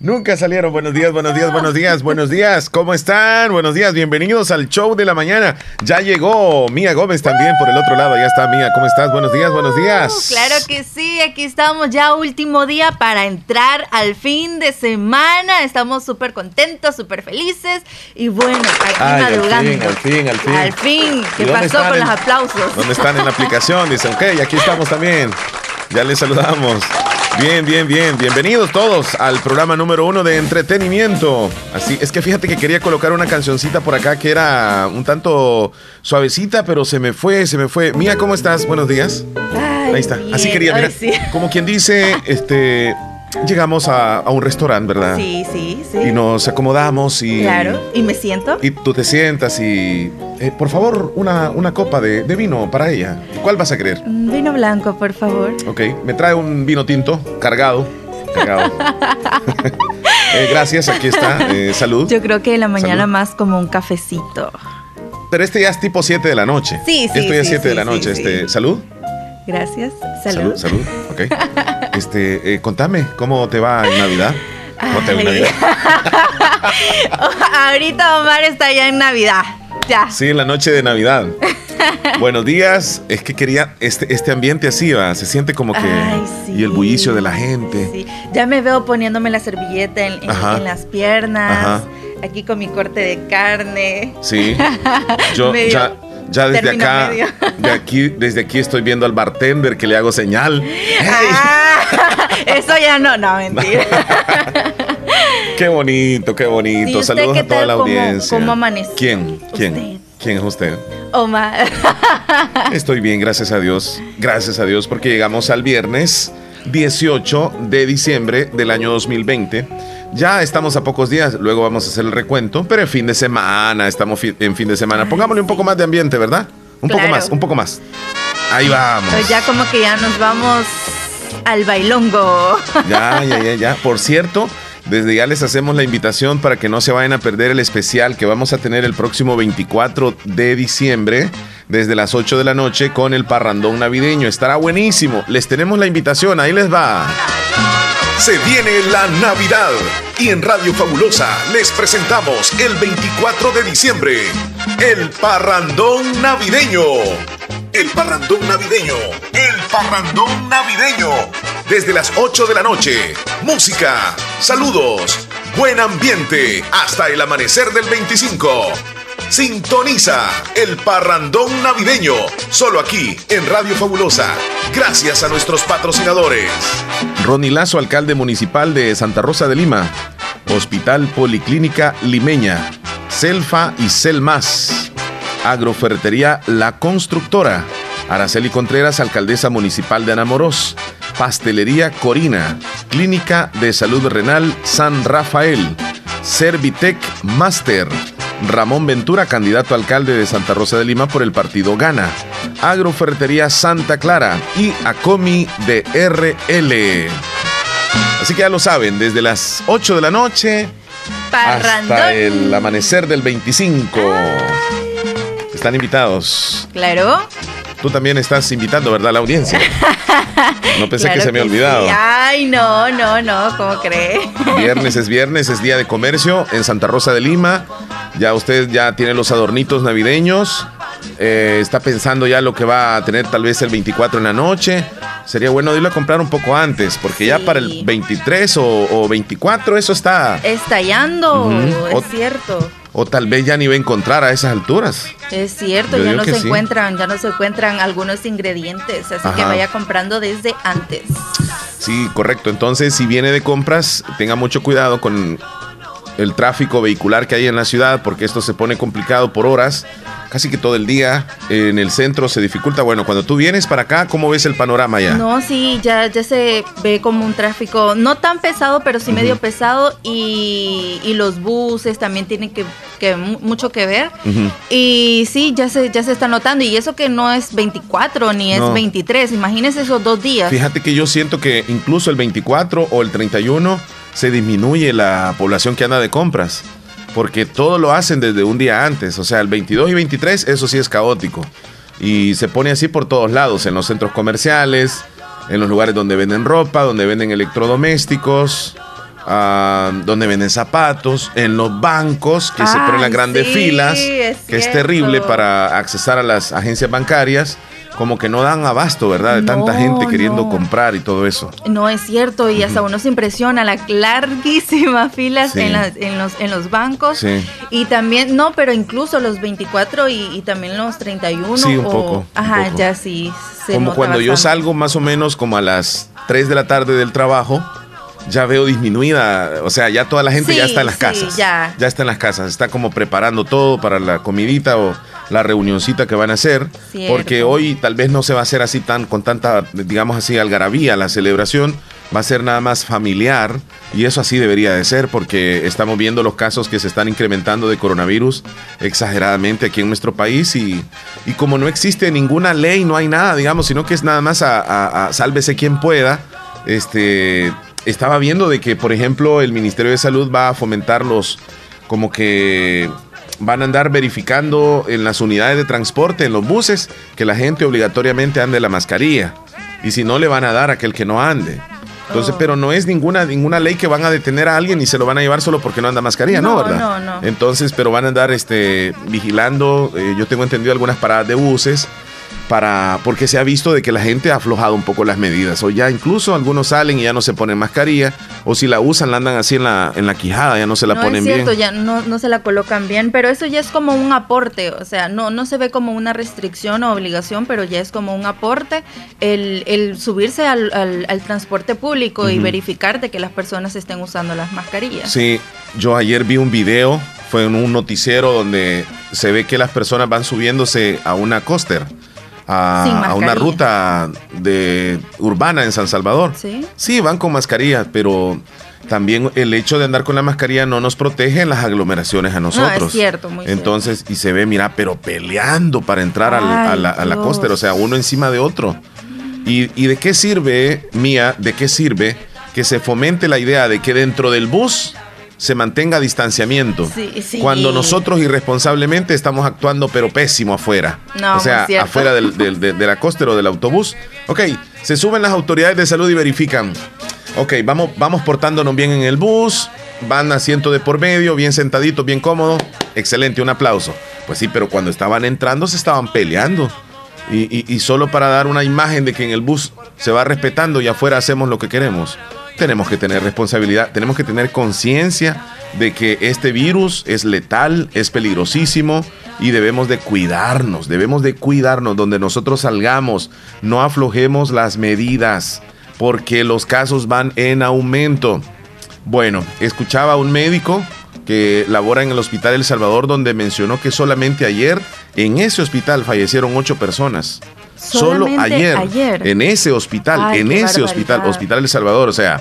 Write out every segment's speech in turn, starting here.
Nunca salieron. Buenos días, buenos días, buenos días, buenos días. ¿Cómo están? Buenos días, bienvenidos al show de la mañana. Ya llegó Mía Gómez también por el otro lado. Ya está Mía. ¿Cómo estás? Buenos días, buenos días. Uh, claro que sí, aquí estamos ya último día para entrar al fin de semana. Estamos súper contentos, súper felices. Y bueno, aquí madrugando. Al fin, al fin, al fin. Al fin. ¿Qué pasó con los aplausos? ¿Dónde están en la aplicación? Dicen, ok, aquí estamos también. Ya les saludamos. Bien, bien, bien. Bienvenidos todos al programa número uno de entretenimiento. Así es que fíjate que quería colocar una cancioncita por acá que era un tanto suavecita, pero se me fue, se me fue. Mía, ¿cómo estás? Buenos días. Ahí está. Así quería, mira. Como quien dice, este llegamos a, un restaurante, ¿verdad? Sí, sí, sí. Y nos acomodamos y... Claro, y me siento. Y tú te sientas y... Eh, por favor, una, una copa de, vino para ella. ¿Cuál vas a querer? Vino blanco, por favor. Ok, me trae un vino tinto, cargado. Cargado. Eh, gracias, aquí está. Eh, salud. Yo creo que en la mañana más como un cafecito. Pero este ya es tipo 7 de la noche. Sí, sí. Esto ya es 7 de la noche. este, ¿Salud? Gracias. Salud. Salud, salud. Ok. Este, eh, contame, ¿cómo te va en Navidad? ¿Cómo te va en Navidad? Ahorita Omar está ya en Navidad. Ya. Sí, en la noche de Navidad. Buenos días. Es que quería este, este ambiente así, ¿va? se siente como que. Ay, sí, y el bullicio de la gente. Sí. Ya me veo poniéndome la servilleta en, las piernas. Ajá. Aquí con mi corte de carne. Sí. Yo ya, ya desde acá, de aquí, desde aquí estoy viendo al bartender que le hago señal. Ah, eso ya no, no, mentira. qué bonito, qué bonito. Saludos a toda la audiencia. ¿Cómo, amaneció? ¿Quién? ¿Quién? ¿Quién es usted? Omar. Estoy bien, gracias a Dios. Gracias a Dios porque llegamos al viernes 18 de diciembre del año 2020 ya estamos a pocos días, luego vamos a hacer el recuento, pero en fin de semana, estamos en fin de semana. Pongámosle un poco más de ambiente, ¿verdad? Un poco más, un poco más. Ahí vamos. Pues ya como que ya nos vamos al bailongo. Ya, ya, ya, ya. Por cierto, desde ya les hacemos la invitación para que no se vayan a perder el especial que vamos a tener el próximo 24 de diciembre desde las 8 de la noche con el parrandón navideño. Estará buenísimo. Les tenemos la invitación, ahí les va. Se viene la Navidad y en Radio Fabulosa les presentamos el 24 de diciembre el Parrandón Navideño. El Parrandón Navideño. El Parrandón Navideño. Desde las 8 de la noche. Música, saludos, buen ambiente hasta el amanecer del 25. Sintoniza el parrandón navideño, solo aquí en Radio Fabulosa, gracias a nuestros patrocinadores. Ronnie Lazo, alcalde municipal de Santa Rosa de Lima, Hospital Policlínica Limeña, Selfa y Selmas, Agroferretería La Constructora, Araceli Contreras, alcaldesa municipal de Anamoros, Pastelería Corina, Clínica de Salud Renal San Rafael, Servitec Master, Ramón Ventura, candidato a alcalde de Santa Rosa de Lima por el partido Gana. Agroferretería Santa Clara y Acomi de RL. Así que ya lo saben, desde las 8 de la noche hasta el amanecer del 25. Están invitados. Claro. Tú también estás invitando, ¿verdad? La audiencia. No pensé que se me había olvidado. Ay, no, no, no, ¿cómo cree? Viernes es viernes, es día de comercio en Santa Rosa de Lima. Ya usted ya tiene los adornitos navideños. Eh, está pensando ya lo que va a tener tal vez el 24 en la noche. Sería bueno irlo a comprar un poco antes, porque ya para el 23 o, 24 eso está... Estallando, es cierto o tal vez ya ni va a encontrar a esas alturas. Es cierto, ya no se encuentran, ya no se encuentran algunos ingredientes, así que vaya comprando desde antes. Sí, correcto. Entonces, si viene de compras, tenga mucho cuidado con el tráfico vehicular que hay en la ciudad, porque esto se pone complicado por horas casi que todo el día. En el centro se dificulta. Bueno, cuando tú vienes para acá, ¿cómo ves el panorama ya? No, sí, ya, ya se ve como un tráfico no tan pesado, pero sí medio pesado. Y, y, los buses también tienen que, que mucho que ver. Y sí, ya se, ya se está notando. Y eso que no es 24 ni es 23. Imagínese esos dos días. Fíjate que yo siento que incluso el 24 o el 31 se disminuye la población que anda de compras porque todo lo hacen desde un día antes. O sea, el 22 y 23, eso sí es caótico. Y se pone así por todos lados, en los centros comerciales, en los lugares donde venden ropa, donde venden electrodomésticos, ah, donde venden zapatos, en los bancos, que se ponen las grandes filas, que es terrible para accesar a las agencias bancarias como que no dan abasto, ¿verdad? De tanta gente queriendo comprar y todo eso. No es cierto, y hasta uno se impresiona las larguísimas filas en, en, los, en los bancos. Sí. Y también, no, pero incluso los 24 y, también los 31. Sí, un poco. Ajá, ya sí. como cuando yo salgo más o menos como a las 3 de la tarde del trabajo ya veo disminuida, o sea, ya toda la gente ya está en las casas. Ya. ya está en las casas, está como preparando todo para la comidita o la reunioncita que van a hacer, porque hoy tal vez no se va a hacer así tan con tanta, digamos así, algarabía la celebración, va a ser nada más familiar y eso así debería de ser porque estamos viendo los casos que se están incrementando de coronavirus exageradamente aquí en nuestro país y, y como no existe ninguna ley, no hay nada, digamos, sino que es nada más a, a sálvese quien pueda, este estaba viendo de que, por ejemplo, el Ministerio de Salud va a fomentar los, como que van a andar verificando en las unidades de transporte, en los buses, que la gente obligatoriamente ande la mascarilla. Y si no, le van a dar a aquel que no ande. Entonces, oh. pero no es ninguna, ninguna ley que van a detener a alguien y se lo van a llevar solo porque no anda mascarilla, ¿no? ¿Verdad? No, no. Entonces, pero van a andar este, vigilando, eh, yo tengo entendido algunas paradas de buses para porque se ha visto de que la gente ha aflojado un poco las medidas o ya incluso algunos salen y ya no se ponen mascarilla o si la usan la andan así en la en la quijada ya no se la ponen es cierto, ya no, no se la colocan bien pero eso ya es como un aporte o sea no no se ve como una restricción o obligación pero ya es como un aporte el, subirse al, transporte público y verificar de que las personas estén usando las mascarillas. Sí yo ayer vi un video fue en un noticiero donde se ve que las personas van subiéndose a una coaster a, una ruta de urbana en San Salvador. ¿Sí? sí, van con mascarilla, pero también el hecho de andar con la mascarilla no nos protege en las aglomeraciones a nosotros. No, es cierto, muy Entonces, y se ve, mira, pero peleando para entrar a, la, a costa, o sea, uno encima de otro. ¿Y, ¿Y de qué sirve, Mía, de qué sirve que se fomente la idea de que dentro del bus se mantenga distanciamiento. Cuando nosotros irresponsablemente estamos actuando pero pésimo afuera. o sea, afuera del, del, de, la costa o del autobús. Ok, se suben las autoridades de salud y verifican. Ok, vamos, vamos portándonos bien en el bus, van asiento de por medio, bien sentaditos, bien cómodos. Excelente, un aplauso. Pues sí, pero cuando estaban entrando se estaban peleando. Y, y solo para dar una imagen de que en el bus se va respetando y afuera hacemos lo que queremos tenemos que tener responsabilidad, tenemos que tener conciencia de que este virus es letal, es peligrosísimo y debemos de cuidarnos, debemos de cuidarnos donde nosotros salgamos, no aflojemos las medidas porque los casos van en aumento. Bueno, escuchaba a un médico que labora en el Hospital El Salvador donde mencionó que solamente ayer en ese hospital fallecieron ocho personas. Solo ayer, en ese hospital, en ese hospital, Hospital El Salvador, o sea,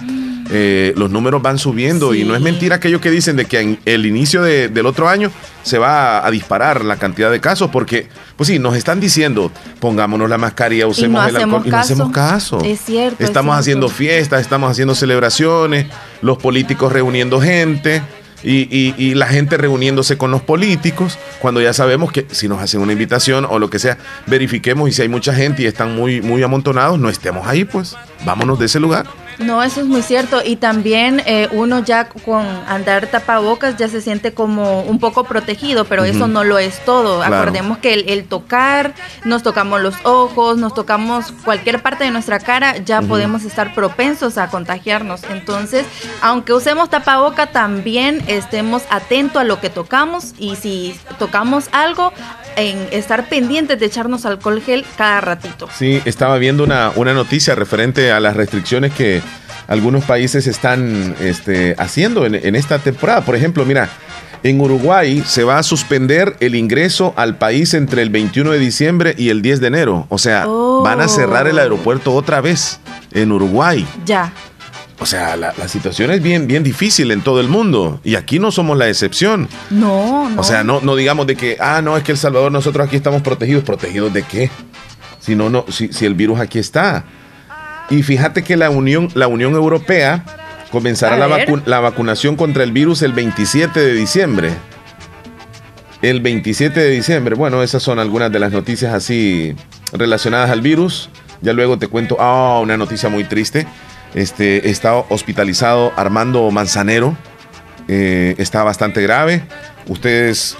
eh, los números van subiendo y no es mentira aquello que dicen de que en el inicio del otro año se va a, disparar la cantidad de casos porque, pues sí, nos están diciendo, pongámonos la mascarilla, usemos el alcohol y no hacemos caso. Es cierto. Estamos haciendo fiestas, estamos haciendo celebraciones, los políticos reuniendo gente y, la gente reuniéndose con los políticos, cuando ya sabemos que si nos hacen una invitación o lo que sea, verifiquemos y si hay mucha gente y están muy, muy amontonados, no estemos ahí, pues vámonos de ese lugar. No, eso es muy cierto. Y también eh, uno ya con andar tapabocas ya se siente como un poco protegido, pero eso no lo es todo. Acordemos que el, tocar, nos tocamos los ojos, nos tocamos cualquier parte de nuestra cara, ya podemos estar propensos a contagiarnos. Entonces, aunque usemos tapaboca, también estemos atentos a lo que tocamos y si tocamos algo, en estar pendientes de echarnos alcohol gel cada ratito. Sí, estaba viendo una, una noticia referente a las restricciones que algunos países están este, haciendo en, esta temporada. Por ejemplo, mira, En Uruguay se va a suspender el ingreso al país entre el 21 de diciembre y el 10 de enero. O sea, van a cerrar el oh. aeropuerto otra vez en Uruguay. Ya. O sea, la, situación es bien, bien difícil en todo el mundo y aquí no somos la excepción. No, no. O sea, no, no digamos de que, ah, no, es que El Salvador nosotros aquí estamos protegidos. ¿Protegidos de qué? Si, no, no, si, si el virus aquí está. Y fíjate que la Unión, la Unión Europea Comenzará la, vacunación contra el virus el 27 de diciembre. El 27 de diciembre. Bueno, esas son algunas de las noticias así relacionadas al virus. Ya luego te cuento, ah, una noticia muy triste. Este, está hospitalizado Armando Manzanero. Eh, está bastante grave. Ustedes,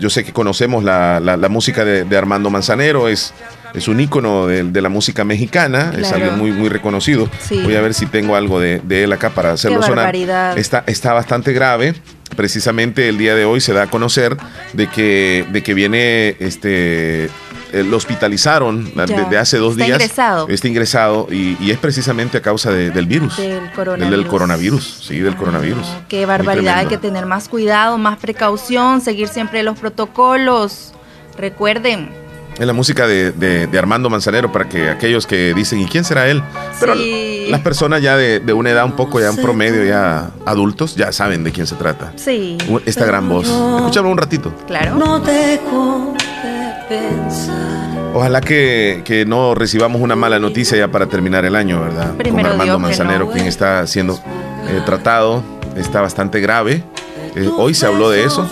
yo sé que conocemos la, música de, Armando Manzanero. Es es un ícono de, la música mexicana, es alguien muy, muy reconocido. Voy a ver si tengo algo de, él acá para hacerlo sonar. Está, está bastante grave. Precisamente el día de hoy se da a conocer de que, de que viene este eh, lo hospitalizaron desde hace dos está días. Ingresado. Está ingresado y, es precisamente a causa del virus. Del coronavirus. Del, coronavirus, sí, del coronavirus. Qué barbaridad, hay que tener más cuidado, más precaución, seguir siempre los protocolos. Recuerden, es la música de, Armando Manzanero para que aquellos que dicen, ¿y quién será él? Pero las personas ya de, una edad un poco, ya un promedio, ya adultos, ya saben de quién se trata. Sí. Esta gran voz. Escúchame un ratito. Claro. No dejo de pensar. Ojalá que, no recibamos una mala noticia ya para terminar el año, ¿verdad? Con Armando Manzanero, quien está siendo eh, tratado, está bastante grave. Eh, hoy se habló de eso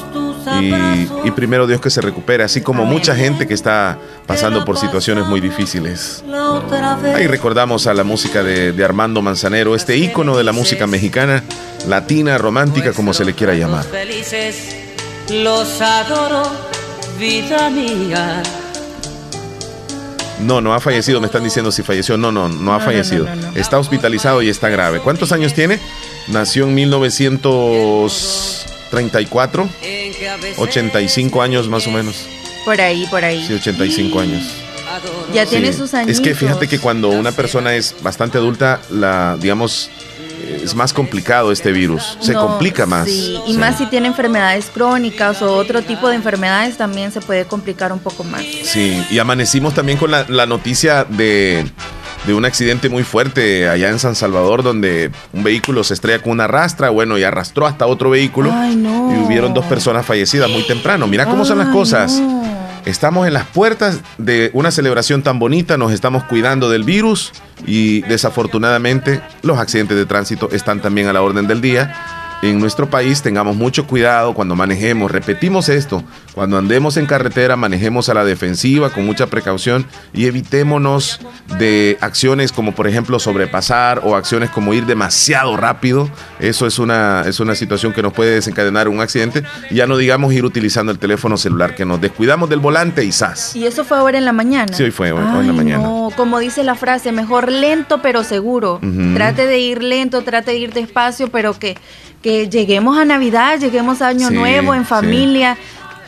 y, primero Dios que se recupere, así como mucha gente que está pasando por situaciones muy difíciles. Ahí recordamos a la música de, Armando Manzanero, este ícono de la música mexicana, latina, romántica, como se le quiera llamar. Los adoro, vida mía. No, no ha fallecido, me están diciendo si falleció. No, no, no ha fallecido. está hospitalizado y está grave. ¿Cuántos años tiene? Nació en 1934. 85 años más o menos. Por ahí, por ahí. Sí, 85 años. Ya tiene sus años. Es que fíjate que cuando una persona es bastante adulta, la, digamos, es más complicado este virus. Se complica más. Sí, y más si tiene enfermedades crónicas o otro tipo de enfermedades también se puede complicar un poco más. Sí, y amanecimos también con la noticia de de un accidente muy fuerte allá en San Salvador donde un vehículo se estrella con una rastra, bueno, y arrastró hasta otro vehículo y hubieron dos personas fallecidas muy temprano. Mira cómo son las cosas. Estamos en las puertas de una celebración tan bonita, nos estamos cuidando del virus y desafortunadamente los accidentes de tránsito están también a la orden del día en nuestro país tengamos mucho cuidado cuando manejemos. Repetimos esto, cuando andemos en carretera manejemos a la defensiva con mucha precaución y evitémonos de acciones como por ejemplo sobrepasar o acciones como ir demasiado rápido. Eso es una, es una situación que nos puede desencadenar un accidente. ya no digamos ir utilizando el teléfono celular, que nos descuidamos del volante y zas. ¿Y eso fue ahora en la mañana? Sí, hoy fue hoy, en la mañana. No, como dice la frase, mejor lento pero seguro. Trate de ir lento, trate de ir despacio, pero que que lleguemos a Navidad, lleguemos a Año Nuevo en familia.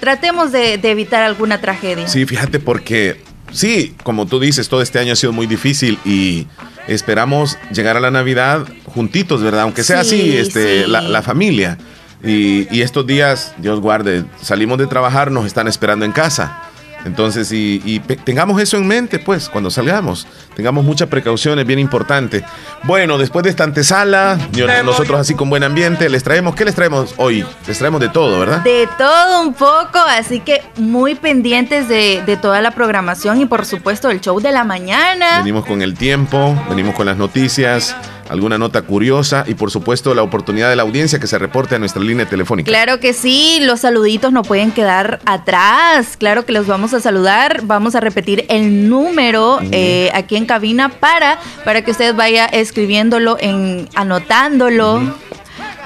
Tratemos de, evitar alguna tragedia. Sí, fíjate porque, sí, como tú dices, todo este año ha sido muy difícil y esperamos llegar a la Navidad juntitos, ¿verdad? Aunque sea así, este, la, familia. Y, y estos días, Dios guarde, salimos de trabajar, nos están esperando en casa. Entonces, y, tengamos eso en mente, pues, cuando salgamos. Tengamos mucha precaución, es bien importante. Bueno, después de esta antesala, nosotros así con buen ambiente, les traemos, ¿qué les traemos hoy? Les traemos de todo, ¿verdad? De todo un poco, así que muy pendientes de, de toda la programación y por supuesto el show de la mañana. Venimos con el tiempo, venimos con las noticias alguna nota curiosa y por supuesto la oportunidad de la audiencia que se reporte a nuestra línea telefónica. Claro que sí, los saluditos no pueden quedar atrás, claro que los vamos a saludar, vamos a repetir el número eh, aquí en cabina para, para que usted vaya escribiéndolo, en, anotándolo.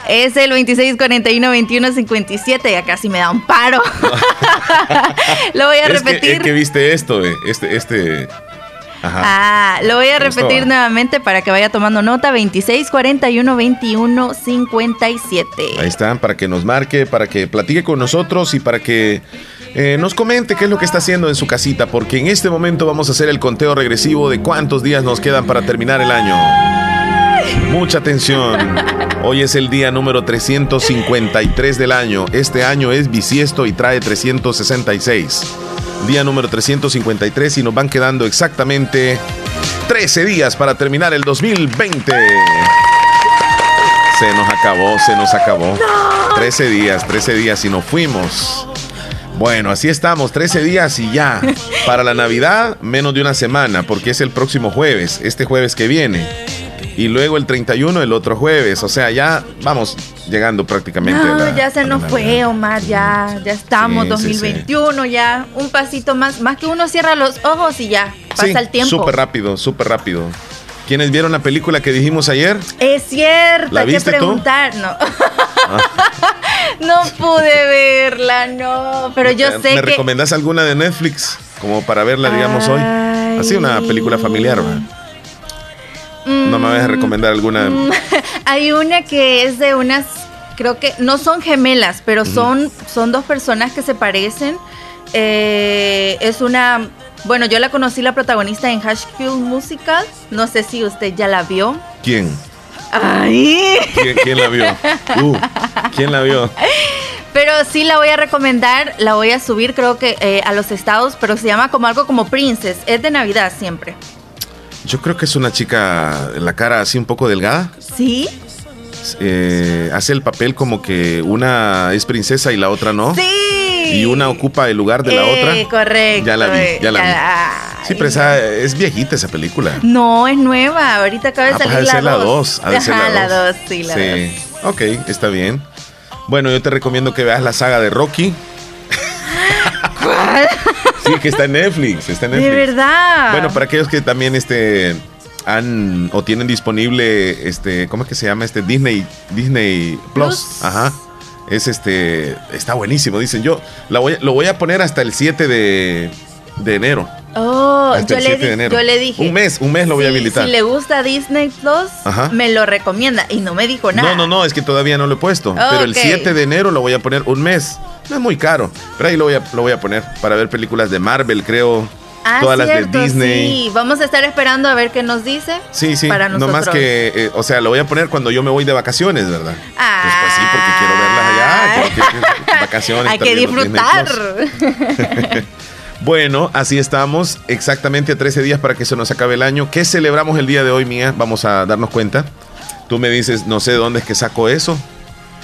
Es el 2641-2157, ya casi me da un paro. Lo voy a repetir. es que viste esto, eh, este, Ah, lo voy a repetir nuevamente para que vaya tomando nota. 26 41 21 57. Ahí están, para que nos marque, para que platique con nosotros y para que eh, nos comente qué es lo que está haciendo en su casita, porque en este momento vamos a hacer el conteo regresivo de cuántos días nos quedan para terminar el año. Mucha atención. Hoy es el día número 353 del año. Este año es bisiesto y trae 366. Día número 353 y nos van quedando exactamente 13 días para terminar el 2020. Se nos acabó, se nos acabó. 13 días, 13 días y nos fuimos. Bueno, así estamos, 13 días y ya. Para la Navidad, menos de una semana, porque es el próximo jueves, este jueves que viene. Y luego el 31, el otro jueves. O sea, ya vamos llegando prácticamente. No, ya se nos fue, Omar, ya, ya estamos, 2021, ya. Un pasito más, más que uno cierra los ojos y ya, pasa el tiempo. Súper rápido, súper rápido. ¿Quiénes vieron la película que dijimos ayer? Es cierto, hay que preguntar. No. Ah. no pude verla, no. Pero yo sé que. ¿Me recomendás alguna de Netflix? Como para verla, digamos, hoy. Así una película familiar, ¿verdad? No me vas a recomendar alguna. Mm, hay una que es de unas. Creo que no son gemelas, pero son, son dos personas que se parecen. Eh, es una bueno, yo la conocí la protagonista en School Musical. No sé si usted ya la vio. ¿Quién? Ay. ¿Quién, la vio? Uh, ¿Quién la vio? Pero sí la voy a recomendar, la voy a subir creo que eh, a los estados, pero se llama como algo como Princess. Es de Navidad siempre. Yo creo que es una chica, la cara así un poco delgada. Sí. Eh, hace el papel como que una es princesa y la otra no. Sí y una ocupa el lugar de la otra. Correcto. Ya la vi, ya la vi. Sí, pero esa, es viejita esa película. No, es nueva. Ahorita acaba de ah, pues salir la 2. Ajá, la 2, sí, la 2. Sí. Ok, está bien. Bueno, yo te recomiendo que veas la saga de Rocky. ¿Cuál? sí, que está en Netflix, está en Netflix. De verdad. Bueno, para aquellos que también este han o tienen disponible este, ¿cómo es que se llama este Disney Disney Plus. Ajá. Es este, está buenísimo, dicen yo. La voy, lo voy a poner hasta el 7 de, de enero. Oh, yo le, yo le, dije. Un mes, un mes lo voy a habilitar. Si le gusta Disney Plus, me lo recomienda. Y no me dijo nada. No, no, no, es que todavía no lo he puesto. Pero el 7 de enero lo voy a poner un mes. No es muy caro. Pero ahí lo voy a, lo voy a poner para ver películas de Marvel, creo. Ah, todas las de Disney. Sí, vamos a estar esperando a ver qué nos dice. Sí, sí. Para nosotros. No más que, eh, o sea, lo voy a poner cuando yo me voy de vacaciones, ¿verdad? Ah. Pues, pues sí, porque quiero verlas allá. vacaciones. Hay que disfrutar. Bueno, así estamos, exactamente a 13 días para que se nos acabe el año. ¿Qué celebramos el día de hoy, Mía? Vamos a darnos cuenta. Tú me dices, no sé de dónde es que saco eso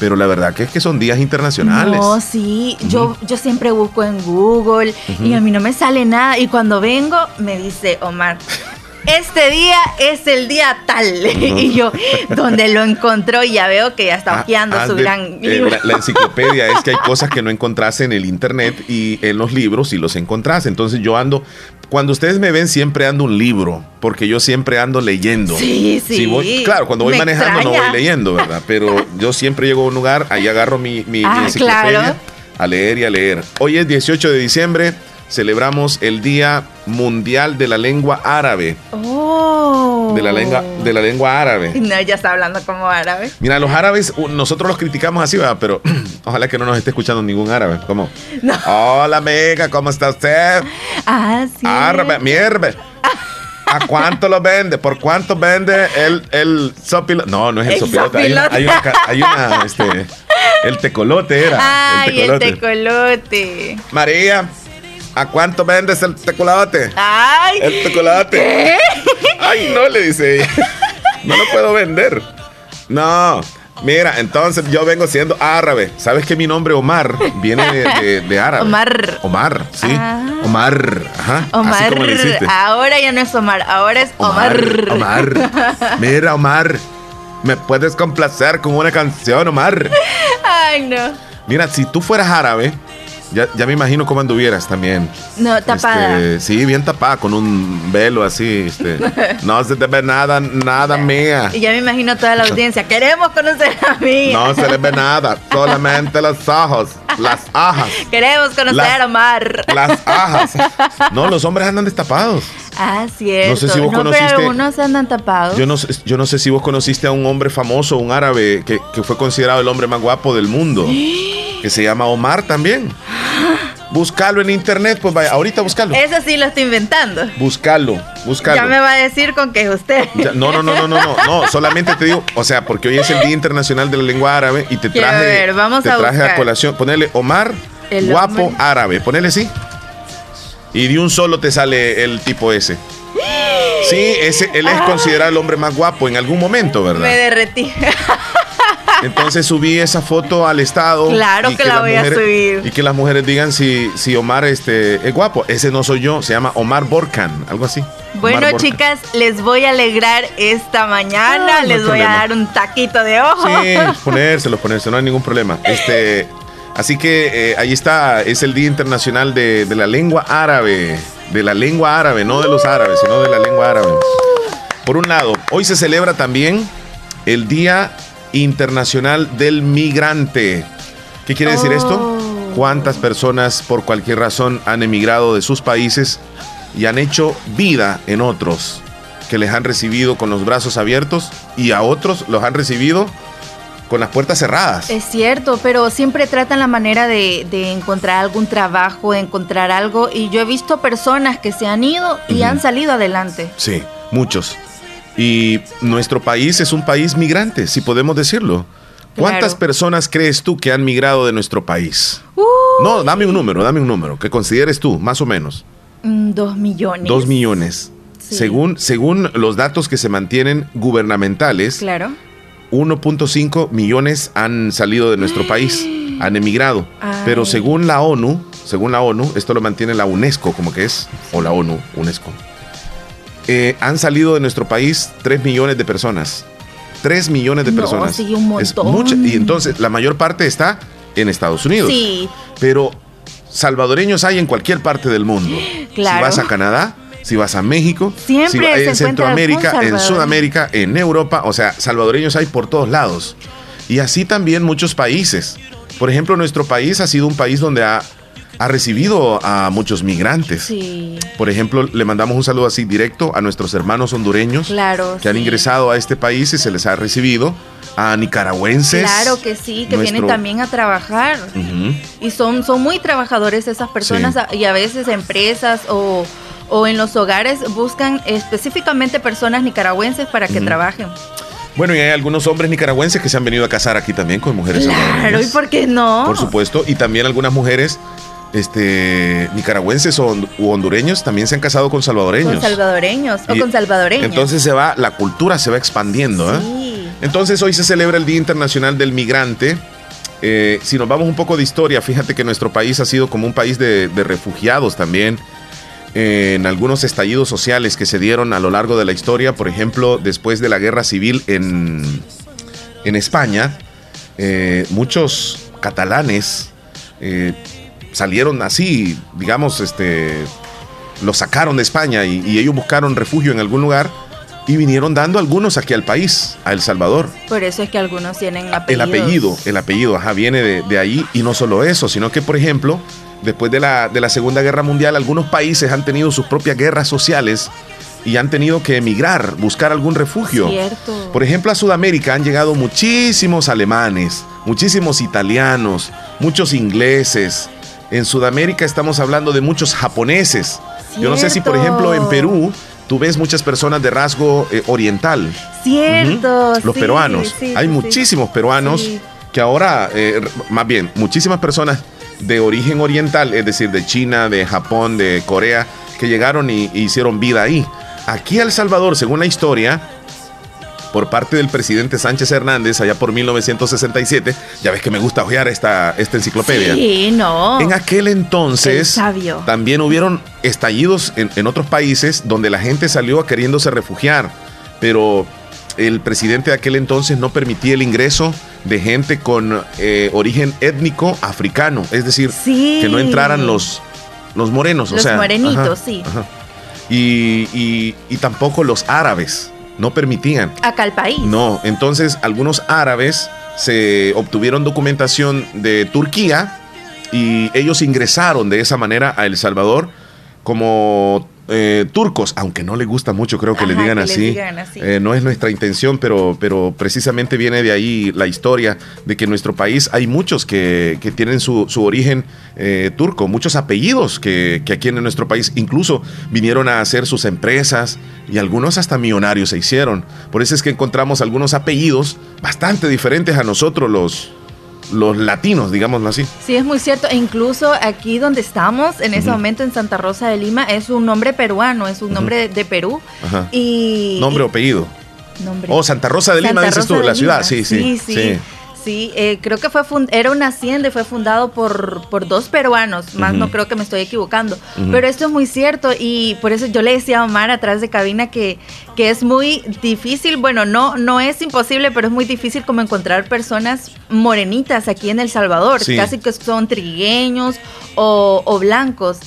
pero la verdad que es que son días internacionales. No, sí, yo, yo siempre busco en Google y a mí no me sale nada y cuando vengo me dice Omar. Este día es el día tal. y yo, donde lo encontró, y ya veo que ya está hojeando ah, su gran eh, la, enciclopedia es que hay cosas que no encontrás en el internet y en los libros sí los encontrás. Entonces yo ando, cuando ustedes me ven, siempre ando un libro, porque yo siempre ando leyendo. Sí, sí. claro, cuando voy manejando no voy leyendo, ¿verdad? Pero yo siempre llego a un lugar, ahí agarro mi, mi, ah, enciclopedia a leer y a leer. Hoy es 18 de diciembre, celebramos el Día Mundial de la Lengua Árabe. Oh. De la lengua, de la lengua árabe. No, ella está hablando como árabe. Mira, los árabes, nosotros los criticamos así, ¿verdad? Pero ojalá que no nos esté escuchando ningún árabe. ¿Cómo? Hola, amiga, ¿cómo está usted? Ah, sí. Árabe, mierda. ¿A cuánto lo vende? ¿Por cuánto vende el, el sopilote? No, no es el, sopilote. Hay, una, hay una, este, el tecolote era. Ay, el tecolote. María, ¿A cuánto vendes el tecolote? Ay. El tecolote. Ay, no, le dice ella. No lo puedo vender. No. Mira, entonces yo vengo siendo árabe. ¿Sabes que mi nombre Omar viene de, árabe? Omar. Omar, sí. Ah. Omar. Ajá. Omar. ahora ya no es Omar, ahora es Omar. Omar. Mira, Omar. ¿Me puedes complacer con una canción, Omar? Ay, no. Mira, si tú fueras árabe, ya, ya me imagino cómo anduvieras también. No, tapada. Este, sí, bien tapada, con un velo así. Este, no se te ve nada, nada mía. Y ya me imagino toda la audiencia. Queremos conocer a mí. No se le ve nada, solamente los ojos, las ajas. Queremos conocer a Omar. Las ajas. No, los hombres andan destapados. Ah, cierto. No sé si vos conociste. Pero algunos andan tapados. Yo no, yo no sé si vos conociste a un hombre famoso, un árabe, que, que fue considerado el hombre más guapo del mundo. Que se llama Omar también. Búscalo en internet, pues vaya, ahorita búscalo. Eso sí lo estoy inventando. Búscalo, búscalo. Ya me va a decir con que es usted. no, no, no, no, no, no, no, solamente te digo, o sea, porque hoy es el Día Internacional de la Lengua Árabe y te traje, ver, vamos te traje a, colación, ponerle Omar guapo árabe, ponele así. Y de un solo te sale el tipo ese. Sí, ese, él es considerado el hombre más guapo en algún momento, ¿verdad? Me derretí. Entonces subí esa foto al estado. Claro que, la voy a subir. Y que las mujeres digan si, si Omar este, es guapo. Ese no soy yo, se llama Omar Borkan, algo así. Bueno, chicas, les voy a alegrar esta mañana. Ah, les voy a dar un taquito de ojo. Sí, ponérselo, ponérselo, no hay ningún problema. Este, así que eh, ahí está, es el Día Internacional de, de la Lengua Árabe. De la lengua árabe, no de los árabes, sino de la lengua árabe. Por un lado, hoy se celebra también el Día Internacional del Migrante. ¿Qué quiere decir esto? Oh. ¿Cuántas personas por cualquier razón han emigrado de sus países y han hecho vida en otros que les han recibido con los brazos abiertos y a otros los han recibido con las puertas cerradas. Es cierto, pero siempre tratan la manera de, encontrar algún trabajo, de encontrar algo. Y yo he visto personas que se han ido y han salido adelante. Sí, muchos. Y nuestro país es un país migrante, si podemos decirlo. ¿Cuántas personas crees tú que han migrado de nuestro país? No, dame un número, dame un número, que consideres tú, más o menos. Mm, dos millones. Dos millones. Según, según los datos que se mantienen gubernamentales, claro. 1.5 millones han salido de nuestro país, han emigrado. Pero según la ONU, según la ONU, esto lo mantiene la UNESCO, como que es, o la ONU, UNESCO. Eh, han salido de nuestro país 3 millones de personas. 3 millones de personas. Sí, un montón. Es y entonces la mayor parte está en Estados Unidos. Sí. Pero salvadoreños hay en cualquier parte del mundo. Claro. Si vas a Canadá, si vas a México, Siempre en Centroamérica, en Sudamérica, en Europa, o sea, salvadoreños hay por todos lados. Y así también muchos países. Por ejemplo, nuestro país ha sido un país donde ha ha recibido a muchos migrantes. Sí. Por ejemplo, le mandamos un saludo así directo a nuestros hermanos hondureños claro, que han ingresado a este país y se les ha recibido a nicaragüenses. Claro que sí, que vienen también a trabajar. Y son, son muy trabajadores esas personas y a veces empresas o, en los hogares buscan específicamente personas nicaragüenses para que trabajen. Bueno, y hay algunos hombres nicaragüenses que se han venido a casar aquí también con mujeres Claro, ¿y por qué no? Por supuesto, y también algunas mujeres este, nicaragüenses o hondureños también se han casado con salvadoreños. Con salvadoreños o con salvadoreños. Entonces se va, la cultura se va expandiendo. ¿eh? Entonces hoy se celebra el Día Internacional del Migrante. Eh, si nos vamos un poco de historia, fíjate que nuestro país ha sido como un país de, refugiados también. Eh, en algunos estallidos sociales que se dieron a lo largo de la historia, por ejemplo, después de la guerra civil en, en España, muchos catalanes salieron así, digamos, este, los sacaron de España y, ellos buscaron refugio en algún lugar y vinieron dando algunos aquí al país, a El Salvador. Por eso es que algunos tienen apellidos. El apellido, el apellido, ajá, viene de, ahí y no solo eso, sino que, por ejemplo, después de la, de la Segunda Guerra Mundial, algunos países han tenido sus propias guerras sociales y han tenido que emigrar, buscar algún refugio. Cierto. Por ejemplo, a Sudamérica han llegado muchísimos alemanes, muchísimos italianos, muchos ingleses, en Sudamérica estamos hablando de muchos japoneses. Yo no sé si, por ejemplo, en Perú tú ves muchas personas de rasgo eh, oriental. Cierto. Los peruanos. Hay muchísimos peruanos que ahora, eh, más bien, muchísimas personas de origen oriental, es decir, de China, de Japón, de Corea, que llegaron y, y hicieron vida ahí. Aquí El Salvador, según la historia, por parte del presidente Sánchez Hernández allá por 1967. Ya ves que me gusta ojear esta, esta enciclopedia. Sí, no. En aquel entonces también hubieron estallidos en, otros países donde la gente salió queriéndose refugiar, pero el presidente de aquel entonces no permitía el ingreso de gente con eh, origen étnico africano, es decir, que no entraran los, los morenos, los o sea, morenitos, sí. y, y tampoco los árabes no permitían. Acá al país. No, entonces algunos árabes se obtuvieron documentación de Turquía y ellos ingresaron de esa manera a El Salvador como eh, turcos, aunque no le gusta mucho, creo que le digan así. Eh, no es nuestra intención, pero, pero precisamente viene de ahí la historia de que en nuestro país hay muchos que, tienen su, origen eh, turco, muchos apellidos que, que, aquí en nuestro país incluso vinieron a hacer sus empresas y algunos hasta millonarios se hicieron. Por eso es que encontramos algunos apellidos bastante diferentes a nosotros los los latinos, digámoslo así. Sí, es muy cierto. E incluso aquí donde estamos, en ese momento en Santa Rosa de Lima, es un nombre peruano, es un nombre de, Perú. Y, nombre o apellido. Nombre. Oh, Santa Rosa de Lima, dices tú, la ciudad, sí, sí. sí. sí. Sí, eh, creo que fue era una hacienda y fue fundado por, por dos peruanos, más no creo que me estoy equivocando. Pero esto es muy cierto y por eso yo le decía a Omar atrás de cabina que, que es muy difícil, bueno, no, no es imposible, pero es muy difícil como encontrar personas morenitas aquí en El Salvador, casi que son trigueños o, blancos.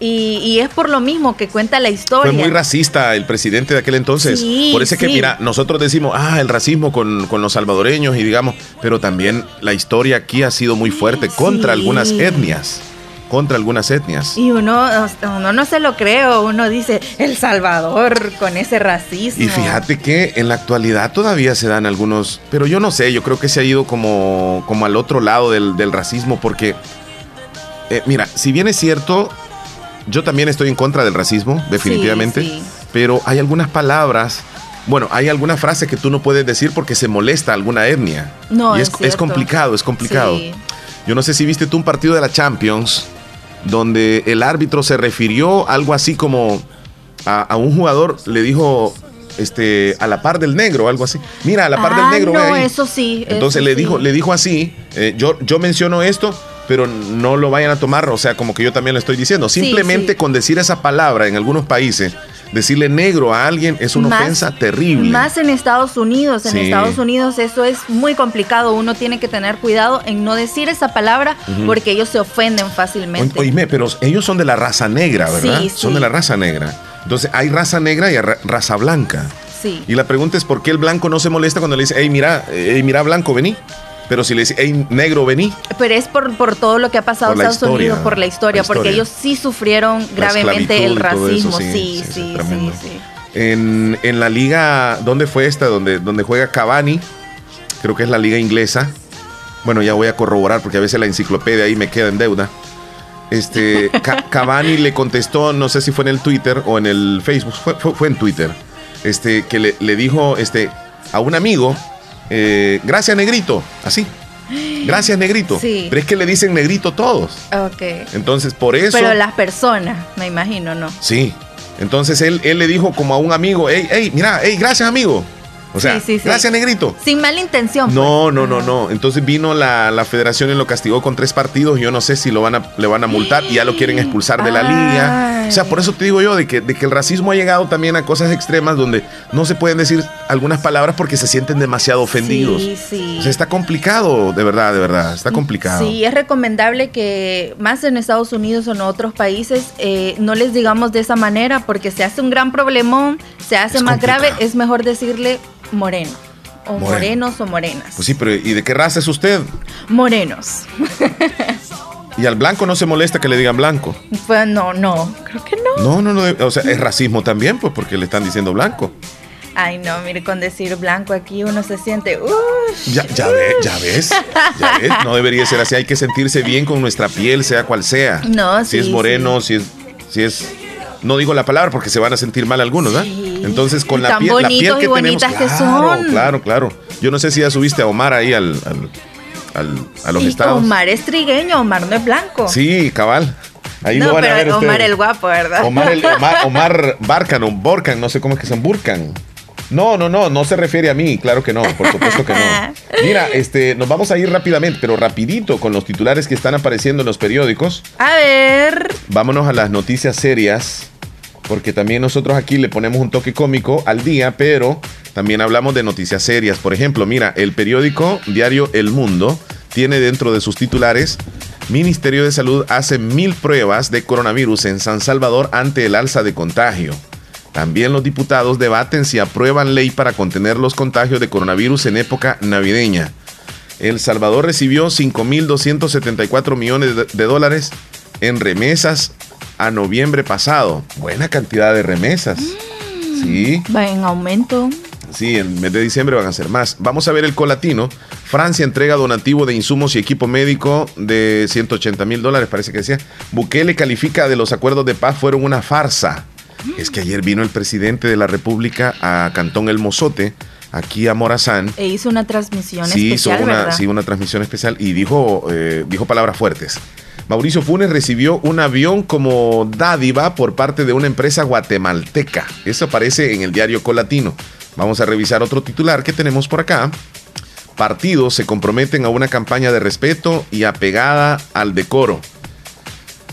y, es por lo mismo que cuenta la historia. Fue muy racista el presidente de aquel entonces. por eso es que, mira, nosotros decimos, ah, el racismo con, con los salvadoreños y digamos, pero también la historia aquí ha sido muy fuerte contra algunas etnias contra algunas etnias. Y uno, uno no se lo cree, uno dice, El Salvador con ese racismo. Y fíjate que en la actualidad todavía se dan algunos, pero yo no sé, yo creo que se ha ido como, como al otro lado del, racismo, porque, eh, mira, si bien es cierto, yo también estoy en contra del racismo, definitivamente, pero hay algunas palabras bueno, hay alguna frase que tú no puedes decir porque se molesta alguna etnia. No, y es, es, complicado, es complicado. Yo no sé si viste tú un partido de la Champions donde el árbitro se refirió algo así como a, un jugador, le dijo este a la par del negro, algo así. Mira, a la par del ah, negro. No, eso sí. Entonces le dijo, le dijo así, eh, yo, yo menciono esto, pero no lo vayan a tomar, o sea, como que yo también lo estoy diciendo. Simplemente con decir esa palabra en algunos países decirle negro a alguien es una ofensa terrible. Más en Estados Unidos. En Estados Unidos eso es muy complicado. Uno tiene que tener cuidado en no decir esa palabra porque ellos se ofenden fácilmente. oíme, pero ellos son de la raza negra, ¿verdad? Sí, son de la raza negra. Entonces hay raza negra y raza blanca. Sí. Y la pregunta es por qué el blanco no se molesta cuando le dice, hey, mira, hey, mira, blanco, vení. Pero si le dice, hey, negro, vení. Pero es por, por todo lo que ha pasado en Estados Unidos, por la historia, porque ellos sí sufrieron gravemente el racismo. sí, sí, sí, sí, En, en, la liga, ¿dónde fue esta? Donde, donde juega Cavani, creo que es la liga inglesa. Bueno, ya voy a corroborar porque a veces la enciclopedia ahí me queda en deuda. Este, Cavani le contestó, no sé si fue en el Twitter o en el Facebook, fue, fue, en Twitter, este, que le, le dijo este, a un amigo eh, gracias negrito, así. Gracias negrito. Sí. Pero es que le dicen negrito todos. Ok. Entonces, por eso... Pero las personas, me imagino, ¿no? Sí. Entonces él, él le dijo como a un amigo, hey, hey, mira, hey, gracias amigo. O sea, gracias, negrito. Sin mala intención. No, pues. no, no, no. Entonces vino la, federación y lo castigó con tres partidos. Yo no sé si lo van a, le van a multar y ya lo quieren expulsar de la liga. O sea, por eso te digo yo de que, de que el racismo ha llegado también a cosas extremas donde no se pueden decir algunas palabras porque se sienten demasiado ofendidos. Sí, sí. O sea, está complicado, de verdad, de verdad. Está complicado. Sí, es recomendable que más en Estados Unidos o en otros países eh, no les digamos de esa manera porque se hace un gran problemón, se hace más grave. Es mejor decirle moreno. O morenos o morenas. Pues sí, pero ¿y de qué raza es usted? Morenos. ¿Y al blanco no se molesta que le digan blanco? Pues no, no, creo que no. No, no, no, o sea, es racismo también, pues porque le están diciendo blanco. Ay, no, mire, con decir blanco aquí uno se siente. ya, ya, ya ves, ya ves, no debería ser así. Hay que sentirse bien con nuestra piel, sea cual sea. No, Si es moreno, si es, si es no digo la palabra porque se van a sentir mal algunos, ¿verdad? Entonces, con la piel, la piel que tenemos. Claro, claro, claro. Yo no sé si ya subiste a Omar ahí al, a los estados. Omar es trigueño, Omar no es blanco. Sí, cabal. Ahí no, van pero a ver Omar el guapo, ¿verdad? Omar, el, Omar, Omar Barcan o Borcan, no sé cómo es que son Burcan. No, no, no, no se refiere a mí, claro que no, por supuesto que no. Mira, este, nos vamos a ir rápidamente, pero rapidito con los titulares que están apareciendo en los periódicos. A ver. Vámonos a las noticias serias, porque también nosotros aquí le ponemos un toque cómico al día, pero también hablamos de noticias serias. Por ejemplo, mira, el periódico diario El Mundo tiene dentro de sus titulares Ministerio de Salud hace mil pruebas de coronavirus en San Salvador ante el alza de contagio. También los diputados debaten si aprueban ley para contener los contagios de coronavirus en época navideña. El Salvador recibió 5.274 millones de dólares en remesas a noviembre pasado. Buena cantidad de remesas. Mm. sí. Va en aumento. Sí, en el mes de diciembre van a ser más. Vamos a ver el colatino. Francia entrega donativo de insumos y equipo médico de 180 mil dólares, parece que decía. Bukele califica de los acuerdos de paz fueron una farsa. Es que ayer vino el presidente de la República a Cantón El Mozote, aquí a Morazán. E hizo una transmisión sí, especial. Hizo una, sí, una transmisión especial y dijo, eh, dijo palabras fuertes. Mauricio Funes recibió un avión como dádiva por parte de una empresa guatemalteca. Eso aparece en el diario Colatino. Vamos a revisar otro titular que tenemos por acá. Partidos se comprometen a una campaña de respeto y apegada al decoro.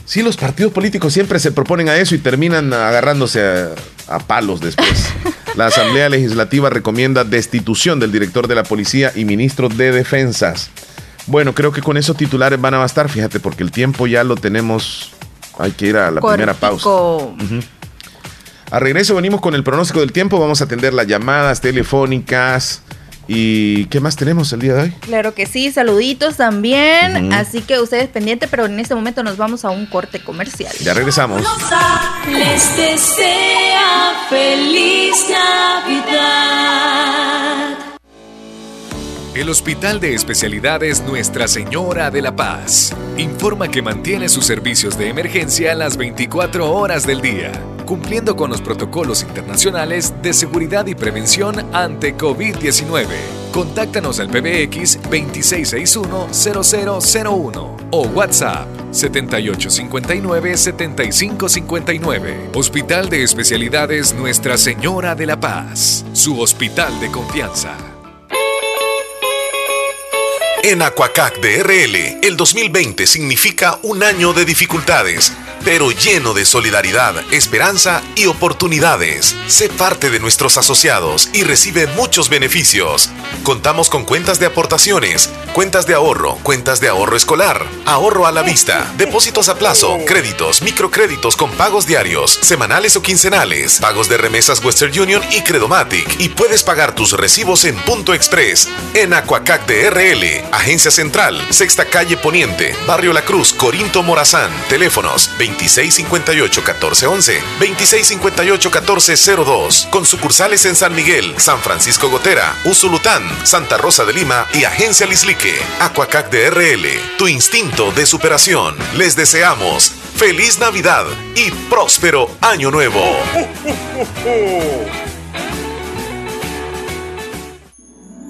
Sí, los partidos políticos siempre se proponen a eso y terminan agarrándose a, palos después. La Asamblea Legislativa recomienda destitución del director de la policía y ministro de Defensas. Bueno, creo que con esos titulares van a bastar, fíjate, porque el tiempo ya lo tenemos. Hay que ir a la primera pausa. A regreso venimos con el pronóstico del tiempo. Vamos a atender las llamadas telefónicas ¿Y qué más tenemos el día de hoy? Claro que sí, saluditos también. Así que ustedes pendientes, pero en este momento nos vamos a un corte comercial. Ya regresamos. Les desea feliz Navidad. El Hospital de Especialidades Nuestra Señora de la Paz informa que mantiene sus servicios de emergencia las 24 horas del día cumpliendo con los protocolos internacionales de seguridad y prevención ante COVID-19. Contáctanos al PBX 2661-0001 o WhatsApp 7859-7559. Hospital de Especialidades Nuestra Señora de la Paz, su hospital de confianza. En Aquacac DRL, el 2020 significa un año de dificultades pero lleno de solidaridad, esperanza y oportunidades. Sé parte de nuestros asociados y recibe muchos beneficios. Contamos con cuentas de aportaciones, cuentas de ahorro, cuentas de ahorro escolar, ahorro a la vista, depósitos a plazo, créditos, microcréditos con pagos diarios, semanales o quincenales, pagos de remesas Western Union y Credomatic. Y puedes pagar tus recibos en Punto Express, en Aquacac DRL, Agencia Central, Sexta Calle Poniente, Barrio La Cruz, Corinto Morazán, teléfonos 20 2658-1411, 2658-1402, con sucursales en San Miguel, San Francisco Gotera, Usulután, Santa Rosa de Lima y Agencia Lislique. Aquacac DRL, tu instinto de superación. Les deseamos feliz Navidad y próspero Año Nuevo.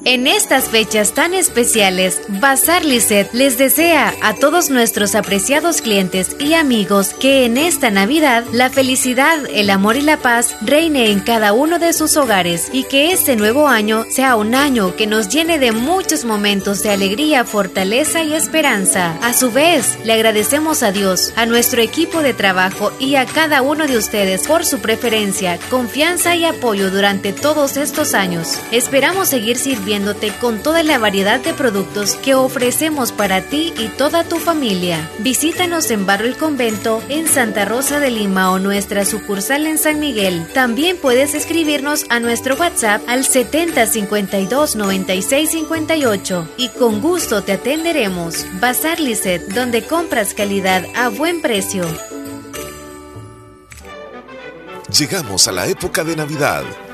En estas fechas tan especiales, Bazar Lisset les desea a todos nuestros apreciados clientes y amigos que en esta Navidad la felicidad, el amor y la paz reine en cada uno de sus hogares y que este nuevo año sea un año que nos llene de muchos momentos de alegría, fortaleza y esperanza. A su vez, le agradecemos a Dios, a nuestro equipo de trabajo y a cada uno de ustedes por su preferencia, confianza y apoyo durante todos estos años. Esperamos seguir sirviendo con toda la variedad de productos que ofrecemos para ti y toda tu familia. Visítanos en Barrio El Convento, en Santa Rosa de Lima o nuestra sucursal en San Miguel. También puedes escribirnos a nuestro WhatsApp al 7052 9658 y con gusto te atenderemos. Bazar Lisset, donde compras calidad a buen precio. Llegamos a la época de Navidad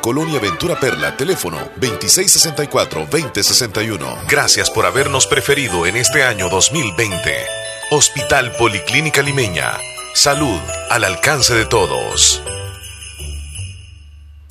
Colonia Ventura Perla, teléfono 2664-2061. Gracias por habernos preferido en este año 2020. Hospital Policlínica Limeña. Salud al alcance de todos.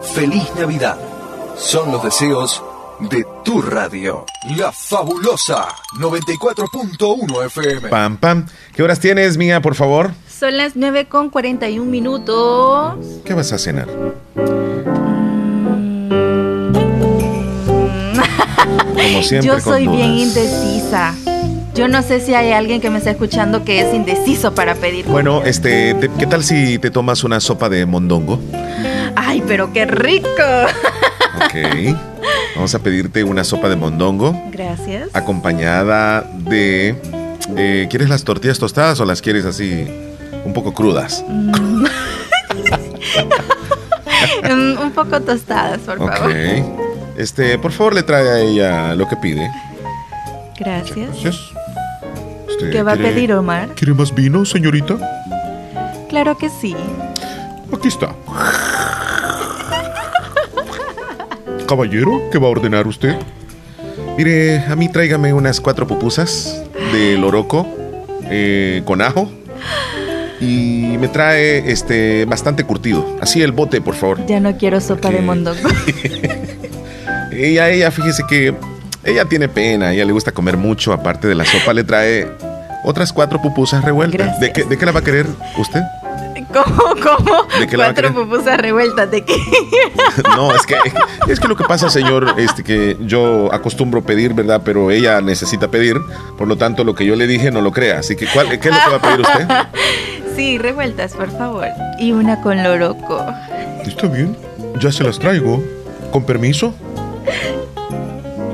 Feliz Navidad. Son los deseos de tu radio. La fabulosa 94.1 FM. Pam, pam. ¿Qué horas tienes, mía, por favor? Son las 9 con 41 minutos. ¿Qué vas a cenar? Como siempre. Yo soy bien indecisa. Yo no sé si hay alguien que me está escuchando que es indeciso para pedir. Bueno, este, ¿qué tal si te tomas una sopa de mondongo? Ay, pero qué rico. Ok. Vamos a pedirte una sopa de mondongo. Gracias. Acompañada de. Eh, ¿Quieres las tortillas tostadas o las quieres así un poco crudas? Mm. un poco tostadas, por favor. Ok. Este, por favor, le trae a ella lo que pide. Gracias. Gracias. ¿Qué va a pedir Omar? ¿Quiere más vino, señorita? Claro que sí. Aquí está. Caballero, ¿qué va a ordenar usted? Mire, a mí tráigame unas cuatro pupusas de loroco eh, con ajo y me trae este bastante curtido. Así el bote, por favor. Ya no quiero sopa de mondongo. ella, ella, fíjese que ella tiene pena, a ella le gusta comer mucho, aparte de la sopa le trae otras cuatro pupusas revueltas. ¿De qué, ¿De qué la va a querer usted? ¿Cómo? ¿Cómo? ¿De qué Cuatro pupusas revueltas, ¿de qué? no, es que, es que lo que pasa, señor, este que yo acostumbro pedir, ¿verdad? Pero ella necesita pedir, por lo tanto, lo que yo le dije no lo crea. Así que, ¿cuál, ¿qué es lo que va a pedir usted? Sí, revueltas, por favor. Y una con loroco. Está bien, ya se las traigo. ¿Con permiso?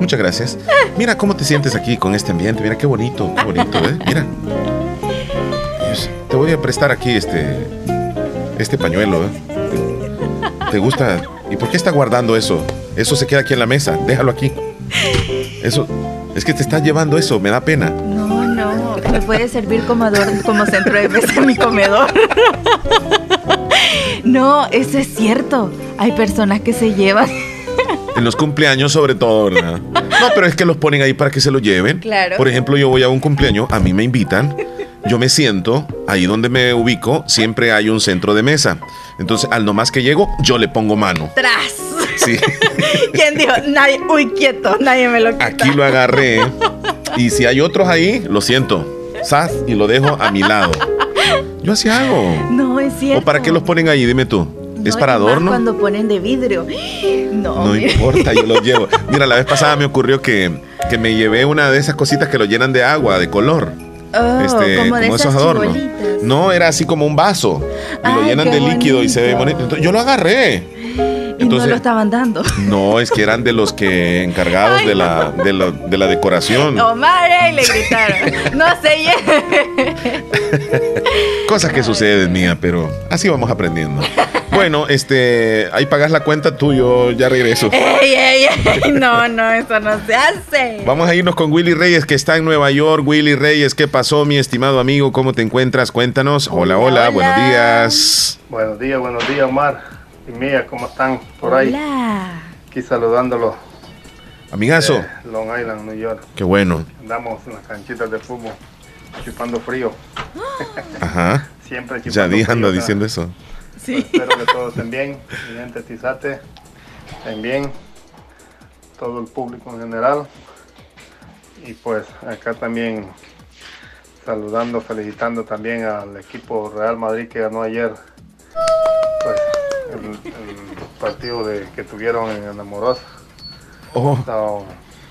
Muchas gracias. Mira cómo te sientes aquí con este ambiente. Mira qué bonito, qué bonito, ¿eh? Mira. Te voy a prestar aquí este este pañuelo, ¿eh? ¿Te gusta? ¿Y por qué está guardando eso? Eso se queda aquí en la mesa. Déjalo aquí. Eso es que te está llevando eso, me da pena. No, no, me puede servir como como centro de mesa en mi comedor. No, eso es cierto. Hay personas que se llevan en los cumpleaños sobre todo, ¿verdad? No, pero es que los ponen ahí para que se lo lleven. Claro. Por ejemplo, yo voy a un cumpleaños, a mí me invitan, yo me siento, ahí donde me ubico, siempre hay un centro de mesa. Entonces, al nomás que llego, yo le pongo mano. Tras. Sí. ¿Quién dijo? Nadie, uy, quieto, nadie me lo quita. Aquí lo agarré. Y si hay otros ahí, lo siento. Sas y lo dejo a mi lado. Yo así hago. No, es cierto. ¿O para qué los ponen ahí? Dime tú. ¿Es para adorno? Cuando ponen de vidrio. No. No importa, yo los llevo. Mira, la vez pasada me ocurrió que, que me llevé una de esas cositas que lo llenan de agua, de color. Oh, este, como, de esos adornos. No, era así como un vaso. Y lo llenan de líquido y se ve bonito. Entonces, yo lo agarré. Y no lo estaban dando. No, es que eran de los que encargados de, la, de, la, de, la, decoración. Omar, eh, le gritaron. No se Cosas que suceden, mía, pero así vamos aprendiendo. Bueno, este, ahí pagas la cuenta tú, yo ya regreso. Ey, ey, ey. No, no, eso no se hace. Vamos a irnos con Willy Reyes, que está en Nueva York. Willy Reyes, ¿qué pasó, mi estimado amigo? ¿Cómo te encuentras? Cuéntanos. Hola, hola, buenos días. Buenos días, buenos días, Omar y Mía, ¿cómo están por ahí? Hola. Aquí saludándolo. Amigazo. Long Island, New York. Qué bueno. Andamos en las canchitas de fútbol, chupando frío. Ajá. Siempre chupando Ya anda diciendo eso. Sí. espero que todos estén bien, mi gente Tizate, estén bien, todo el público en general. Y pues acá también saludando, felicitando también al equipo Real Madrid que ganó ayer pues, el, partido de, que tuvieron en Enamorosa. Oh.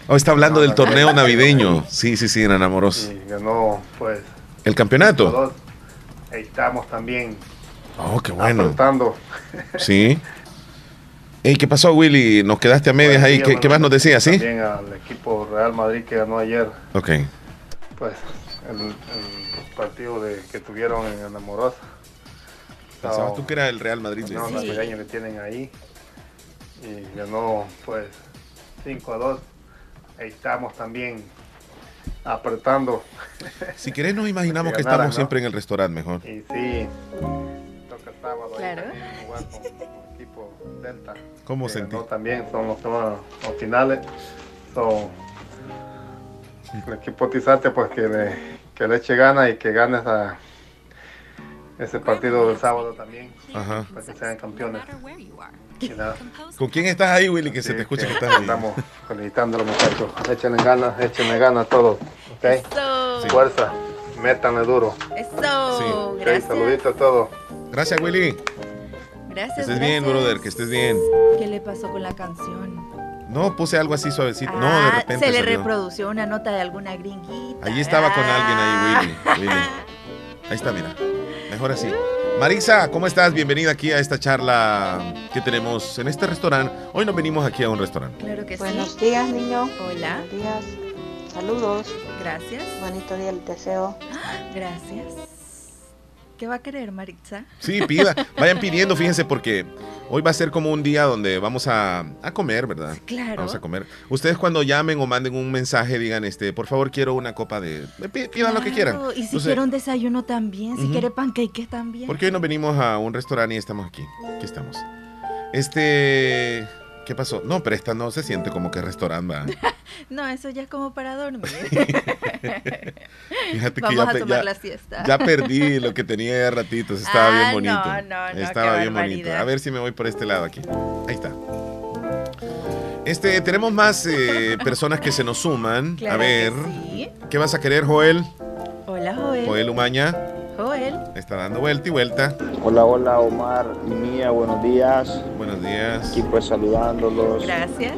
oh. está hablando del torneo navideño. Sí, sí, sí, en Enamorosa. Y ganó, pues. ¿El campeonato? Ahí estamos también Oh, qué bueno. Sí. ¿Y qué pasó, Willy? Nos quedaste a medias ahí. ¿Qué, más nos decías, sí? También al equipo Real Madrid que ganó ayer. Ok. Pues el, partido de, que tuvieron en Enamorosa. Pensabas tú que era el Real Madrid. No, sí. que tienen ahí. Y ganó, pues, 5 a 2. Ahí estamos también apretando. Si querés, nos imaginamos que, estamos siempre en el restaurante mejor. Y sí, claro. equipo Delta. ¿Cómo sentí? También son los, los finales. Son el equipo Tizate pues que le, que le eche gana y que gane esa, ese partido del sábado también, Ajá. para que sean campeones. ¿Con quién estás ahí, Willy? Que se te escucha que, estás ahí. Estamos felicitando a los muchachos. Échenle ganas, échenle ganas a todos. ¿okay? Fuerza, métanle duro. Eso, gracias. saluditos a todos. Gracias, Willy. Gracias. Que estés bien, brother, que estés bien. ¿Qué le pasó con la canción? No, puse algo así suavecito. no, de ah, repente. Se le reprodució una nota de alguna gringuita. Allí estaba con alguien ahí, Willy. Willy. Ahí está, mira. Mejor así. Marisa, ¿cómo estás? Bienvenida aquí a esta charla que tenemos en este restaurante. Hoy nos venimos aquí a un restaurante. Claro que Buenos días, niño. Hola. Buenos días. Saludos. Gracias. Bonito día el deseo. Gracias. ¿Qué va a querer, Maritza? Sí, pida. Vayan pidiendo, fíjense, porque hoy va a ser como un día donde vamos a, comer, ¿verdad? Claro. Vamos a comer. Ustedes cuando llamen o manden un mensaje, digan, este, por favor, quiero una copa de... Pidan lo que quieran. Y si quieren un desayuno también, si quiere panqueques también. Porque hoy nos venimos a un restaurante y estamos aquí. Aquí estamos. Este... ¿Qué pasó? No, pero esta no se siente como que restaurante. no, eso ya es como para dormir. Fíjate Vamos que ya, a tomar la siesta. ya perdí lo que tenía de ratitos. Estaba bien bonito. No, no, no, Estaba bien bonito. A ver si me voy por este lado aquí. Ahí está. Este, tenemos más eh, personas que se nos suman. a ver. ¿Qué vas a querer, Joel? Hola, Joel. Joel Umaña. Joel. Está dando vuelta y vuelta. Hola, hola Omar y Mía, buenos días. Buenos días. Aquí pues saludándolos. Gracias.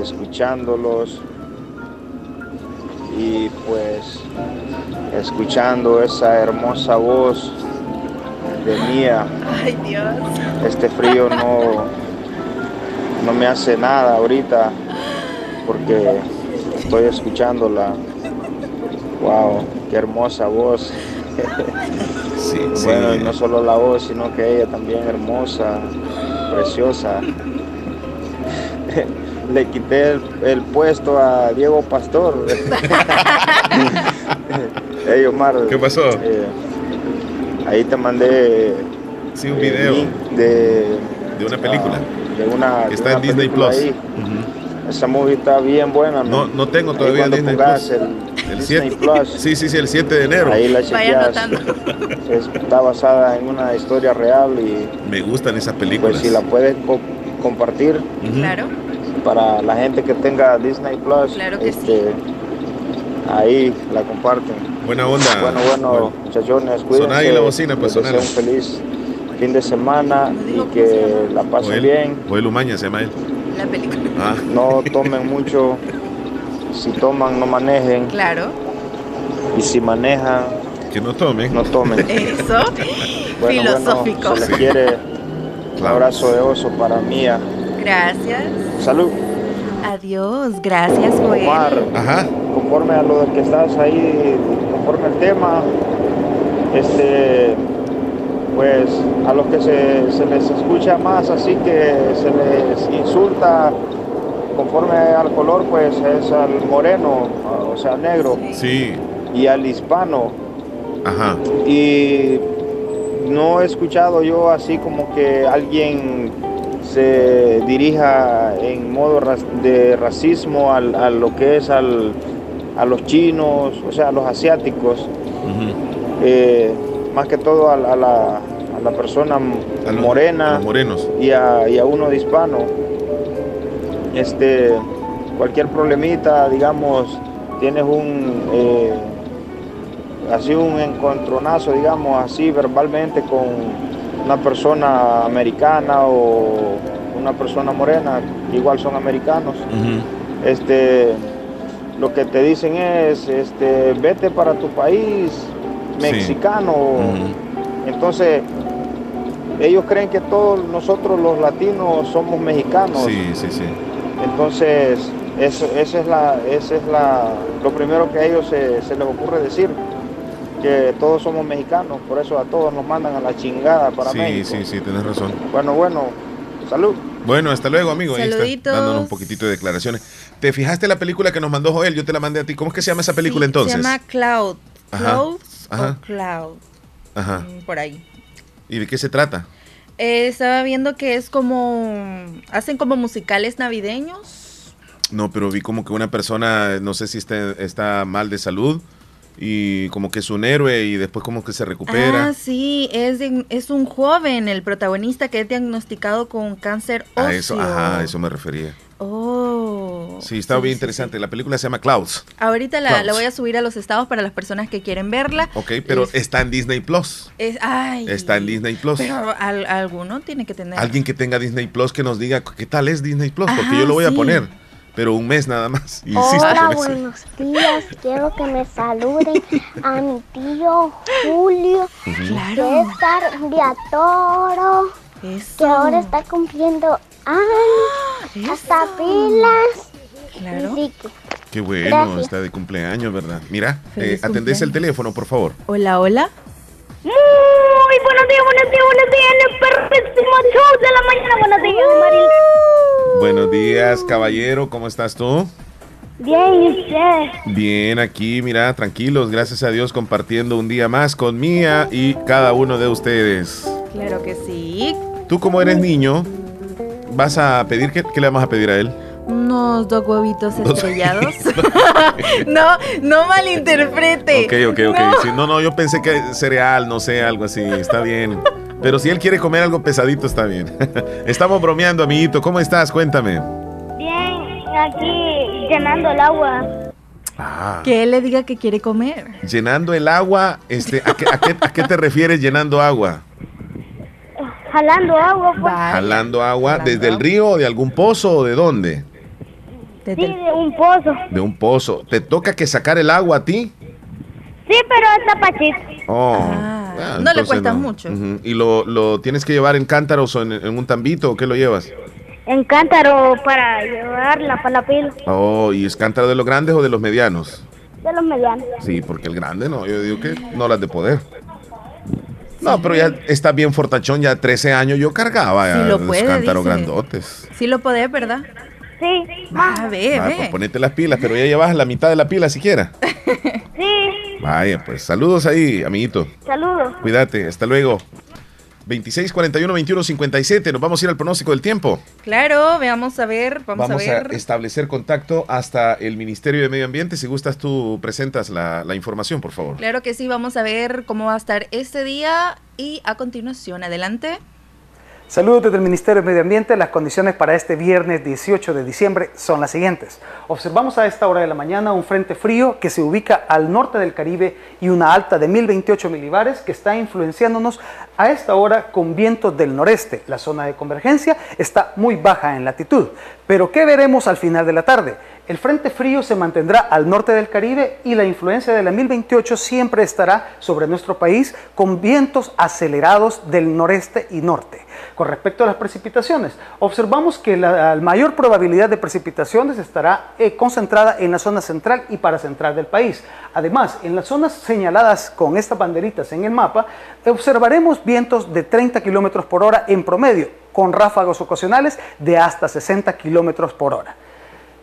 Escuchándolos. Y pues escuchando esa hermosa voz de Mía. Ay Dios. Este frío no, no me hace nada ahorita porque estoy escuchándola. Wow, qué hermosa voz. bueno, y no solo la voz, sino que ella también hermosa, preciosa. Le quité el, puesto a Diego Pastor. Omar. ¿Qué pasó? Eh, ahí te mandé sí, un video de, de una película. de una, que está en Disney Plus. Esa movie está bien buena. No, no, tengo todavía Disney Plus. El, 7. Sí, sí, sí, el 7 de enero. Ahí la chequeas. Está basada en una historia real y. Me gustan esas películas. Pues si la puedes compartir. Claro. Para la gente que tenga Disney Plus. Claro que este, sí. Ahí la comparten. Buena onda. Bueno, bueno, muchachones, cuídense. ahí la bocina, pues Un feliz fin de semana y que la pasen bien. Joel Umaña se llama él la película. Ah. No tomen mucho. Si toman, no manejen. Claro. Y si manejan. Que no tomen. No tomen. Eso. Filosófico. se les quiere. Un abrazo de oso para Mía. Gracias. Salud. Adiós. Gracias, Joel. Omar, Ajá. conforme a lo que estás ahí, conforme al tema, este pues a los que se, les escucha más así que se les insulta conforme al color, pues es al moreno, o sea, negro. Sí. Y al hispano. Ajá. Y no he escuchado yo así como que alguien se dirija en modo de racismo a lo que es al, a los chinos, o sea, a los asiáticos más que todo a, la, a la, persona morena morenos. Y, a, y, a, uno de hispano. Este, cualquier problemita, digamos, tienes un eh, así un encontronazo, digamos, así verbalmente con una persona americana o una persona morena, igual son americanos. Este lo que te dicen es este vete para tu país, mexicano. Entonces, ellos creen que todos nosotros los latinos somos mexicanos. Sí, sí, sí. Entonces, eso, esa es la, ese es la, lo primero que a ellos se, les ocurre decir, que todos somos mexicanos, por eso a todos nos mandan a la chingada para sí, México. Sí, sí, tienes razón. Bueno, bueno, salud. Bueno, hasta luego, amigo. dándonos un poquitito de declaraciones. ¿Te fijaste la película que nos mandó Joel? Yo te la mandé a ti. ¿Cómo es que se llama esa película entonces? Se llama Cloud. Cloud Ajá. Cloud. Ajá. Mm, por ahí. ¿Y de qué se trata? Eh, estaba viendo que es como. Hacen como musicales navideños. No, pero vi como que una persona, no sé si está, está mal de salud y como que es un héroe y después como que se recupera. Ah, sí, es, es un joven, el protagonista que es diagnosticado con cáncer óseo. A eso, ajá, a eso me refería. Oh. Sí, está bien interesante. La película se llama Clouds. Ahorita la, la, voy a subir a los estados para las personas que quieren verla. Ok, pero está en Disney Plus. Es, ay, está en Disney Plus. Pero al, alguno tiene que tener. Alguien que tenga Disney Plus que nos diga qué tal es Disney Plus, porque yo lo voy a poner pero un mes nada más. Hola, buenos días. Quiero que me saluden a mi tío Julio, claro. César Viatoro, que ahora está cumpliendo años, hasta pilas. Claro. Qué bueno, está de cumpleaños, ¿verdad? Mira, eh, atendés el teléfono, por favor. Hola, hola. Muy buenos días, buenos días, buenos días. En el perfectísimo show de la mañana. Buenos días, Maril. Buenos días, caballero. ¿Cómo estás tú? Bien, ¿y usted? Bien, aquí, mira, tranquilos, gracias a Dios, compartiendo un día más con Mía y cada uno de ustedes. Claro que sí. Tú, como eres niño, vas a pedir, ¿qué, qué le vamos a pedir a él? Unos dos huevitos estrellados. no, no malinterprete. Ok, ok, ok. No. no, no, yo pensé que cereal, no sé, algo así. Está bien. Pero si él quiere comer algo pesadito, está bien. Estamos bromeando, amiguito. ¿Cómo estás? Cuéntame. Bien, aquí llenando el agua. Ah. Que él le diga que quiere comer. Llenando el agua, este, ¿a, qué, a, qué, ¿a qué te refieres llenando agua? Jalando agua. Pues. Jalando agua, Jalando ¿desde el río o de algún pozo o de dónde? Sí, de un pozo. De un pozo. ¿Te toca que sacar el agua a ti? Sí, pero está pachito. Oh. Ah, ah, no le cuesta no. mucho. Uh -huh. ¿Y lo, lo, tienes que llevar en cántaros o en, en, un tambito o qué lo llevas? En cántaro para llevarla para la pila. Oh, ¿y es cántaro de los grandes o de los medianos? De los medianos. Sí, porque el grande no, yo digo que no las de poder. No, pero ya está bien fortachón, ya 13 años yo cargaba sí los puede, cántaros dice. grandotes. Sí lo podés, ¿verdad? Sí. Ah, ve, Va, ve. pues ponete las pilas, pero ya llevas la mitad de la pila siquiera. Sí. Vaya, pues saludos ahí, amiguito. Saludos. Cuídate, hasta luego. 26 41 21 57. Nos vamos a ir al pronóstico del tiempo. Claro, veamos a ver, vamos, Vamos a a, ver. establecer contacto hasta el Ministerio de Medio Ambiente. Si gustas, tú presentas la, la información, por favor. Claro que sí, vamos a ver cómo va a estar este día y a continuación, adelante. Saludos desde el Ministerio de Medio Ambiente. Las condiciones para este viernes 18 de diciembre son las siguientes. Observamos a esta hora de la mañana un frente frío que se ubica al norte del Caribe y una alta de 1028 milibares que está influenciándonos a esta hora con vientos del noreste. La zona de convergencia está muy baja en latitud. Pero ¿qué veremos al final de la tarde? El frente frío se mantendrá al norte del Caribe y la influencia de la 1028 siempre estará sobre nuestro país con vientos acelerados del noreste y norte. Con respecto a las precipitaciones, observamos que la, mayor probabilidad de precipitaciones estará eh, concentrada en la zona central y paracentral del país. Además, en las zonas señaladas con estas banderitas en el mapa, observaremos vientos de 30 kilómetros por hora en promedio, con ráfagos ocasionales de hasta 60 kilómetros por hora.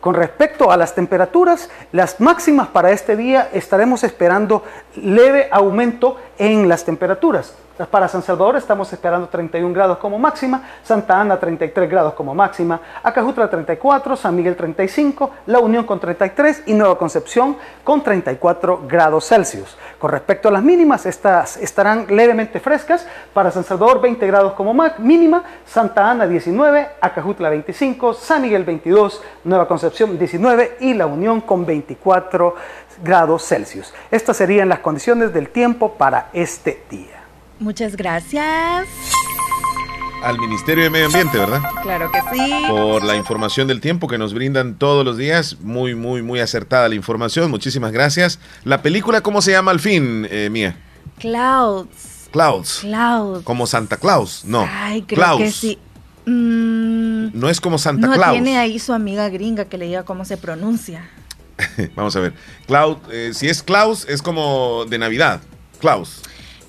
Con respecto a las temperaturas, las máximas para este día estaremos esperando leve aumento en las temperaturas. Para San Salvador estamos esperando 31 grados como máxima, Santa Ana 33 grados como máxima, Acajutla 34, San Miguel 35, La Unión con 33 y Nueva Concepción con 34 grados Celsius. Con respecto a las mínimas, estas estarán levemente frescas. Para San Salvador 20 grados como mínima, Santa Ana 19, Acajutla 25, San Miguel 22, Nueva Concepción 19 y La Unión con 24 grados Celsius. Estas serían las condiciones del tiempo para este día. Muchas gracias. Al Ministerio de Medio Ambiente, ¿verdad? Claro que sí. Por la información del tiempo que nos brindan todos los días. Muy, muy, muy acertada la información. Muchísimas gracias. La película, ¿cómo se llama al fin, eh, Mía? Clouds. Clouds. Clouds. Como Santa Claus. No. Ay, creo Klaus. que sí. Mm, No es como Santa no Claus. tiene ahí su amiga gringa que le diga cómo se pronuncia. Vamos a ver. Cloud, eh, si es Klaus, es como de Navidad. Klaus.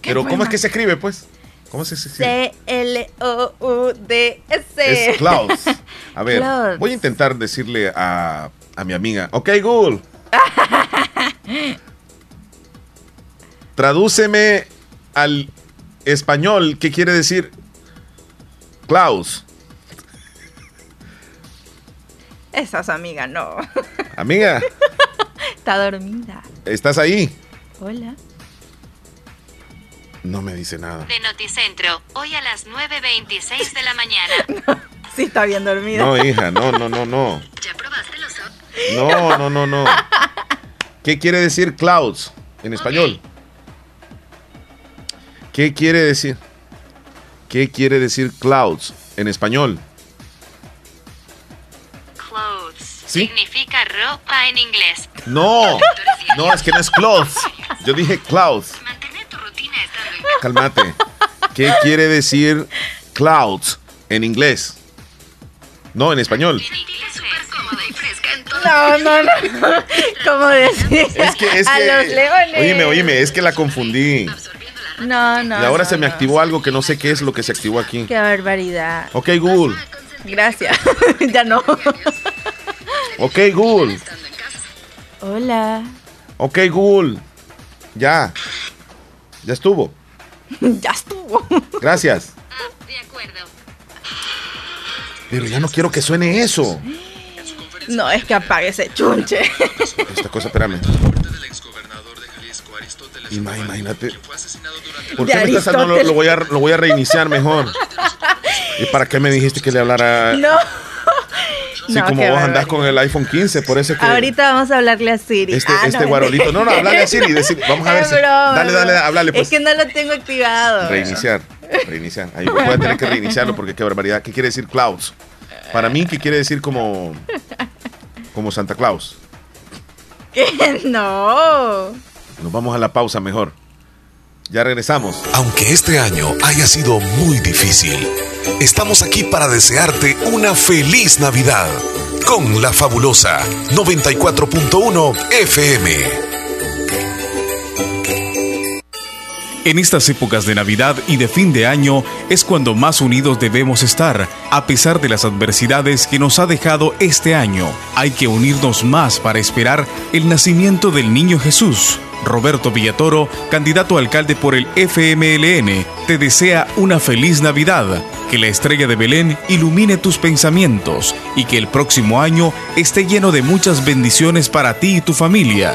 Pero ¿cómo es que se escribe, pues? ¿Cómo se escribe? C-L-O-U-D-S. Es Klaus. A ver, Klaus. voy a intentar decirle a, a mi amiga. Ok, Google. Tradúceme al español qué quiere decir Klaus. Esa es amiga, no. Amiga, Está dormida. ¿estás ahí? Hola. No me dice nada. De Noticentro, hoy a las 9.26 de la mañana. sí, está bien dormida. No, hija, no, no, no, no. ¿Ya probaste los No, no, no, no. ¿Qué quiere decir clouds en español? ¿Qué quiere decir? ¿Qué quiere decir clouds en español? Clothes. ¿Sí? Significa ropa en inglés. No, no, es que no es clothes. Yo dije clouds. Cálmate. ¿Qué quiere decir clouds en inglés? No, en español. No, no, no. ¿Cómo decir? Es que, es a que, los leones. Oíme, oíme, es que la confundí. No, no. y ahora no, se me no. activó algo que no sé qué es lo que se activó aquí. Qué barbaridad. Ok, Google. Gracias. ya no. Ok, Google. Hola. Ok, Google. Ya. Ya estuvo. ya estuvo. Gracias. De acuerdo. Pero ya no quiero que suene eso. No, es que apague ese chunche. Esta cosa, espérame. Ima- Imagínate. ¿Por qué me estás dando? Lo voy a, lo voy a reiniciar mejor. ¿Y para qué me dijiste que le hablara? No. Sí, No, como vos andás con el iPhone 15, por eso es que Ahorita vamos a hablarle a Siri. este, Ah, este no, guarolito. No, no, hablarle a Siri. decir- vamos a ver si. Dale, dale, háblale pues. Es que no lo tengo activado. Reiniciar, reiniciar. Ahí voy a tener que reiniciarlo porque qué barbaridad. ¿Qué quiere decir clouds? Para mí, ¿qué quiere decir como, como Santa Claus? ¿Qué? No. Nos vamos a la pausa mejor. Ya regresamos. Aunque este año haya sido muy difícil, estamos aquí para desearte una feliz Navidad con la fabulosa 94.1 FM. En estas épocas de Navidad y de fin de año es cuando más unidos debemos estar, a pesar de las adversidades que nos ha dejado este año. Hay que unirnos más para esperar el nacimiento del niño Jesús. Roberto Villatoro, candidato a alcalde por el FMLN, te desea una feliz Navidad, que la estrella de Belén ilumine tus pensamientos y que el próximo año esté lleno de muchas bendiciones para ti y tu familia.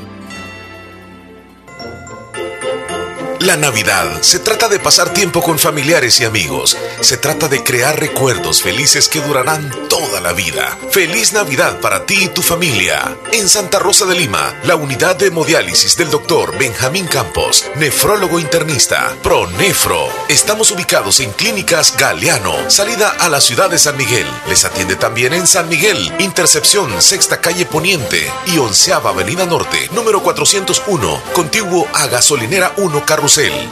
La Navidad se trata de pasar tiempo con familiares y amigos. Se trata de crear recuerdos felices que durarán toda la vida. Feliz Navidad para ti y tu familia. En Santa Rosa de Lima, la unidad de hemodiálisis del doctor Benjamín Campos, nefrólogo internista, Pronefro. Estamos ubicados en Clínicas Galeano, salida a la ciudad de San Miguel. Les atiende también en San Miguel, Intercepción, Sexta Calle Poniente y Onceava Avenida Norte, número 401, contiguo a Gasolinera 1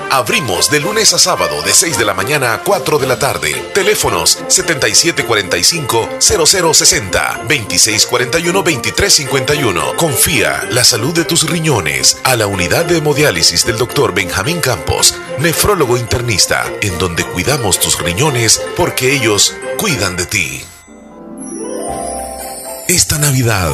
Abrimos de lunes a sábado de 6 de la mañana a 4 de la tarde. Teléfonos 7745-0060, 2641-2351. Confía la salud de tus riñones a la unidad de hemodiálisis del doctor Benjamín Campos, nefrólogo internista, en donde cuidamos tus riñones porque ellos cuidan de ti. Esta Navidad,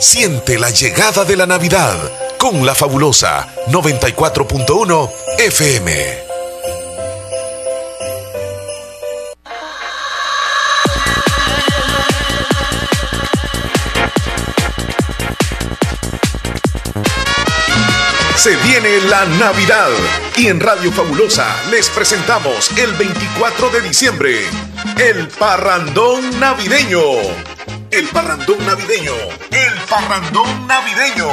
Siente la llegada de la Navidad con la fabulosa 94.1 FM. Se viene la Navidad y en Radio Fabulosa les presentamos el 24 de diciembre el Parrandón Navideño. El Parrandón Navideño. El Parrandón Navideño.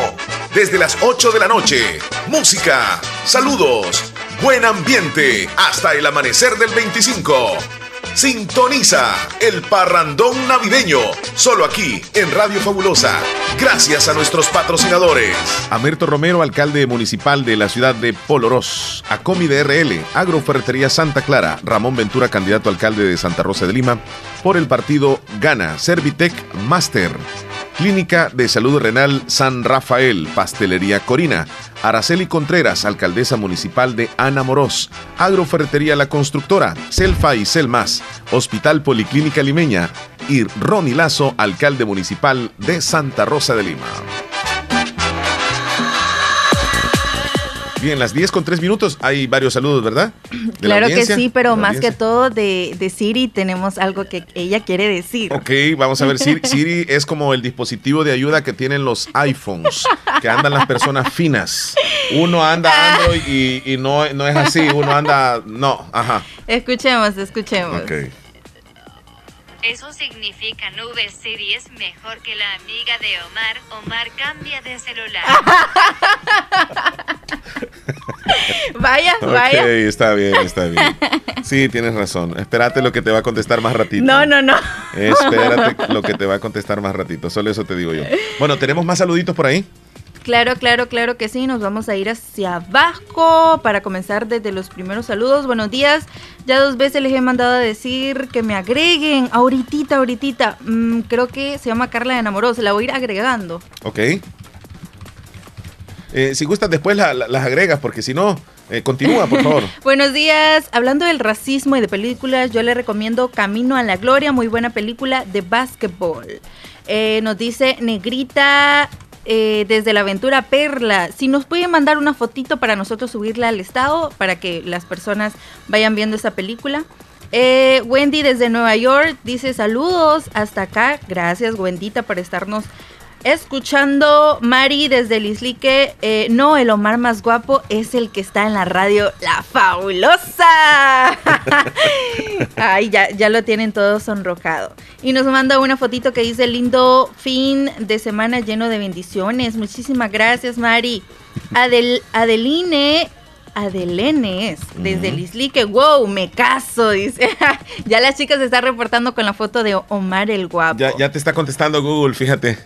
Desde las 8 de la noche. Música, saludos, buen ambiente hasta el amanecer del 25. Sintoniza el parrandón navideño, solo aquí en Radio Fabulosa. Gracias a nuestros patrocinadores. Amerto Romero, alcalde municipal de la ciudad de Polorós. Acomi de RL, Agroferretería Santa Clara. Ramón Ventura, candidato alcalde de Santa Rosa de Lima. Por el partido Gana, Servitec Master. Clínica de Salud Renal San Rafael, Pastelería Corina, Araceli Contreras, alcaldesa municipal de Ana Morós, Agroferretería La Constructora, Selfa y Selmas, Hospital Policlínica Limeña. Y Ronnie Lazo, alcalde municipal de Santa Rosa de Lima. Bien, las 10 con 3 minutos. Hay varios saludos, ¿verdad? claro que sí, pero más que todo de, de, Siri tenemos algo que ella quiere decir. Ok, vamos a ver. Siri, Siri es como el dispositivo de ayuda que tienen los iPhones, que andan las personas finas. Uno anda Android y, y no, no es así. Uno anda. No, ajá. Escuchemos, escuchemos. Ok. Eso significa Nube Siri es mejor que la amiga de Omar. Omar cambia de celular. vaya, vaya. Ok, está bien, está bien. Sí, tienes razón. Espérate lo que te va a contestar más ratito. No, no, no. Espérate lo que te va a contestar más ratito. Solo eso te digo yo. Bueno, ¿tenemos más saluditos por ahí? Claro, claro, claro que sí. Nos vamos a ir hacia abajo para comenzar desde los primeros saludos. Buenos días. Ya dos veces les he mandado a decir que me agreguen. Ahorita, ahorita. Mm, creo que se llama Carla de. La voy a ir agregando. Ok. Eh, si gustas, después la, la, las agregas, porque si no, eh, continúa, por favor. Buenos días. Hablando del racismo y de películas, yo le recomiendo Camino a la Gloria, muy buena película de básquetbol. Eh, nos dice Negrita eh, desde la aventura Perla. Si nos puede mandar una fotito para nosotros subirla al estado, para que las personas vayan viendo esa película. Eh, Wendy desde Nueva York dice saludos hasta acá. Gracias Wendita por estarnos escuchando. Mari desde Lislique. Eh, no, el Omar más guapo es el que está en la radio La Fabulosa. Ay, ya, ya lo tienen todo sonrojado. Y nos manda una fotito que dice lindo fin de semana lleno de bendiciones. Muchísimas gracias, Mari. Adel, Adeline Adelene es, desde uh -huh. Lislique, wow, me caso, dice. ya las chicas se están reportando con la foto de Omar el guapo. Ya, ya te está contestando Google, fíjate.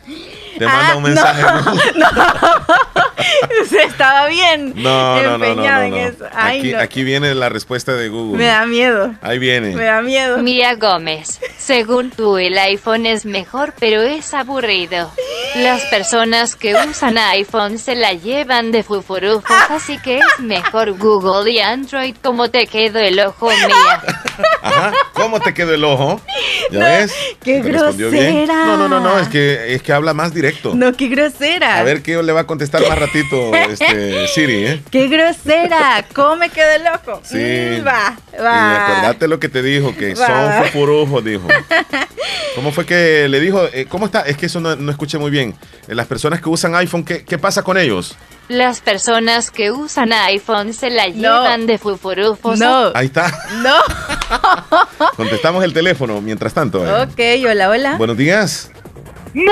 Te manda Ah, un mensaje. No, no. Se estaba bien No, no, no, no, empeñada no, en no. eso. Ay, Aquí, no. aquí viene la respuesta de Google. Me da miedo. Ahí viene. Me da miedo. Mía Gómez, según tú el iPhone es mejor, pero es aburrido. Las personas que usan iPhone se la llevan de fufurufos, así que es mejor Google y Android como te quedó el ojo mía. Ajá. ¿Cómo te quedó el ojo? ¿Ya No, ves? qué ¿Te respondió bien? grosera. No, no, no, no, es que, es que habla más directo. No, qué grosera. A ver qué le va a contestar más ratito este, Siri, ¿eh? Qué grosera. ¿Cómo me quedé loco? Sí. Mm, va, Y va. acordate lo que te dijo, que Va. son fufurujos, dijo. ¿Cómo fue que le dijo? eh, ¿Cómo está? Es que eso no, no escuché muy bien. Eh, Las personas que usan iPhone, ¿qué, qué pasa con ellos? Las personas que usan iPhone se la llevan de fufurufos. No. Ahí está. No. Contestamos el teléfono mientras tanto. eh. ok, hola, hola. Buenos días. ¡Muy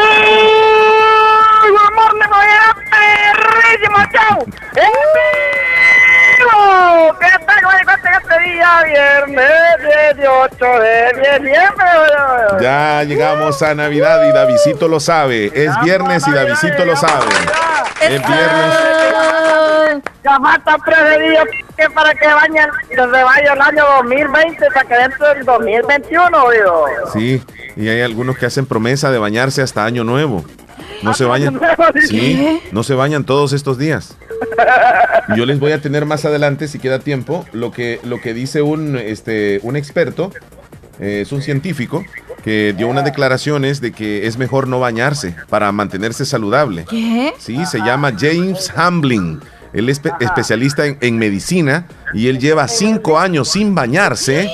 buen morning, perrísimo show! ¡El amigo! ¿Qué tal? ¿Cómo este día? Viernes 18 de diciembre. Ya llegamos a Navidad y Davidito lo sabe. Es viernes y Davidito lo sabe. Es viernes. Ya falta tres días que para que vaya, se vaya el año 2020 para que dentro del 2021, digo. Sí, y hay algunos que hacen promesa de bañarse hasta año nuevo. No se bañan. Sí, no se bañan todos estos días. Yo les voy a tener más adelante, si queda tiempo, lo que, lo que dice un, este, un experto, eh, es un científico, que dio unas declaraciones de que es mejor no bañarse para mantenerse saludable. ¿Qué? Sí, se llama James Hambling. Él es especialista en, en medicina y él lleva cinco años sin bañarse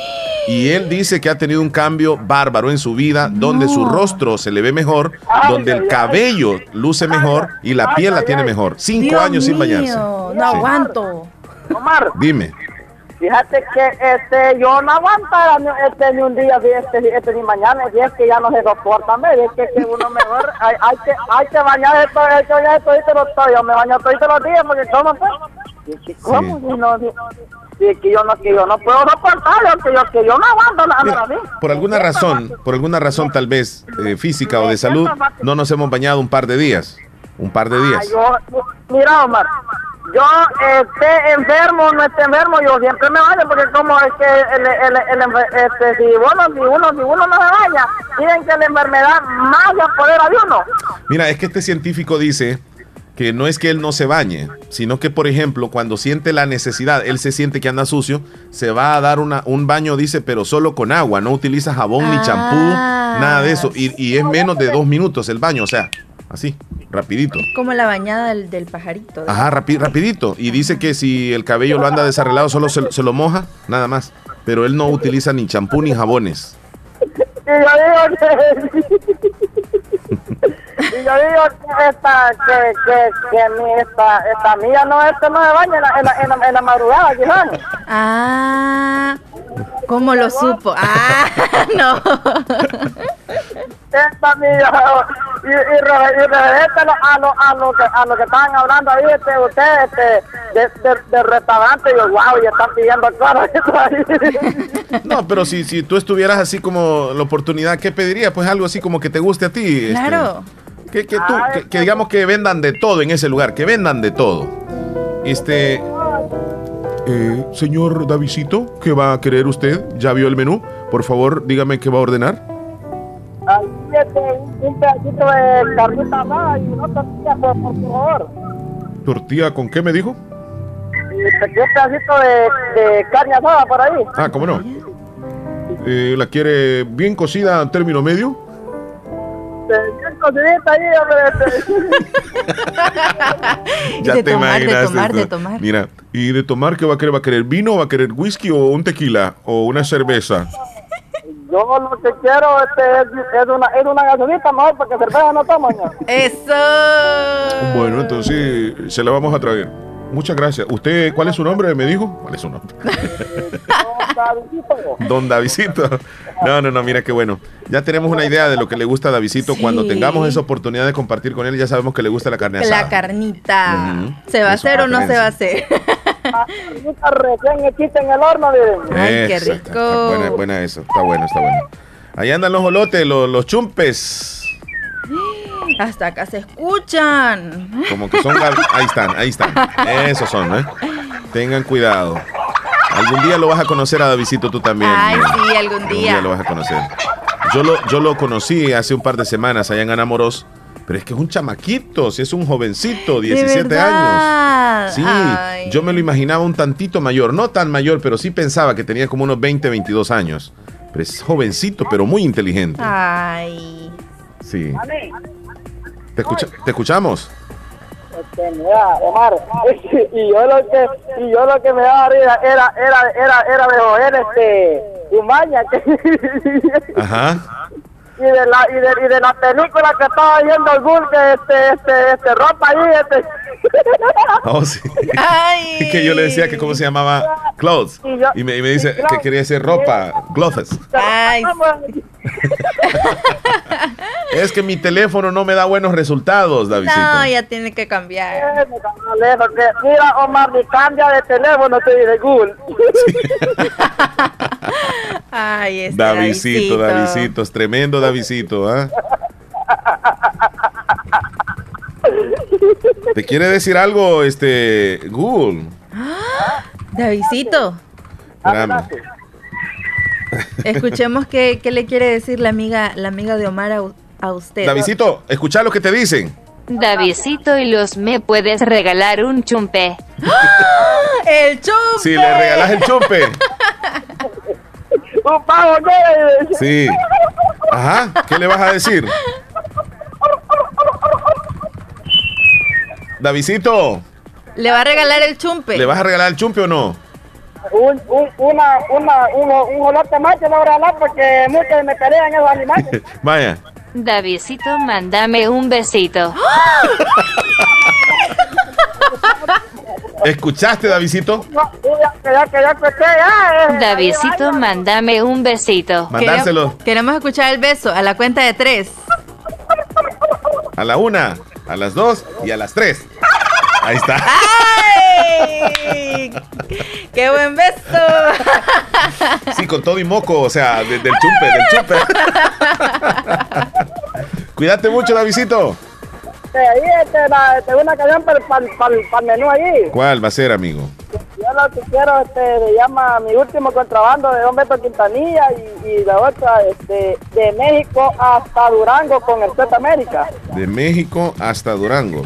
y él dice que ha tenido un cambio bárbaro en su vida, donde su rostro se le ve mejor, donde el cabello luce mejor y la piel la tiene mejor. Cinco Dios años sin bañarse. No aguanto. Omar, Dime. fíjate que este, yo no aguantara ni- este, ni un día, ni este, este, ni mañana, y es que ya no se soporta, me es que, que uno mejor, hay, hay que, hay que bañar todo, hay que bañar todo, todo, yo me baño todos los días, porque ¿cómo pues? Y que, ¿Cómo? Si no, si, si que yo no, que yo no puedo soportarlo, que yo, que yo no aguanto nada Mira, por alguna razón, por alguna razón tal vez eh, física o de salud, no nos hemos bañado un par de días. Un par de Ah, días. yo, mira, Omar, yo esté enfermo, no esté enfermo, yo siempre me baño porque como es que el, el, este, si, uno, si, uno, si uno no se baña, dicen que la enfermedad más se apodera de uno. Mira, es que este científico dice que no es que él no se bañe, sino que, por ejemplo, cuando siente la necesidad, él se siente que anda sucio, se va a dar una, un baño, dice, pero solo con agua, no utiliza jabón ni champú, nada de eso, y, y es menos de dos minutos el baño, o sea, así, rapidito. Como la bañada del, del pajarito. Ajá, rapi- rapidito. Y dice que si el cabello lo anda desarreglado, solo se, se lo moja, nada más. Pero él no utiliza ni champú ni jabones. Y yo digo que... y esta, que, que, que mi, esta, esta mía no, este no se baña en la, en la, en la, en la madrugada, quizás. Ah, ¿cómo lo supo? Ah, no. esta mía y, y, re- y referente a lo, a, lo, a, lo que, a lo que estaban hablando ahí este, ustedes este, de, de, del restaurante yo wow y están pidiendo cosas No, pero si, si tú estuvieras así como la oportunidad, ¿qué pedirías? Pues algo así como que te guste a ti. este, Claro. Que, que tú, que, que digamos que vendan de todo en ese lugar, que vendan de todo. Este. eh, señor Davidito, ¿qué va a querer usted? ¿Ya vio el menú? Por favor, dígame qué va a ordenar. Este, un, pedacito de carnita más y una tortilla por, por favor ¿Tortilla con qué me dijo? este, un pedacito de, de carne asada por ahí Ah, ¿cómo no? Eh, ¿La quiere bien cocida a término medio? Ya de te tomar, de imaginas tomar, de tomar. Mira, ¿y de tomar qué va a querer? ¿Va a querer vino? ¿Va a querer whisky o un tequila? ¿O una cerveza? yo lo que quiero este, es, es una, es una gasolita mejor porque cerveza no tomo ¿no? Eso. Bueno, entonces se la vamos a traer. Muchas gracias. ¿Usted cuál es su nombre? ¿Me dijo? ¿Cuál es su nombre? Don Davidito. No, no, no, mira qué bueno. Ya tenemos una idea de lo que le gusta a Davidito. Cuando tengamos esa oportunidad de compartir con él, ya sabemos que le gusta la carne asada. La carnita. ¿Se va a hacer o no se va a hacer? Carnita recién hechita en el horno miren. Ay, qué rico. Está buena, buena eso. Está bueno, está bueno. Ahí andan los olotes, los, los chumpes. Hasta acá se escuchan. Como que son. Ahí están, ahí están. Esos son, ¿eh? Tengan cuidado. Algún día lo vas a conocer a Davidito tú también. Ay, mira. sí, algún día. lo vas a conocer. Yo lo, yo lo conocí hace un par de semanas allá en Anamoros. Pero es que es un chamaquito, si es un jovencito, 17 años. verdad? Sí, Ay. yo me lo imaginaba un tantito mayor, no tan mayor, pero sí pensaba que tenía como unos 20, 22 años. Pero es jovencito, pero muy inteligente. Ay. Sí. ¿Te, escucha- ¿te escuchamos? Este, mira, Omar, y yo lo que, y yo lo que me daba risa era, era, era, era de joder este, Umaña, Ajá. Y de la, y de, y de la película que estaba viendo el bull, que este, este, este, ropa ahí, este. Oh, sí. Ay. que yo le decía que cómo se llamaba clothes. Y yo- Y me, y me dice y que quería decir ropa, clothes. Ay. Es que mi teléfono no me da buenos resultados, Davidito. No, ya tiene que cambiar. Mira, Omar, ni cambia de teléfono, te dice Google. Ay, este Davidito, Davidito, es tremendo Davidito, ¿ah? ¿Te quiere decir algo, este, Google? Davidito. Escuchemos qué, qué, le quiere decir la amiga, la amiga de Omar a, a usted. Davidito, escucha lo que te dicen. Davidito y los me puedes regalar un chumpe. ¡El chumpe! Si le regalas el chumpe. Un pavo, Sí. Ajá, ¿qué le vas a decir? Davidito. ¿Le va a regalar el chumpe? ¿Le vas a regalar el chumpe o no? Un, un, una, una, uno, un olote más te lo voy a regalar porque muchos me pelean esos animales. Vaya. Davidito, mándame un besito. ¿Escuchaste, Davidito? Davidito, mándame un besito. Mandárselo. Queremos escuchar el beso a la cuenta de tres. A la una, a las dos y a las tres. Ahí está. ¡Ay! ¡Qué buen beso! Sí, con todo y moco, o sea, de, del chumpe, del chumpe. Cuídate mucho, Davidito. Ahí este, la, este, una canción para el menú ahí. ¿Cuál va a ser, amigo? Yo lo que quiero este, se llama Mi último contrabando de Don Beto Quintanilla y, y la otra este, de México hasta Durango con el Z América. De México hasta Durango.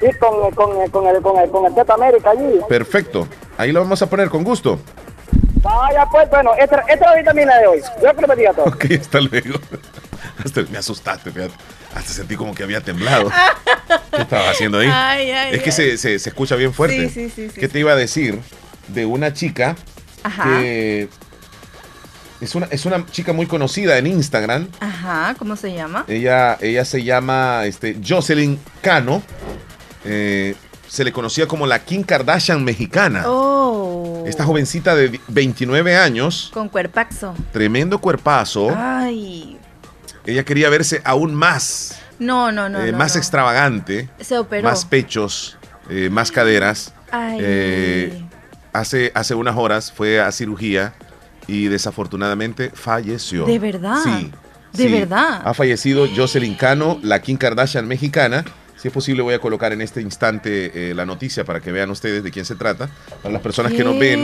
Sí, con, con, con, el, con, el, con el Z América allí. Perfecto. Ahí lo vamos a poner con gusto. Vaya, pues, bueno, esta, esta es la vitamina de hoy. Yo creo que me diga todo. Ok, hasta luego. Hasta me asustaste, fíjate. Hasta sentí como que había temblado. ¿Qué estabas haciendo ahí? Ay, ay, es que se, se, se, escucha bien fuerte. Sí, sí, sí. ¿Qué te iba a decir de una chica Ajá. que es una, es una chica muy conocida en Instagram? Ajá, ¿cómo se llama? Ella, ella se llama este, Jocelyn Cano. Eh, se le conocía como la Kim Kardashian mexicana. Oh. Esta jovencita de 29 años. Con cuerpaxo. Tremendo cuerpazo. Ay. Ella quería verse aún más. No, no, no. eh, no, más no. extravagante. Se operó. Más pechos. eh, más caderas. Ay. Eh, hace, hace unas horas fue a cirugía y desafortunadamente falleció. ¿De verdad? Sí. ¿De sí. verdad? Ha fallecido Jocelyn Cano, la Kim Kardashian mexicana. Si es posible, voy a colocar en este instante eh, la noticia para que vean ustedes de quién se trata. Para las personas que nos ven,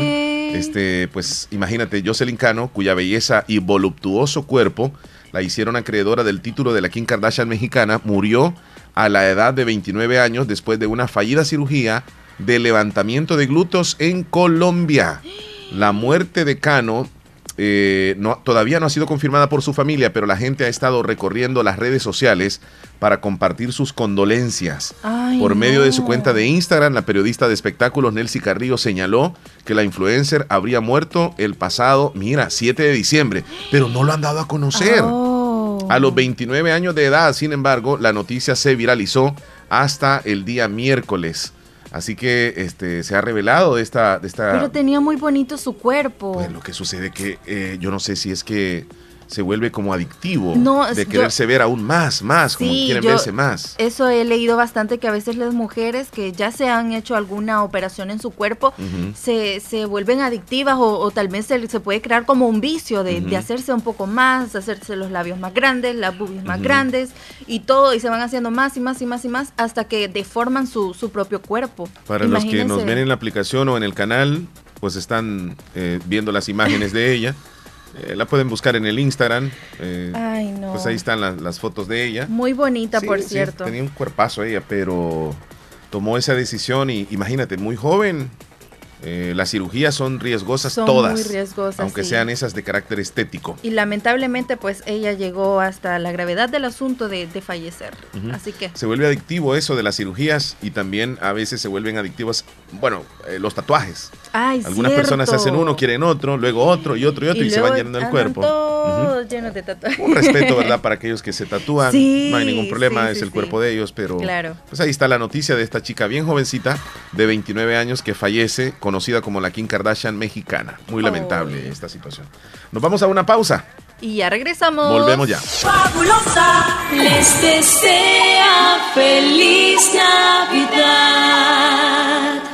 este, pues imagínate, Jocelyn Cano, cuya belleza y voluptuoso cuerpo la hicieron acreedora del título de la Kim Kardashian mexicana, murió a la edad de 29 años después de una fallida cirugía de levantamiento de glúteos en Colombia. La muerte de Cano eh, no, todavía no ha sido confirmada por su familia, pero la gente ha estado recorriendo las redes sociales para compartir sus condolencias. Ay, por medio de su cuenta de Instagram, la periodista de espectáculos Nelcy Carrillo señaló que la influencer habría muerto el pasado, mira, 7 de diciembre, pero no lo han dado a conocer. Oh. A los 29 años de edad, sin embargo, la noticia se viralizó hasta el día miércoles. Así que este, se ha revelado de esta... De esta Pero tenía muy bonito su cuerpo. pues lo que sucede que eh, yo no sé si es que se vuelve como adictivo No, de yo- quererse ver aún más, más, como quieren yo- verse más. Eso he leído bastante que a veces las mujeres que ya se han hecho alguna operación en su cuerpo se, se vuelven adictivas o, o tal vez se, se puede crear como un vicio de, de hacerse un poco más, hacerse los labios más grandes, las boobies más grandes y todo y se van haciendo más y más y más y más hasta que deforman su, su propio cuerpo. Para los que nos ven en la aplicación o en el canal, pues están eh, viendo las imágenes de ella. Eh, la pueden buscar en el Instagram. eh, Ay, no. Pues ahí están las, las fotos de ella. Muy bonita, Sí, por sí, cierto. tenía un cuerpazo ella, pero tomó esa decisión y imagínate, muy joven. eh, las cirugías son riesgosas Son todas. muy riesgosas, Aunque sí. sean esas de carácter estético. Y lamentablemente, pues ella llegó hasta la gravedad del asunto de, de fallecer. Así que, Se vuelve adictivo eso de las cirugías y también a veces se vuelven adictivas, bueno, eh, los tatuajes. Ay, Algunas personas cierto. hacen uno, quieren otro, luego otro y otro y otro y, se van llenando el cuerpo. Todos llenos de tatuajes. Un respeto, ¿verdad? Para aquellos que se tatúan. Sí, no hay ningún problema, sí, es sí, el sí. cuerpo de ellos, pero Claro. pues ahí está la noticia de esta chica bien jovencita de 29 años que fallece, conocida como la Kim Kardashian mexicana. Muy lamentable esta situación. Nos vamos a una pausa Y ya regresamos. Volvemos ya. Fabulosa les desea feliz Navidad.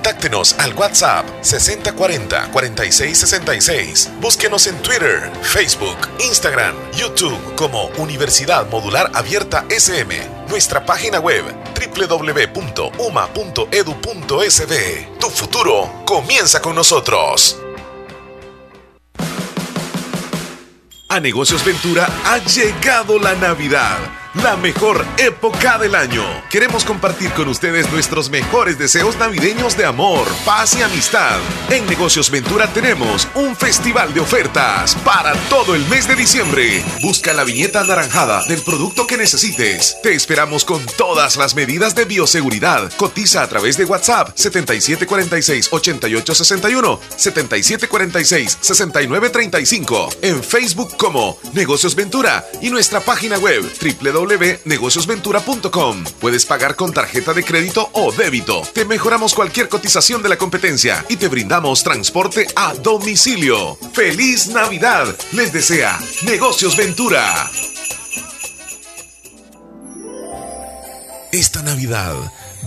Contáctenos al WhatsApp 6040 4666. Búsquenos en Twitter, Facebook, Instagram, YouTube como Universidad Modular Abierta SM. Nuestra página web www.uma.edu.sb. Tu futuro comienza con nosotros. A Negocios Ventura ha llegado la Navidad, la mejor época del año. Queremos compartir con ustedes nuestros mejores deseos navideños de amor, paz y amistad. En Negocios Ventura tenemos un festival de ofertas para todo el mes de diciembre. Busca la viñeta anaranjada del producto que necesites. Te esperamos con todas las medidas de bioseguridad. Cotiza a través de WhatsApp 7746-8861, 7746-6935. En Facebook como Negocios Ventura y nuestra página web www.negociosventura.com. Puedes pagar con tarjeta de crédito o débito. Te mejoramos cualquier cotización de la competencia y te brindamos transporte a domicilio. ¡Feliz Navidad! Les desea Negocios Ventura. Esta Navidad,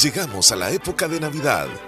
Llegamos a la época de Navidad.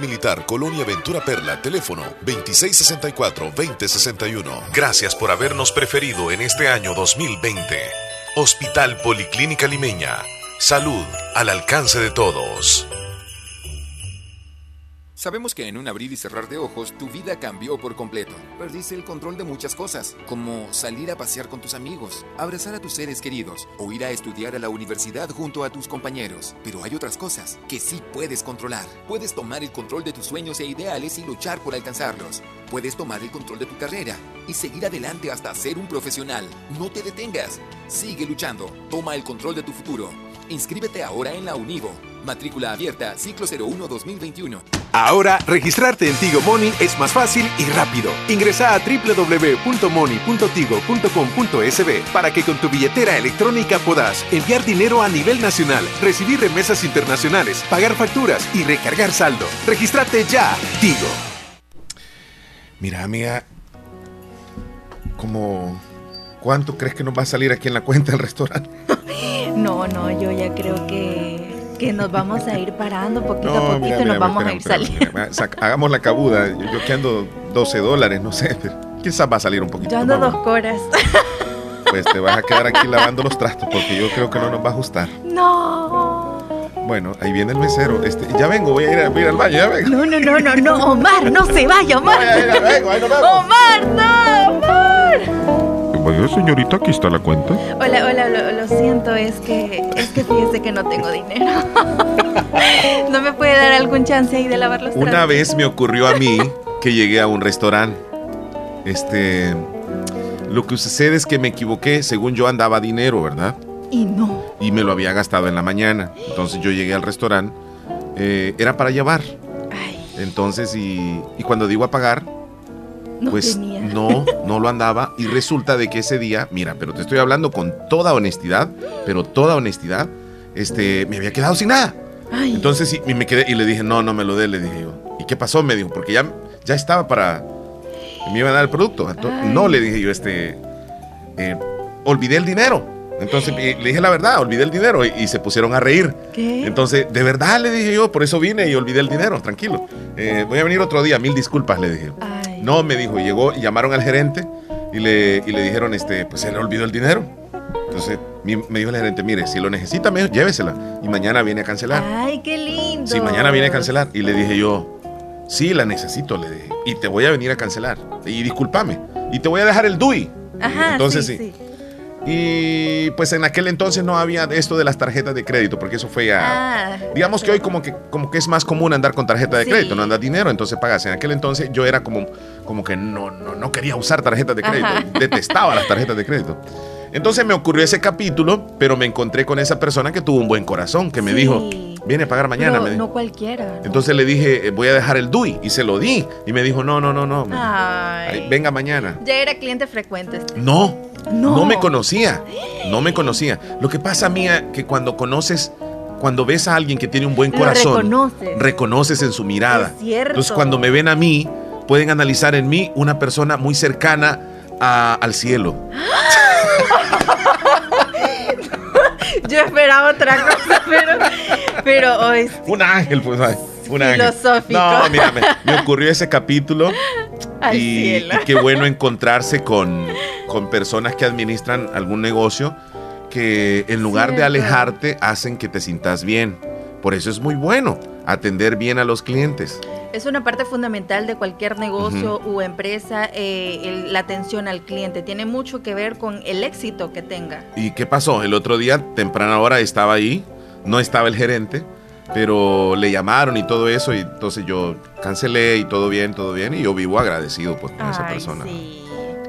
Militar, Colonia Ventura Perla, teléfono 2664-2061. Gracias por habernos preferido en este año 2020. Hospital Policlínica Limeña. Salud al alcance de todos. Sabemos que en un abrir y cerrar de ojos tu vida cambió por completo. Perdiste el control de muchas cosas, como salir a pasear con tus amigos, abrazar a tus seres queridos o ir a estudiar a la universidad junto a tus compañeros. Pero hay otras cosas que sí puedes controlar. Puedes tomar el control de tus sueños e ideales y luchar por alcanzarlos. Puedes tomar el control de tu carrera y seguir adelante hasta ser un profesional. No te detengas. Sigue luchando. Toma el control de tu futuro. Inscríbete ahora en la Univo. Matrícula abierta, ciclo 01-2021. Ahora, registrarte en Tigo Money es más fácil y rápido. Ingresa a www.money.tigo.com.sb para que con tu billetera electrónica puedas enviar dinero a nivel nacional, recibir remesas internacionales, pagar facturas y recargar saldo. Regístrate ya, Tigo. Mira, amiga, como ¿cuánto crees que nos va a salir aquí en la cuenta del restaurante? No, no, yo ya creo que, que nos vamos a ir parando poquito a poquito y nos vamos a ir saliendo. hagamos la cabuda. Yo, yo que ando 12 dólares, no sé, quizás va a salir un poquito. Yo ando dos coras. Pues te vas a quedar aquí lavando los trastos porque yo creo que no nos va a ajustar. No. Bueno, ahí viene el mesero. Este, ya vengo, voy a ir, a- voy a ir al baño, ya vengo. No, no, no, no, no, Omar, no se vaya, Omar. Ay, ay, vengo, ahí nos vemos. Omar, no, Omar. Vaya, señorita, aquí está la cuenta. Hola, hola, lo, lo siento, es que es que fíjese que no tengo dinero. ¿No me puede dar algún chance ahí de lavar los Una trastos? vez me ocurrió a mí que llegué a un restaurante. Este. Lo que sucede es que me equivoqué. Según yo andaba dinero, ¿verdad? Y no. Y me lo había gastado en la mañana. Entonces yo llegué al restaurante. eh, era para llevar. Entonces, y, y cuando digo a pagar, pues no, no lo andaba y resulta de que ese día, mira, pero te estoy hablando con toda honestidad, pero toda honestidad, este, me había quedado sin nada. Entonces sí, y me quedé y le dije, no, no me lo dé, le dije yo. ¿Y qué pasó? Me dijo, porque ya, ya estaba para, me iba a dar el producto. no, le dije yo, este, eh, olvidé el dinero. Entonces le dije la verdad, olvidé el dinero y, se pusieron a reír. ¿Qué? Entonces, de verdad le dije yo, por eso vine y olvidé el dinero, tranquilo. Eh, voy a venir otro día, mil disculpas, le dije. No, me dijo, llegó llamaron al gerente y le, y le dijeron, este, pues se le olvidó el dinero. Entonces me dijo el gerente, mire, si lo necesita, me llévesela. Y mañana viene a cancelar. Ay, qué lindo. Sí, mañana viene a cancelar. Y le dije yo, sí, la necesito, le dije. Y te voy a venir a cancelar. Y discúlpame. Y te voy a dejar el DUI. Ajá, Entonces sí. Y pues en aquel entonces no había esto de las tarjetas de crédito, porque eso fue ya. Ah, digamos que hoy como que, como que es más común andar con tarjeta de crédito, no andar dinero, entonces pagas. En aquel entonces yo era como, como que no, no, no quería usar tarjetas de crédito, detestaba las tarjetas de crédito. Entonces me ocurrió ese capítulo, pero me encontré con esa persona que tuvo un buen corazón, que me dijo, viene a pagar mañana. no cualquiera. Entonces le dije, eh, voy a dejar el DUI, y se lo di. Y me dijo, no, no, no, no. venga mañana. Ya era cliente frecuente. No, no, me conocía. No me conocía. Lo que pasa, mía, que cuando conoces cuando ves a alguien que tiene un buen corazón, reconoces. reconoces en su mirada. Es. Entonces, cuando me ven a mí, pueden analizar en mí una persona muy cercana al cielo. Yo esperaba otra cosa, pero, pero hoy. Un ángel, pues, un ángel. No, mira, me, ocurrió ese capítulo. y, qué bueno encontrarse con, con personas que administran algún negocio que en lugar de alejarte hacen que te sientas bien. Por eso es muy bueno atender bien a los clientes. Es una parte fundamental de cualquier negocio o empresa, eh, la atención al cliente. Tiene mucho que ver con el éxito que tenga. ¿Y qué pasó? El otro día, temprana hora, estaba ahí, no estaba el gerente, pero le llamaron y todo eso, y entonces yo cancelé y todo bien, todo bien, y yo vivo agradecido pues, con esa persona.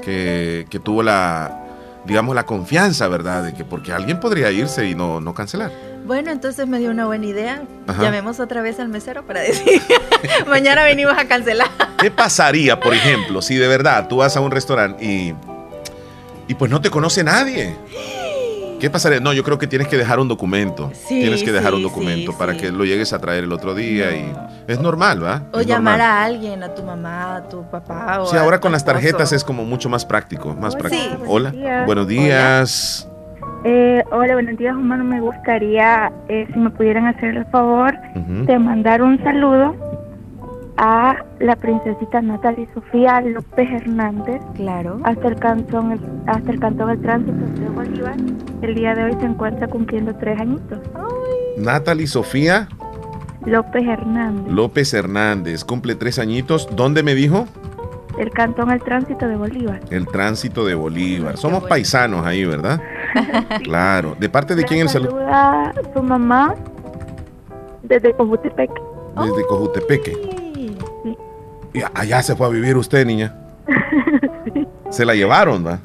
Que, que tuvo la, digamos, la confianza, ¿verdad? De que porque alguien podría irse y no, no cancelar. Bueno, entonces me dio una buena idea. Llamemos otra vez al mesero para decir, mañana venimos a cancelar. ¿Qué pasaría, por ejemplo, si de verdad tú vas a un restaurante y, y pues no te conoce nadie? ¿Qué pasaría? No, yo creo que tienes que dejar un documento. tienes que dejar un documento para que lo llegues a traer el otro día y es normal, ¿va? O llamar a alguien, a tu mamá, a tu papá. O sí, ahora con las tarjetas es como mucho más práctico, más práctico. Hola, buenos días. Eh, hola, buenos días, humano. Me gustaría, eh, si me pudieran hacer el favor, de mandar un saludo a la princesita Natalie Sofía López Hernández. Claro. Hasta el cantón, hasta el cantón El Tránsito de Bolívar. El día de hoy se encuentra cumpliendo tres añitos. Natalie Sofía López Hernández. López Hernández, cumple tres añitos. ¿Dónde me dijo? El cantón El Tránsito de Bolívar. El Tránsito de Bolívar. Somos paisanos ahí, ¿verdad? claro. ¿De parte de quién el saludo? Saluda su mamá desde Cojutepeque. Desde Cojutepeque. Sí. Y allá se fue a vivir usted, niña. sí. Se la llevaron, ¿va?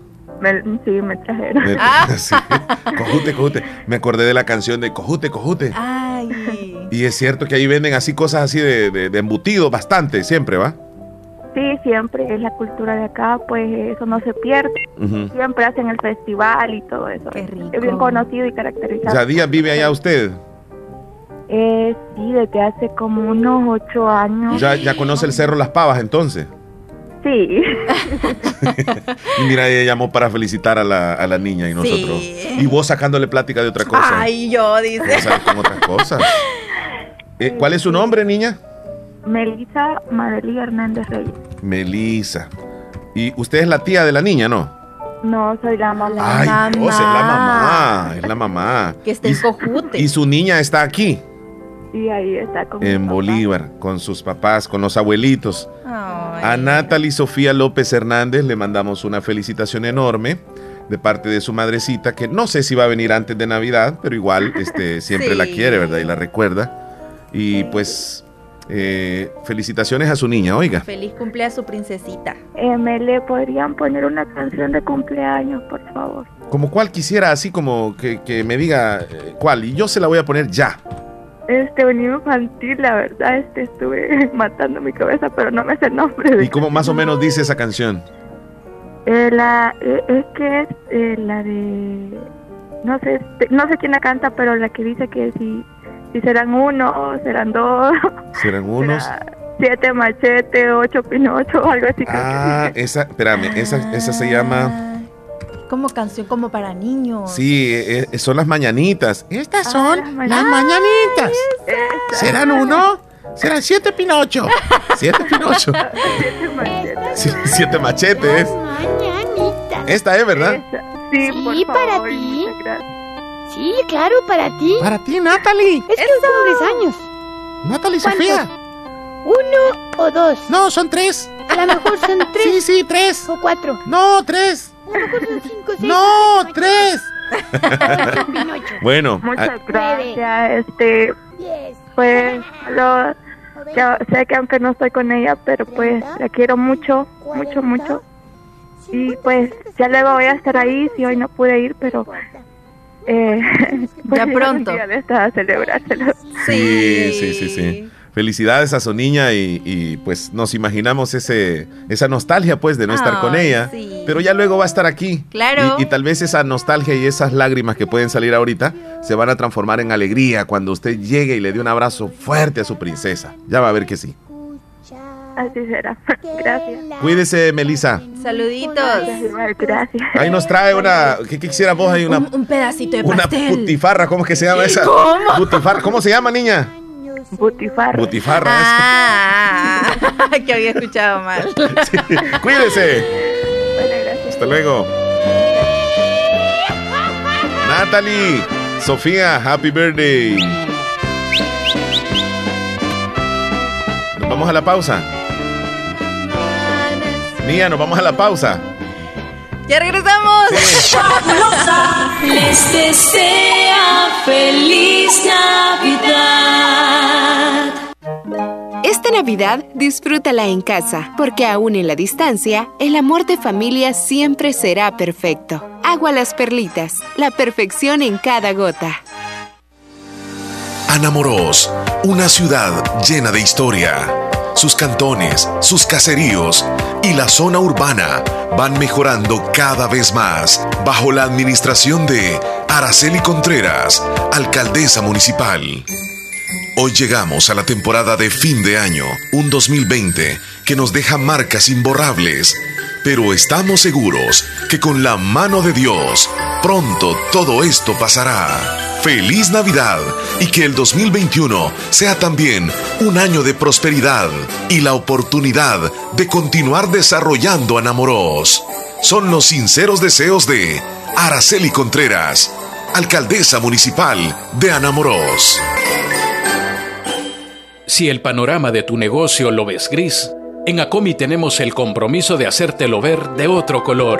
sí, me trajeron. Cojute, cojute. Me acordé de la canción de Cojute, cojute. Ay. Y es cierto que ahí venden así cosas así de, de embutido bastante, siempre, ¿va? Sí, siempre es la cultura de acá, pues eso no se pierde. Siempre hacen el festival y todo eso. Qué rico. Es bien conocido y caracterizado. ¿Ya día vive allá usted? Eh, sí, desde hace como unos ocho años. ¿Ya, ya conoce el Cerro Las Pavas entonces? Sí. y mira, ella llamó para felicitar a la, a la niña y nosotros. Y vos sacándole plática de otra cosa. Ay, yo, dice. con otras cosas. Eh, ¿Cuál es su nombre, niña? Melisa Madeli Hernández Reyes. Melisa. ¿Y usted es la tía de la niña, no? No, soy la mamá. Ay, Dios, es la mamá, es la mamá. Que está en Cojute. ¿Y su niña está aquí? Sí, ahí está con En Bolívar, con sus papás, con los abuelitos. A Natalie Sofía López Hernández le mandamos una felicitación enorme de parte de su madrecita, que no sé si va a venir antes de Navidad, pero igual este, siempre la quiere, ¿verdad? Y la recuerda. Y pues eh, felicitaciones a su niña, oiga. Feliz cumpleaños a su princesita. Eh, ¿Me le podrían poner una canción de cumpleaños, por favor? Como cual quisiera, así como que, me diga eh, cuál, y yo se la voy a poner ya. Este, un infantil, la verdad, este, estuve matando mi cabeza, pero no me sé el nombre. ¿Y cómo más o menos dice esa canción? Eh, la, eh, es que es eh, la de, no sé, este, no sé quién la canta, pero la que dice que si, si serán uno, serán dos, ¿Serán unos? siete machete, ocho pinocho, algo así. Ah, esa, espérame, esa, esa se llama... Como canción como para niños. Sí, eh, eh, son las mañanitas. Estas son las mañanitas. ¿Serán uno? ¿Serán siete Pinocho? Siete Pinocho. Sí, siete machetes. Esta es, ¿verdad? Sí, Sí, para ti. Sí, claro, para ti. Para ti, Natalie. Es que cumples años. Natalie ¿Cuántos? Sofía. ¿Uno o dos? No, son tres. A lo mejor son tres. Sí, sí, tres. O cuatro. No, tres. Cinco, seis. No, tres. Bueno, Muchas gracias, este, pues, lo, sé que aunque no estoy con ella, pero pues la quiero mucho, mucho, mucho. Y pues ya luego voy a estar ahí, si hoy no pude ir, pero eh, pues, Ya pronto. Un día de esta a celebrárselo. sí, sí, sí, sí. Felicidades a su niña y, y, pues nos imaginamos ese, esa nostalgia pues de no estar con ella. sí. Pero ya luego va a estar aquí. Claro. Y, y tal vez esa nostalgia y esas lágrimas que pueden salir ahorita se van a transformar en alegría cuando usted llegue y le dé un abrazo fuerte a su princesa. Ya va a ver que sí. Así será. Gracias. Cuídese, Melissa. Saluditos. Gracias. Ahí nos trae una. ¿Qué, qué quisiera vos? Hay una, Un, un pedacito de una pastel. putifarra. ¿Cómo es que se llama esa? ¿Cómo? Putifarra. ¿Cómo se llama, niña? Butifarra. Butifarra. Ah, que había escuchado mal. es. Cuídese. Hasta luego. Natalie, Sofía, happy birthday. Nos vamos a la pausa. Mía, nos vamos a la pausa. Ya regresamos. Fabulosa les desea feliz Navidad. Esta Navidad disfrútala en casa, porque aún en la distancia, el amor de familia siempre será perfecto. Agua las perlitas, la perfección en cada gota. Anamorós, una ciudad llena de historia. Sus cantones, sus caseríos y la zona urbana van mejorando cada vez más bajo la administración de Araceli Contreras, alcaldesa municipal. Hoy llegamos a la temporada de fin de año, un 2020 que nos deja marcas imborrables, pero estamos seguros que con la mano de Dios pronto todo esto pasará. Feliz Navidad y que el 2021 sea también un año de prosperidad y la oportunidad de continuar desarrollando Anamorós. Son los sinceros deseos de Araceli Contreras, alcaldesa municipal de Anamorós. Si el panorama de tu negocio lo ves gris, en Acomi tenemos el compromiso de hacértelo ver de otro color.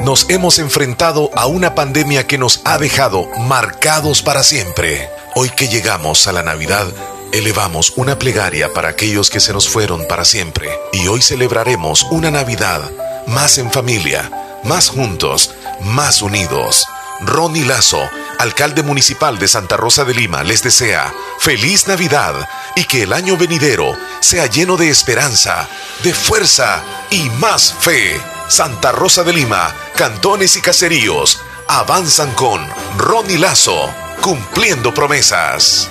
Nos hemos enfrentado a una pandemia que nos ha dejado marcados para siempre. Hoy que llegamos a la Navidad, elevamos una plegaria para aquellos que se nos fueron para siempre. Y hoy celebraremos una Navidad más en familia, más juntos, más unidos. Ronnie Lazo, alcalde municipal de Santa Rosa de Lima, les desea feliz Navidad y que el año venidero sea lleno de esperanza, de fuerza y más fe. Santa Rosa de Lima, cantones y caseríos avanzan con Ronnie Lazo, cumpliendo promesas.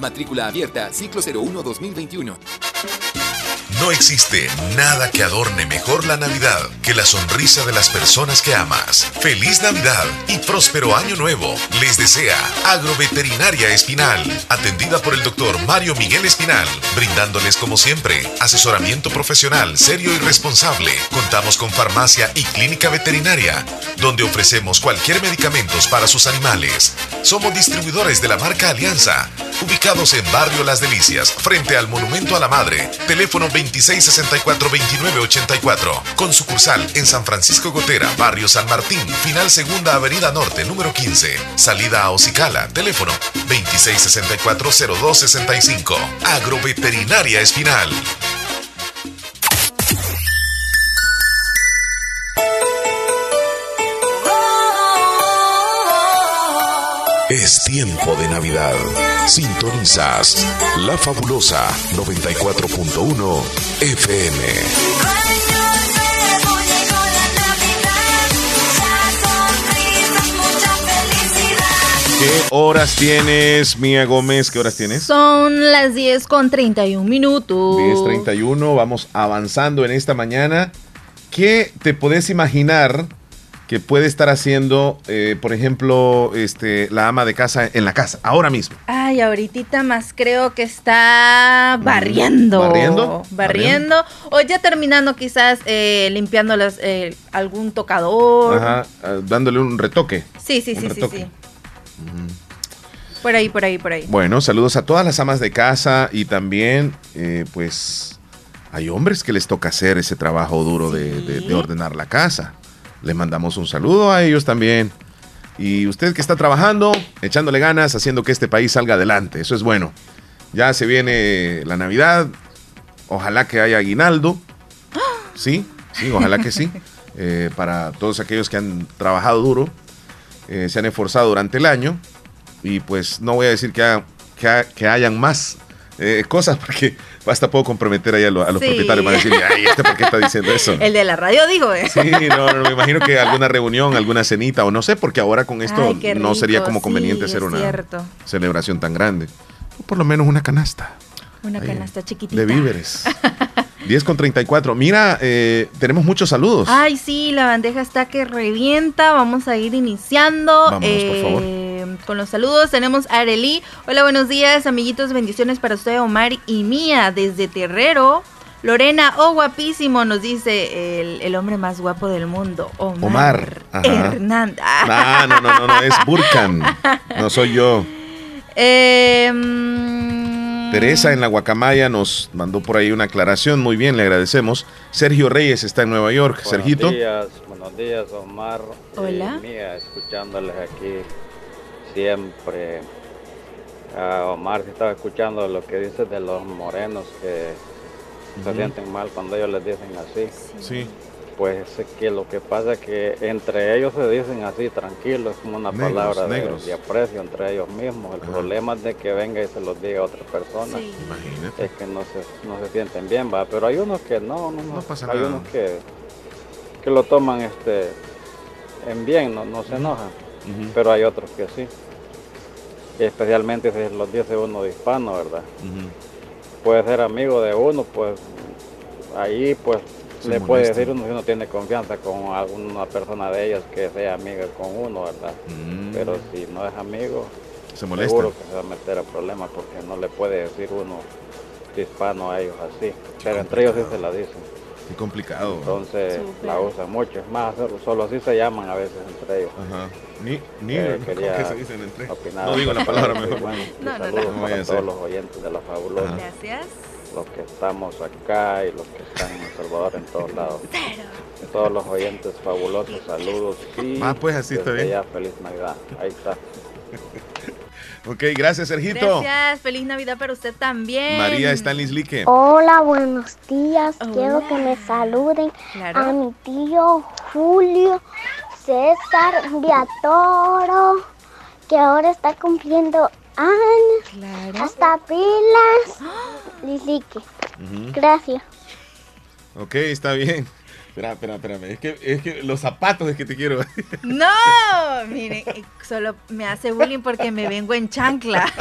Matrícula abierta, ciclo 01 2021. No existe nada que adorne mejor la Navidad que la sonrisa de las personas que amas. Feliz Navidad y próspero año nuevo. Les desea Agroveterinaria Espinal, atendida por el doctor Mario Miguel Espinal, brindándoles como siempre asesoramiento profesional serio y responsable. Contamos con farmacia y clínica veterinaria, donde ofrecemos cualquier medicamentos para sus animales. Somos distribuidores de la marca Alianza, ubicados en Barrio Las Delicias, frente al Monumento a la Madre. Teléfono 2664-2984. Con sucursal en San Francisco Gotera, Barrio San Martín, final Segunda Avenida Norte, número 15. Salida a Ocicala, teléfono 2664-0265. Agroveterinaria Espinal. Es tiempo de Navidad. Sintonizas La Fabulosa 94.1 FM. ¿Qué horas tienes, Mía Gómez? ¿Qué horas tienes? Son las 10 con 31 minutos. 10.31, vamos avanzando en esta mañana. ¿Qué te puedes imaginar que puede estar haciendo, eh, por ejemplo, este, la ama de casa en la casa, ahora mismo? Ay, ahorita más creo que está barriendo. ¿Barriendo? Barriendo. O ya terminando quizás eh, limpiando las, eh, algún tocador. Ajá, ah, dándole un retoque. Sí, sí, sí, sí, sí. Por ahí, por ahí, por ahí. Bueno, saludos a todas las amas de casa y también, eh, pues, hay hombres que les toca hacer ese trabajo duro de, de- de ordenar la casa. Les mandamos un saludo a ellos también. Y usted que está trabajando, echándole ganas, haciendo que este país salga adelante. Eso es bueno. Ya se viene la Navidad. Ojalá que haya aguinaldo. Sí, sí, ojalá que sí. Eh, para todos aquellos que han trabajado duro, eh, se han esforzado durante el año. Y pues no voy a decir que, ha- que, ha- que hayan más eh, cosas porque hasta puedo comprometer ahí a, lo- a los Sí. propietarios para decir, ay, ¿este por qué está diciendo eso? El de la radio dijo, ¿eh? Sí, no, no, me imagino que alguna reunión, alguna cenita o no sé, porque ahora con esto Ay, no sería como conveniente sí, hacer una cierto. celebración tan grande. O por lo menos una canasta Una Ahí, canasta chiquitita. de víveres. 10 con 34. Mira, eh, tenemos muchos saludos. Ay, sí, la bandeja está que revienta. Vamos a ir iniciando. Vámonos, por favor. eh, Con los saludos tenemos a Arely. Hola, buenos días, amiguitos. Bendiciones para usted, Omar y Mía, desde Terrero. Lorena, oh guapísimo, nos dice el, el hombre más guapo del mundo, Omar, Omar. Hernández. Ah, no, no, no, no, es Burkan. No soy yo. Eh, Teresa en la Guacamaya nos mandó por ahí una aclaración. Muy bien, le agradecemos. Sergio Reyes está en Nueva York. Sergito. Buenos días, buenos días, Omar. Hola. Y Mía, escuchándoles aquí siempre. Ah, Omar, si estaba escuchando lo que dices de los morenos que se sienten mal cuando ellos les dicen así. Sí. Pues es que lo que pasa es que entre ellos se dicen así, tranquilo, es como una Negros, palabra de, negros. de aprecio entre ellos mismos. El problema es de que venga y se los diga a otra persona. Imagínate. Es que no se, no se sienten bien, va. Pero hay unos que no, no, no. pasa hay nada. unos que, que lo toman este en bien, no, no se enojan. Pero hay otros que sí. Especialmente si los dice uno de hispano, ¿verdad? Puede ser amigo de uno, pues ahí pues Se le puede decir uno si uno tiene confianza con alguna persona de ellas que sea amiga con uno, ¿verdad? Pero si no es amigo, Mm. Se molesta. seguro que se va a meter a problemas porque no le puede decir uno hispano a ellos así. Pero entre ellos sí se la dicen. Qué complicado. Entonces la usan mucho. Es más, solo así se llaman a veces entre ellos. Ajá. Ni, ni, Eh, ¿cómo quería que se dicen entre? opinar No digo la palabra mejor. Bueno, No, no, no. saludos No para todos los oyentes de la fabulosa. Gracias. Los que estamos acá y los que están en El Salvador en todos lados. Todos los oyentes fabulosos, saludos y Ah, pues, así está bien. ya feliz Navidad. Ahí está. Ok, gracias, Sergito. Gracias, feliz Navidad para usted también. María Stanley Lique. Hola, buenos días. Quiero que me saluden Claro. a mi tío Julio César Viatoro, que ahora está cumpliendo años. Hasta pilas. Lilique. Ujú. Gracias. Ok, está bien. Espera, espera, espérame. Es que, es que los zapatos es que te quiero. No, miren, eh, solo me hace bullying porque me vengo en chancla.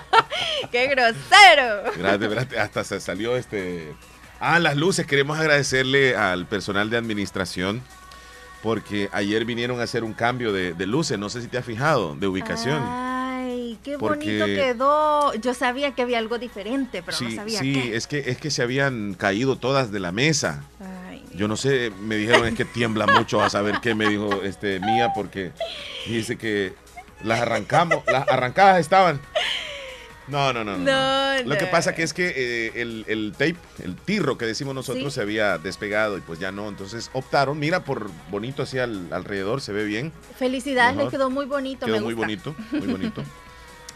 ¡Qué grosero! Espérate, espérate, hasta se salió este Ah, las luces. Queremos agradecerle al personal de administración porque ayer vinieron a hacer un cambio de, luces. No sé si te has fijado, de ubicación. Ay, qué bonito quedó. Yo sabía que había algo diferente, pero no sabía sí, qué. es que es que se habían caído todas de la mesa. Yo no sé, me dijeron es que tiembla mucho a saber qué me dijo este Mía porque dice que las arrancamos, las arrancadas estaban no, no, no. no, Lo que pasa que es que eh, el, tape, el tirro que decimos nosotros, se había despegado y pues ya no. Entonces optaron, mira, por bonito así alrededor, se ve bien. Felicidades, le quedó muy bonito. Quedó muy bonito, muy bonito.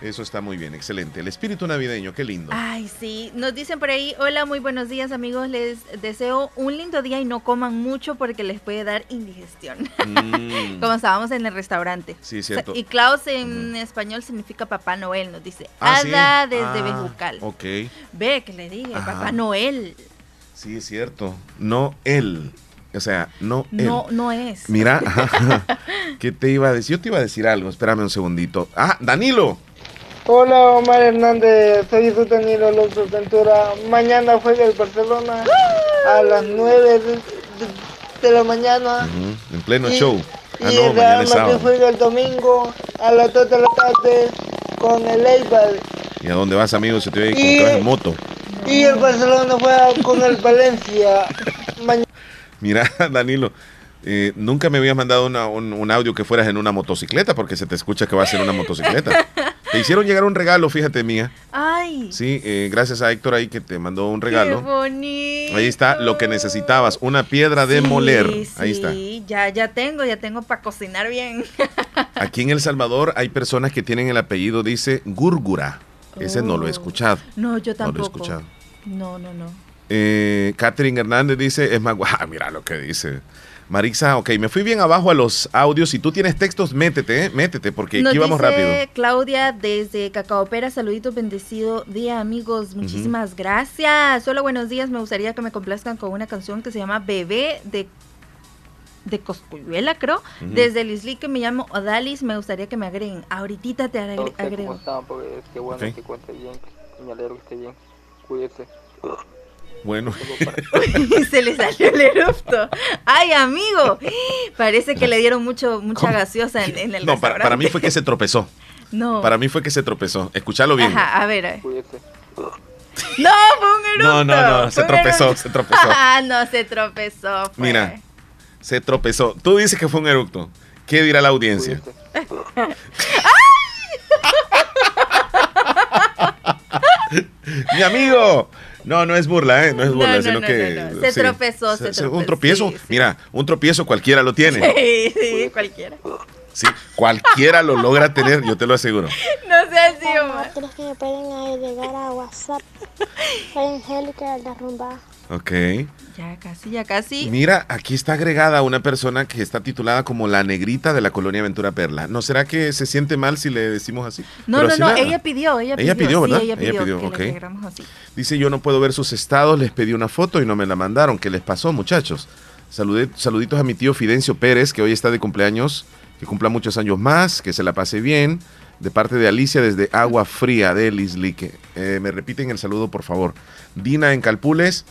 Eso está muy bien, excelente. El espíritu navideño, qué lindo. Ay, sí. Nos dicen por ahí, hola, muy buenos días amigos. Les deseo un lindo día y no coman mucho porque les puede dar indigestión. Mm. Como estábamos en el restaurante. Sí, cierto. Y Klaus en español significa Papá Noel, nos dice. Ah, Ada desde ah, Bejucal. Ok. Ve que le dije, Papá Noel. Sí, es cierto. No él. O sea, no él. No, no es. Mira, ¿qué te iba a decir? Yo te iba a decir algo, espérame un segundito. Ah, Danilo. Hola Omar Hernández, soy su Danilo Alonso Ventura. Mañana juega el Barcelona a las 9 de, la mañana. En pleno show. Ah, y el Real Madrid juega el domingo a las 2 de la tarde con el Eibar. ¿Y a dónde vas, amigo? Se te ve que en moto. Y el Barcelona juega con el Valencia. Mira, Danilo, eh, nunca me habías mandado un, un, audio que fueras en una motocicleta porque se te escucha que va a ser una motocicleta. Te hicieron llegar un regalo, fíjate, mía. Ay. Sí, eh, gracias a Héctor ahí que te mandó un regalo. Qué bonito. Ahí está lo que necesitabas, una piedra de moler. Ahí está. Sí, ya, ya tengo, ya tengo para cocinar bien. Aquí en El Salvador hay personas que tienen el apellido, dice Gúrgura. Ese no lo he oh. escuchado. No, yo tampoco. No lo he escuchado. No, no, no. Eh, Catherine Hernández dice, es más, mira lo que dice. Marisa, ok, me fui bien abajo a los audios. Si tú tienes textos, métete, métete, porque aquí vamos rápido. Claudia desde Cacaopera, saluditos, bendecido día, amigos. Muchísimas gracias. Solo buenos días. Me gustaría que me complazcan con una canción que se llama Bebé de de Coscuyuela, creo. Desde el que me llamo Odalis, me gustaría que me agreguen. Ahorita te agrego. qué bueno que cuente bien. que esté bien. Cuídese. Bueno. se le salió el erupto. Ay, amigo. Parece que le dieron mucho, mucha gaseosa en, el No, para, para, mí fue que se tropezó. No. Para mí fue que se tropezó. Escúchalo bien. Ajá, a ver. No, fue un eructo. No, no, no, se tropezó, se tropezó. Ah, no, se tropezó. Mira, se tropezó. Tú dices que fue un eructo. ¿Qué dirá la audiencia? Mi amigo, no, no es burla, ¿eh? No es burla, sino que... Se, tropezó, se, tropezó, Un tropiezo, mira, un tropiezo cualquiera lo tiene. Sí, sí, cualquiera. Sí, cualquiera lo logra tener, yo te lo aseguro. No sé Omar. Creo que me pueden agregar a WhatsApp. Soy Angélica de la Rumba. Ok. Ya casi, ya casi. Mira, aquí está agregada una persona que está titulada como la negrita de la colonia Ventura Perla. ¿No será que se siente mal si le decimos así? No, no, no, ella pidió, ella pidió. Ella pidió, ¿verdad? Sí, ella pidió, ella pidió así. Dice, yo no puedo ver sus estados, les pedí una foto y no me la mandaron. ¿Qué les pasó, muchachos? saluditos a mi tío Fidencio Pérez, que hoy está de cumpleaños, que cumpla muchos años más, que se la pase bien. De parte de Alicia desde Agua Fría de Lislique. Eh, me repiten el saludo, por favor. Dina en Calpules.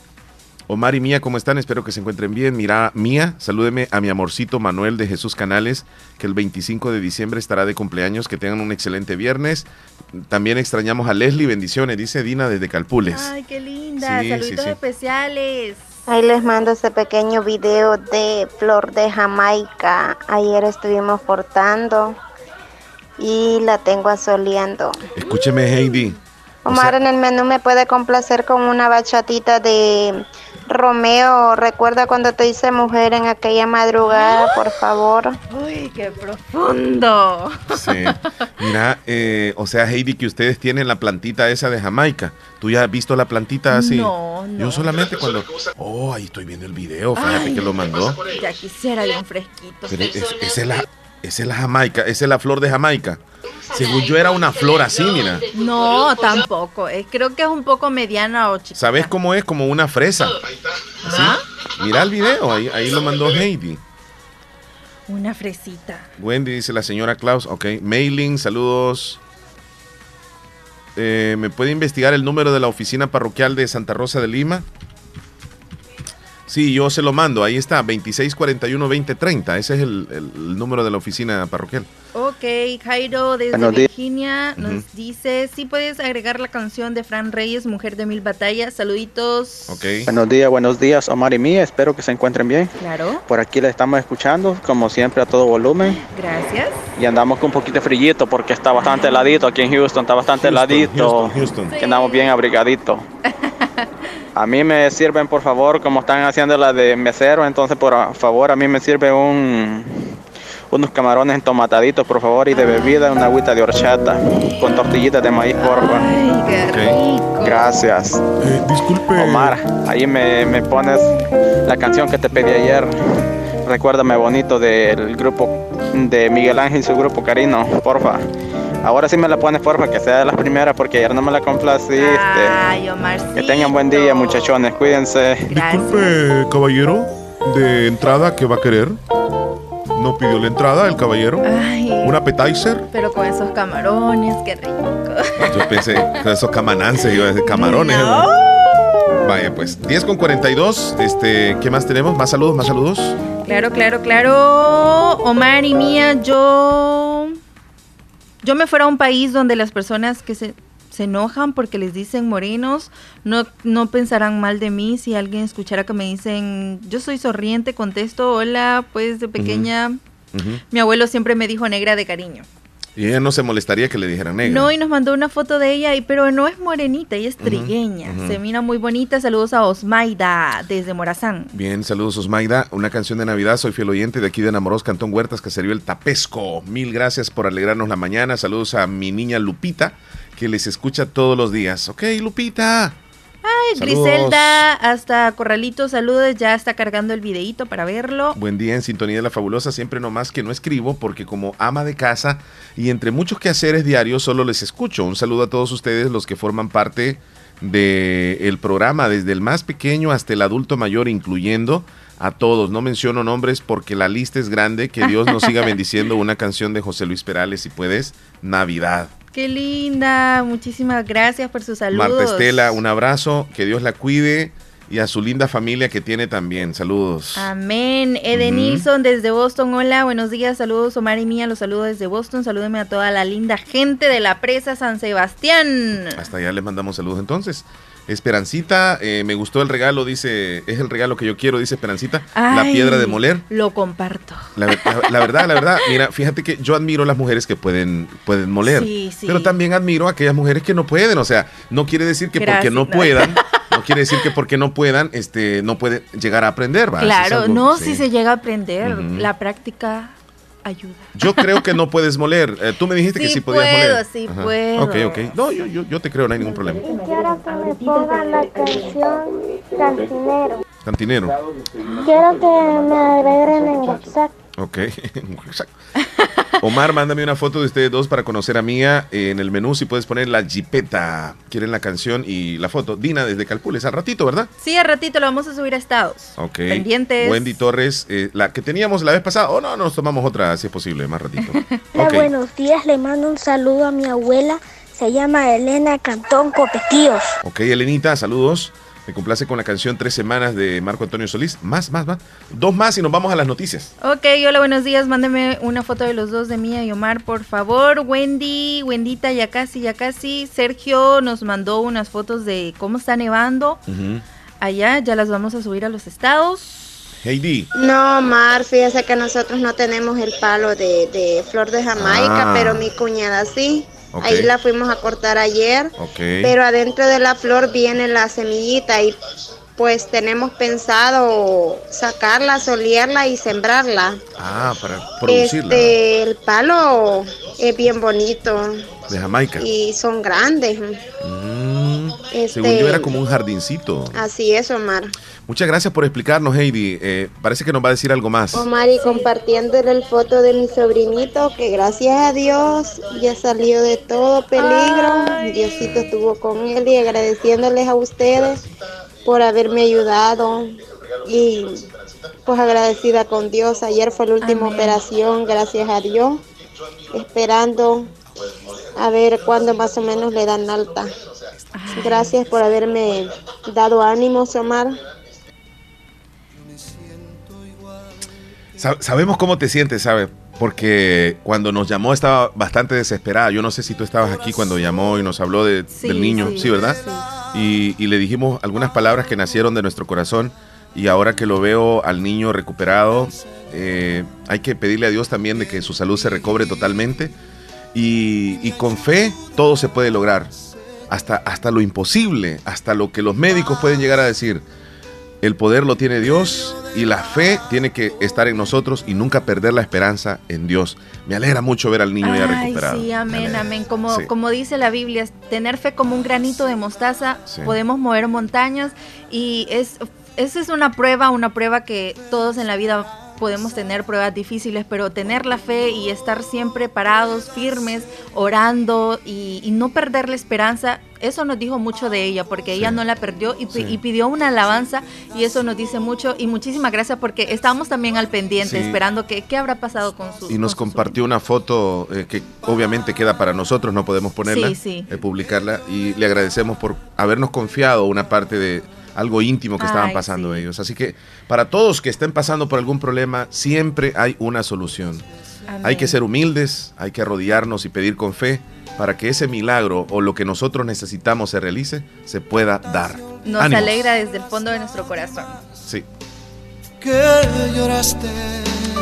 Omar y Mía, ¿cómo están? Espero que se encuentren bien. Mira, Mía, salúdeme a mi amorcito Manuel de Jesús Canales, que el 25 de diciembre estará de cumpleaños. Que tengan un excelente viernes. También extrañamos a Leslie, bendiciones, dice Dina desde Calpules. Ay, qué linda, saluditos especiales. Ahí les mando este pequeño video de Flor de Jamaica. Ayer estuvimos portando y la tengo asoleando. Escúcheme, Heidi. Omar, en el menú me puede complacer con una bachatita de Romeo, recuerda cuando te hice mujer en aquella madrugada, por favor. Uy, qué profundo. Sí. Mira, eh, o sea, Heidi, que ustedes tienen la plantita esa de Jamaica. ¿Tú ya has visto la plantita así? No, no. Yo solamente cuando... Oh, ahí estoy viendo el video, fíjate que lo mandó. Ya quisiera un fresquito. Pero esa es la, esa es la Jamaica, esa es la flor de Jamaica. Según yo era una flor así, mira. No, tampoco. Eh, creo que es un poco mediana o chica. ¿Sabes cómo es? Como una fresa. Mira el video, ahí, ahí lo mandó Heidi. Una fresita. Wendy dice la señora Klaus. Ok. Mailing, saludos. Eh, ¿Me puede investigar el número de la oficina parroquial de Santa Rosa de Lima? Sí, yo se lo mando. Ahí está, 2641-2030. Ese es el, el número de la oficina parroquial. Ok, Jairo desde Virginia nos dice, si puedes agregar la canción de Fran Reyes, Mujer de Mil Batallas. Saluditos. Ok. Buenos días, buenos días, Omar y mía. Espero que se encuentren bien. Claro. Por aquí le estamos escuchando, como siempre, a todo volumen. Gracias. Y andamos con un poquito de frillito porque está bastante heladito aquí en Houston, está bastante heladito. Houston, Que andamos bien abrigaditos. A mí me sirven, por favor, como están haciendo la de mesero, entonces por favor, a mí me sirve un unos camarones entomataditos, por favor, y de bebida una agüita de horchata con tortillitas de maíz, por favor. Gracias. Eh, disculpe. Omar, ahí me, me pones la canción que te pedí ayer. Recuérdame bonito del grupo de Miguel Ángel y su grupo Carino, porfa. Ahora sí me la pones, porfa, que sea de las primeras, porque ayer no me la complaciste. Ay, Omarcito. Que tengan buen día, muchachones, cuídense. Disculpe, caballero, de entrada, ¿qué va a querer? ¿No pidió la entrada el caballero? Ay. ¿Un appetizer? Pero con esos camarones, qué rico. Yo pensé, con esos camanances, decir camarones. No. Vaya, pues, 10 con 42. Este, ¿Qué más tenemos? ¿Más saludos? ¿Más saludos? Claro, claro, claro. Omar y Mía, yo. Yo me fuera a un país donde las personas que se, se enojan porque les dicen morenos, no, no pensarán mal de mí si alguien escuchara que me dicen, yo soy sonriente, contesto, hola, pues de pequeña. Mi abuelo siempre me dijo negra de cariño. Y ella no se molestaría que le dijeran negra. No, y nos mandó una foto de ella, y, pero no es morenita, ella es trigueña. ujú. Se mira muy bonita. Saludos a Osmaida desde Morazán. Bien, saludos Osmaida. Una canción de Navidad. Soy fiel oyente de aquí de Enamoros, Cantón Huertas, que sirvió el Tapesco. Mil gracias por alegrarnos la mañana. Saludos a mi niña Lupita, que les escucha todos los días. Ok, Lupita. Ay, Saludos. Griselda, hasta Corralito, saludos. Ya está cargando el videíto para verlo. Buen día en sintonía de la fabulosa. Siempre nomás que no escribo porque como ama de casa y entre muchos quehaceres diarios solo les escucho. Un saludo a todos ustedes los que forman parte del programa, desde el más pequeño hasta el adulto mayor, incluyendo a todos. No menciono nombres porque la lista es grande. Que Dios nos siga bendiciendo. Una canción de José Luis Perales, si puedes, Navidad. Qué linda, muchísimas gracias por sus saludos. Marta Estela, un abrazo. Que Dios la cuide y a su linda familia que tiene también. Saludos. Amén. Edenilson desde Boston. Hola, buenos días. Saludos, Omar y Mía. Los saludo desde Boston. Salúdeme a toda la linda gente de la presa San Sebastián. Hasta allá les mandamos saludos entonces. Esperancita, eh, me gustó el regalo, dice, es el regalo que yo quiero, dice Esperancita, la piedra de moler. Lo comparto. La, ver- la- la verdad, la verdad, mira, fíjate que yo admiro a las mujeres que pueden, pueden moler, Sí, sí. pero también admiro a aquellas mujeres que no pueden, o sea, no quiere decir que porque no no. puedan, no quiere decir que porque no puedan, este, no puede llegar a aprender, ¿va? Claro, algo- no, sí. si se llega a aprender, la práctica ayuda. Yo creo que no puedes moler. Eh, tú me dijiste que Sí podías puedo, moler. sí Ajá. puedo. Ok, ok. No, yo, yo, yo te creo, no hay ningún problema. Quiero que me pongan la canción Cantinero. Cantinero. Quiero que me agreguen en WhatsApp. Ok. Omar, mándame una foto de ustedes dos para conocer a Mía. En el menú, si puedes poner la jipeta. Quieren la canción y la foto. Dina desde Calpules, al ratito, ¿verdad? Sí, al ratito lo vamos a subir a estados. Ok. Pendientes. Wendy Torres, eh, la que teníamos la vez pasada. Oh, no, nos tomamos otra, si es posible, más ratito. Hola, buenos días. Le mando un saludo a mi abuela. Se llama Elena Cantón Copetíos. Ok, Elenita, saludos. Me complace con la canción Tres Semanas de Marco Antonio Solís. Más, más, más. Dos más y nos vamos a las noticias. Ok, hola, buenos días. Mándeme una foto de los dos de Mía y Omar, por favor. Wendy, Wendita, ya casi, ya casi. Sergio nos mandó unas fotos de cómo está nevando allá. Ya las vamos a subir a los estados. Heidi. No, Mar, fíjese que nosotros no tenemos el palo de, de flor de Jamaica, Ah. pero mi cuñada sí. Ahí la fuimos a cortar ayer. Pero adentro de la flor viene la semillita y pues tenemos pensado sacarla, solearla y sembrarla. Ah, para producirla. Este, el palo es bien bonito De Jamaica. y son grandes. Mm, Este- Según yo era como un jardincito. Así es, Omar. Muchas gracias por explicarnos, Heidi. Eh, parece que nos va a decir algo más. Omar y compartiéndole el foto de mi sobrinito que gracias a Dios ya salió de todo peligro. Diosito estuvo con él y agradeciéndoles a ustedes por haberme ayudado y pues agradecida con Dios. Ayer fue la última operación, gracias a Dios, esperando a ver cuándo más o menos le dan alta. Gracias por haberme dado ánimos, Omar. Sabemos cómo te sientes, ¿sabes? Porque cuando nos llamó estaba bastante desesperada. Yo no sé si tú estabas aquí cuando llamó y nos habló del niño, sí, ¿verdad? Y, y, le dijimos algunas palabras que nacieron de nuestro corazón. Y ahora que lo veo al niño recuperado, eh, hay que pedirle a Dios también de que su salud se recobre totalmente. Y, y, con fe todo se puede lograr. Hasta, hasta lo imposible, hasta lo que los médicos pueden llegar a decir. El poder lo tiene Dios y la fe tiene que estar en nosotros y nunca perder la esperanza en Dios. Me alegra mucho ver al niño ya recuperado. Sí, amén, amén. Como, como dice la Biblia, tener fe como un granito de mostaza, podemos mover montañas y es, esa es una prueba, una prueba que todos en la vida podemos tener pruebas difíciles, pero tener la fe y estar siempre parados, firmes, orando y, no perder la esperanza, eso nos dijo mucho de ella, porque ella no la perdió y, pidió una alabanza y eso nos dice mucho y muchísimas gracias porque estábamos también al pendiente esperando que qué habrá pasado con su... Y nos compartió una foto eh, que obviamente queda para nosotros, no podemos ponerla, eh, publicarla y le agradecemos por habernos confiado una parte de algo íntimo que estaban pasando ellos. Así que para todos que estén pasando por algún problema, siempre hay una solución. Hay que ser humildes, hay que arrodillarnos y pedir con fe para que ese milagro o lo que nosotros necesitamos se realice, se pueda dar. Nos alegra desde el fondo de nuestro corazón. Sí.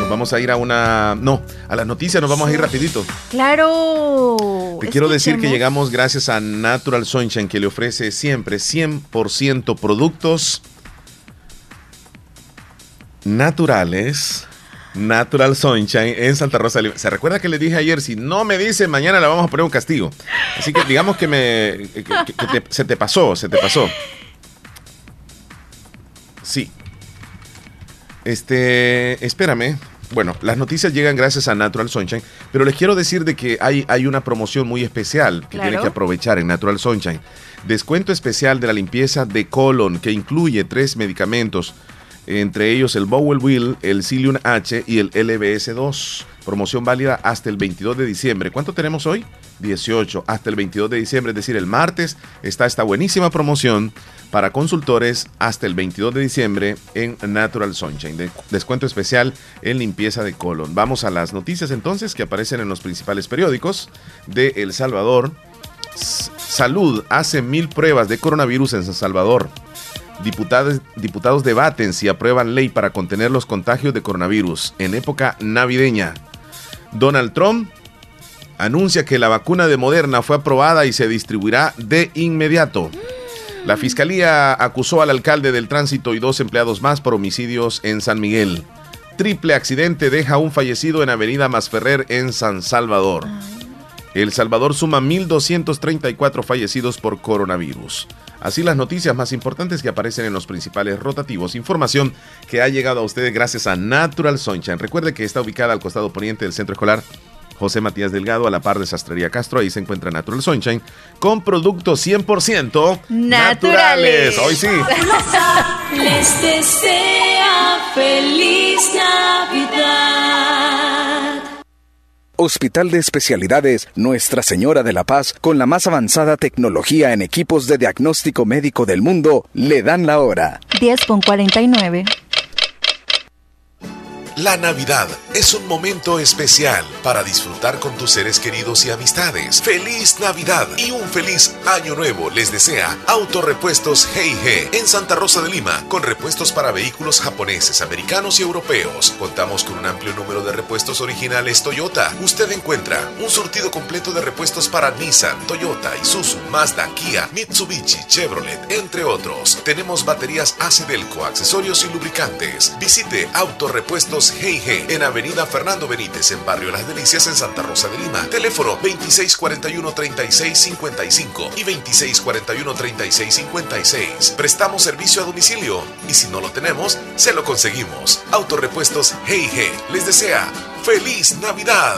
Nos vamos a ir a una... No, a las noticias nos vamos a ir rapidito. Claro. Te quiero decir que llegamos gracias a Natural Sunshine que le ofrece siempre 100% productos naturales. Natural Sunshine en Santa Rosa. Se recuerda que le dije ayer, si no me dice, mañana le vamos a poner un castigo. Así que digamos que, me, se te pasó, se te pasó. Sí, este, espérame. Bueno, las noticias llegan gracias a Natural Sunshine, pero les quiero decir de que hay, hay una promoción muy especial que tienen que aprovechar en Natural Sunshine. Descuento especial de la limpieza de colon que incluye tres medicamentos, entre ellos el Bowel Wheel, el Cilium H y el LBS2. Promoción válida hasta el 22 de diciembre. ¿Cuánto tenemos hoy? 18 hasta el 22 de diciembre, es decir, el martes está esta buenísima promoción para consultores hasta el 22 de diciembre en Natural Sunshine. descuento especial en limpieza de colon. Vamos a las noticias entonces que aparecen en los principales periódicos de El Salvador. Salud hace mil pruebas de coronavirus en San Salvador. Diputados, diputados debaten si aprueban ley para contener los contagios de coronavirus en época navideña. Donald Trump anuncia que la vacuna de Moderna fue aprobada y se distribuirá de inmediato. La fiscalía acusó al alcalde del tránsito y dos empleados más por homicidios en San Miguel. Triple accidente deja un fallecido en Avenida Masferrer en San Salvador. El Salvador suma 1.234 fallecidos por coronavirus. Así las noticias más importantes que aparecen en los principales rotativos. Información que ha llegado a ustedes gracias a Natural Sunshine. Recuerde que está ubicada al costado poniente del centro escolar José Matías Delgado, a la par de Sastrería Castro. Ahí se encuentra Natural Sunshine con productos 100% naturales. Hoy sí. Les desea feliz Navidad. Hospital de Especialidades Nuestra Señora de la Paz, con la más avanzada tecnología en equipos de diagnóstico médico del mundo, le dan la hora. 10 con 49. La Navidad es un momento especial para disfrutar con tus seres queridos y amistades. Feliz Navidad y un feliz año nuevo les desea Autorepuestos G&G en Santa Rosa de Lima con repuestos para vehículos japoneses, americanos y europeos. Contamos con un amplio número de repuestos originales Toyota. Usted encuentra un surtido completo de repuestos para Nissan, Toyota, Isuzu, Mazda, Kia, Mitsubishi, Chevrolet, entre otros. Tenemos baterías Delco, accesorios y lubricantes. Visite Autorepuestos En Avenida Fernando Benítez en Barrio Las Delicias en Santa Rosa de Lima. Teléfono 2641-3655 y 2641-3656. Prestamos servicio a domicilio y si no lo tenemos, se lo conseguimos. Autorepuestos G&G les desea ¡Feliz Navidad!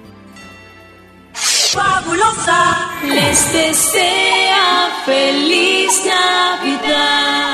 Fabulosa. Les desea feliz Navidad.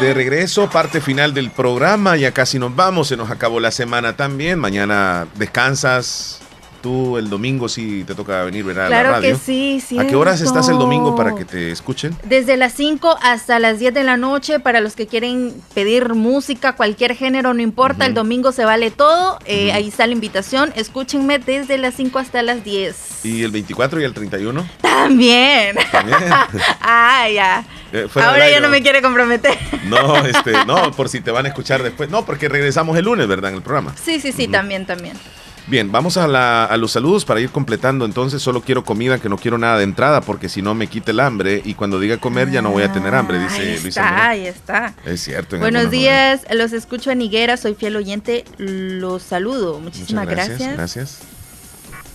De regreso, parte final del programa, ya casi nos vamos, se nos acabó la semana también, mañana descansas, tú el domingo sí te toca venir ver a claro la radio. que sí, sí. ¿A qué horas estás el domingo para que te escuchen? Desde las 5 hasta las 10 de la noche para los que quieren pedir música, cualquier género, no importa, el domingo se vale todo, eh, ahí está la invitación, escúchenme desde las 5 hasta las 10. ¿Y el 24 y el 31? También. También. ah, ya. Eh, Ahora ya no me quiere comprometer. No, este, no, por si te van a escuchar después. No, porque regresamos el lunes, ¿verdad? En el programa. Sí, sí, sí, también, también. Bien, vamos a, la- a los saludos para ir completando. Entonces, solo quiero comida, que no quiero nada de entrada, porque si no me quita el hambre. Y cuando diga comer, ya no voy a tener hambre, dice Ahí Luis está, ahí está. Es cierto. en Buenos días, los escucho en Higuera, soy fiel oyente, los saludo. Muchísimas Muchas gracias. Gracias.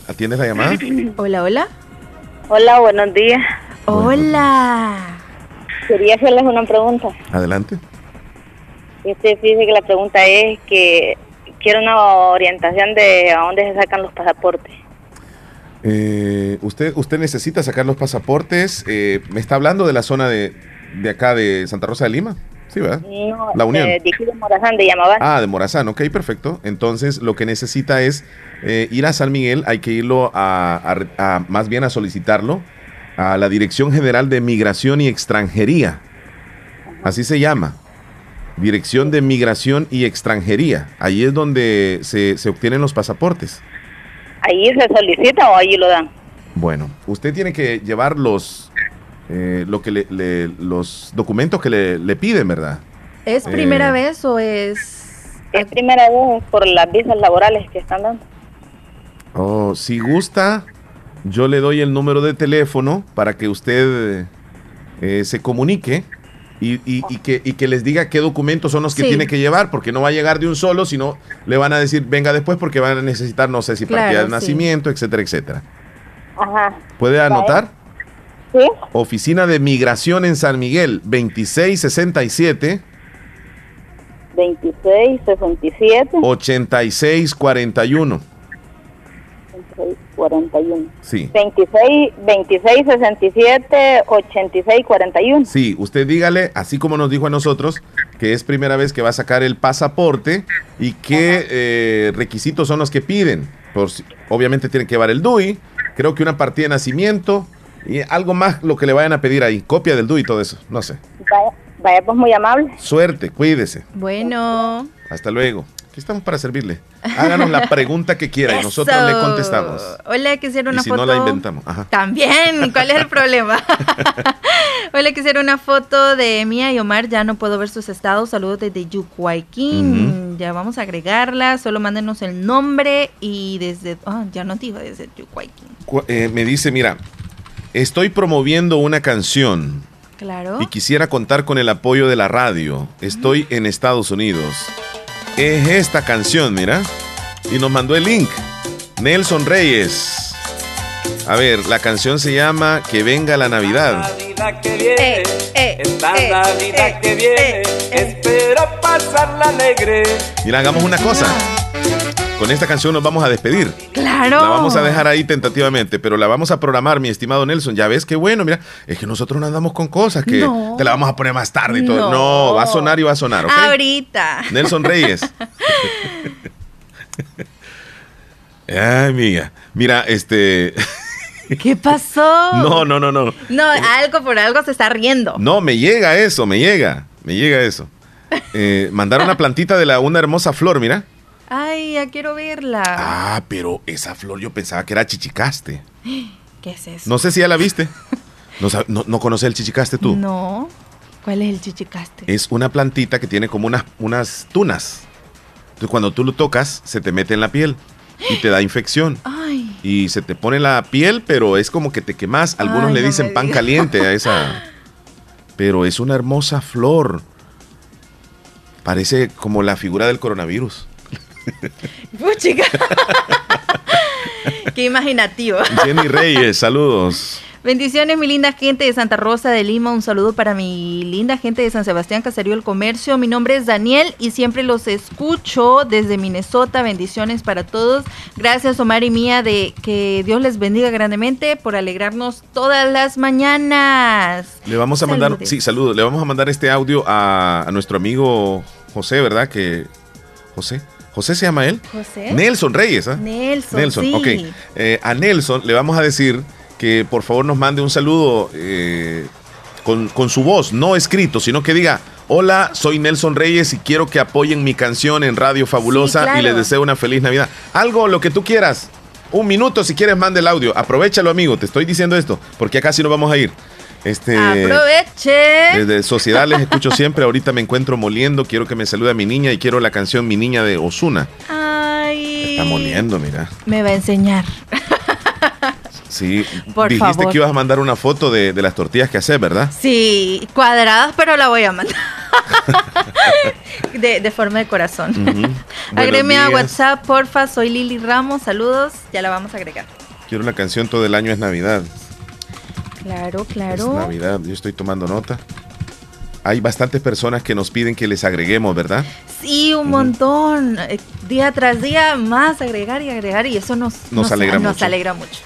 ¿Atiendes la llamada? Hola, hola. Hola, buenos días. Hola. Quería hacerles una pregunta. Adelante. Este, fíjese que la pregunta es que quiero una orientación de a dónde se sacan los pasaportes. Eh, usted, usted necesita sacar los pasaportes. eh, ¿Me está hablando de la zona de, de acá de Santa Rosa de Lima? Sí, ¿verdad? No, La Unión. eh, de Morazán, de. Ah, de Morazán, ok, perfecto. Entonces, lo que necesita es eh, ir a San Miguel, hay que irlo a, a- más bien a solicitarlo a la Dirección General de Migración y Extranjería. Así se llama. Dirección de Migración y Extranjería. Ahí es donde se, se obtienen los pasaportes. ¿Ahí se solicita o ahí lo dan? Bueno, usted tiene que llevar los, eh, lo que le- le- los documentos que le, le piden, ¿verdad? ¿Es Eh, primera vez o es...? Es primera vez por las visas laborales que están dando. Oh, si gusta, yo le doy el número de teléfono para que usted eh, se comunique y, y- y que, y que les diga qué documentos son los que Sí. tiene que llevar, porque no va a llegar de un solo, sino le van a decir, venga después porque van a necesitar, no sé si partida Claro, de sí. nacimiento, etcétera, etcétera. Ajá. ¿Puede anotar? ¿Sí? Oficina de Migración en San Miguel, 2667 26, 67, 8641. 41. Sí. 26, 26, 67, 86, 41. Sí, usted dígale, así como nos dijo a nosotros, que es primera vez que va a sacar el pasaporte y qué eh, requisitos son los que piden. Por si- obviamente tienen que llevar el DUI, creo que una partida de nacimiento y algo más lo que le vayan a pedir ahí, copia del DUI y todo eso, no sé. Vaya, vaya, pues muy amable. Suerte, cuídese. Bueno. Hasta luego. Aquí estamos para servirle. Háganos la pregunta que quiera y nosotros le contestamos. Hola, quisiera una y si foto. no la inventamos. Ajá. También, ¿cuál es el problema? Hola, quisiera una foto de Mía y Omar, ya no puedo ver sus estados. Saludos desde Yucuayquín. Ya vamos a agregarla, solo mándenos el nombre y desde... Ah, ya nos dijo desde Yucuayquín. Cu- eh, me dice, mira, estoy promoviendo una canción. Claro. y quisiera contar con el apoyo de la radio. Estoy en Estados Unidos. Es esta canción, mira. Y nos mandó el link. Nelson Reyes. A ver, la canción se llama Que venga la Navidad. Navidad que viene, esta Navidad que viene, espero pasarla alegre. Mira, hagamos una cosa. Con esta canción nos vamos a despedir. Claro. La vamos a dejar ahí tentativamente, pero la vamos a programar, mi estimado Nelson. Ya ves qué bueno, mira, es que nosotros no andamos con cosas que No. te la vamos a poner más tarde y todo. No. No, va a sonar y va a sonar, ¿ok? Ahorita. Nelson Reyes. Ay, amiga. Mira, este. ¿Qué pasó? No, no, no, no. No, algo por algo se está riendo. No, me llega eso, me llega. Me llega eso. Eh, mandaron una plantita de la una hermosa flor, mira. Ay, ya quiero verla. Ah, pero esa flor yo pensaba que era chichicaste. ¿Qué es eso? No sé si ya la viste. ¿No, no, no conoces el chichicaste tú? No. ¿Cuál es el chichicaste? Es una plantita que tiene como unas, unas tunas. Entonces cuando tú lo tocas, se te mete en la piel y te da infección. Ay. Y se te pone la piel, pero es como que te quemas. Algunos Ay, le dicen pan caliente a esa. Pero es una hermosa flor. Parece como la figura del coronavirus. Puchica. Qué imaginativo. Jenny Reyes, saludos. Bendiciones, mi linda gente de Santa Rosa de Lima. Un saludo para mi linda gente de San Sebastián, Caserío del Comercio. Mi nombre es Daniel y siempre los escucho desde Minnesota. Bendiciones para todos. Gracias, Omar y Mía, de que Dios les bendiga grandemente por alegrarnos todas las mañanas. Le vamos a mandar, sí, saludos. Le vamos a mandar este audio a, a nuestro amigo José, ¿verdad? Que José, José se llama él. José. Nelson Reyes, ¿ah? Nelson, Nelson, sí. ok. Eh, a Nelson le vamos a decir que por favor nos mande un saludo eh, con, con su voz, no escrito, sino que diga, hola, soy Nelson Reyes y quiero que apoyen mi canción en Radio Fabulosa Sí, claro. y les deseo una feliz Navidad. Algo, lo que tú quieras. Un minuto si quieres, mande el audio. Aprovechalo, amigo. Te estoy diciendo esto, porque acá sí nos vamos a ir. Este, Aproveche. desde Sociedad les escucho siempre. Ahorita me encuentro moliendo. Quiero que me salude a mi niña y quiero la canción Mi Niña de Osuna. Ay. Está moliendo, mira. Me va a enseñar. Sí, Por dijiste favor. que ibas a mandar una foto de, de las tortillas que haces, ¿verdad? Sí, cuadradas, pero la voy a mandar. de, de forma de corazón. Ujú. Buenos Agreme a. WhatsApp, porfa. Soy Lili Ramos. Saludos. Ya la vamos a agregar. Quiero la canción Todo el año es Navidad. Claro, Es claro. Navidad, yo estoy tomando nota. Hay bastantes personas que nos piden que les agreguemos, ¿verdad? Sí, un montón. Eh, Día tras día más agregar y agregar y eso nos, Nos alegra nos mucho. alegra mucho.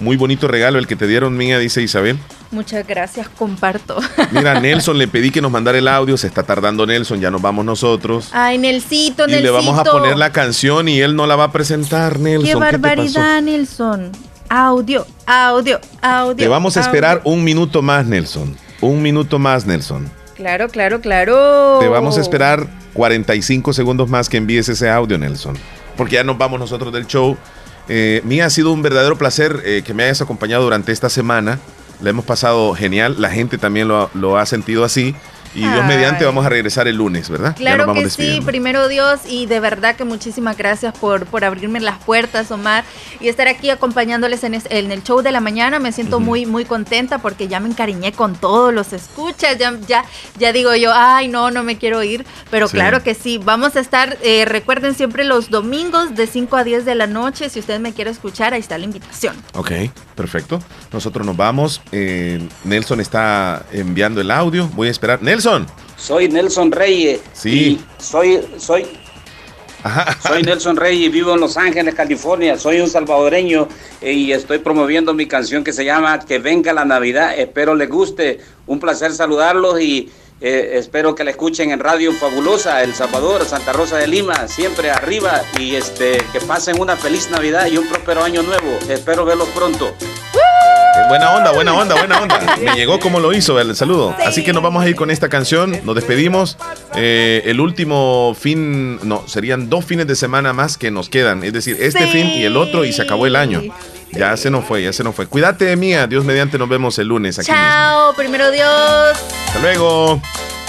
Muy bonito regalo el que te dieron, mía, dice Isabel. Muchas gracias, comparto. Mira, Nelson le pedí que nos mandara el audio, se está tardando Nelson, ya nos vamos nosotros. Ay, Nelsito, Y Nelsito. le vamos a poner la canción y él no la va a presentar, Nelson. Qué barbaridad, Nelson. Audio, audio, audio. Te vamos a audio. esperar un minuto más, Nelson. Un minuto más, Nelson. Claro, claro, claro. Te vamos a esperar 45 segundos más que envíes ese audio, Nelson. Porque ya nos vamos nosotros del show. Eh, mía, ha sido un verdadero placer eh, que me hayas acompañado durante esta semana. La hemos pasado genial. La gente también lo ha sentido así. Y Dios Ay. mediante vamos a regresar el lunes, ¿verdad? Claro que sí, primero Dios, y de verdad que muchísimas gracias por, por abrirme las puertas, Omar, y estar aquí acompañándoles en, es- en el show de la mañana. Me siento muy, muy contenta porque ya me encariñé con todos los escuchas, ya, ya, ya digo yo, ay, no, no me quiero ir, pero Sí. claro que sí, vamos a estar, eh, recuerden siempre los domingos de 5 a 10 de la noche, si usted me quiere escuchar, ahí está la invitación. Ok, perfecto. Nosotros nos vamos. Eh, Nelson está enviando el audio. Voy a esperar. Nelson. Soy Nelson Reyes. Sí. y soy, soy, soy Nelson Reyes y vivo en Los Ángeles, California. Soy un salvadoreño eh, y estoy promoviendo mi canción que se llama Que venga la Navidad. Espero les guste. Un placer saludarlos y eh, espero que la escuchen en Radio Fabulosa, El Salvador, Santa Rosa de Lima, siempre arriba y este que pasen una feliz Navidad y un próspero año nuevo. Espero verlos pronto. Buena onda, buena onda, buena onda. Me llegó como lo hizo el saludo. Así que nos vamos a ir con esta canción. Nos despedimos. Eh, el último fin, no, serían dos fines de semana más que nos quedan. Es decir, este Sí. fin y el otro y se acabó el año. Ya se nos fue, ya se nos fue. Cuídate, mía. Dios mediante nos vemos el lunes aquí mismo. Chao, primero Dios. Hasta luego.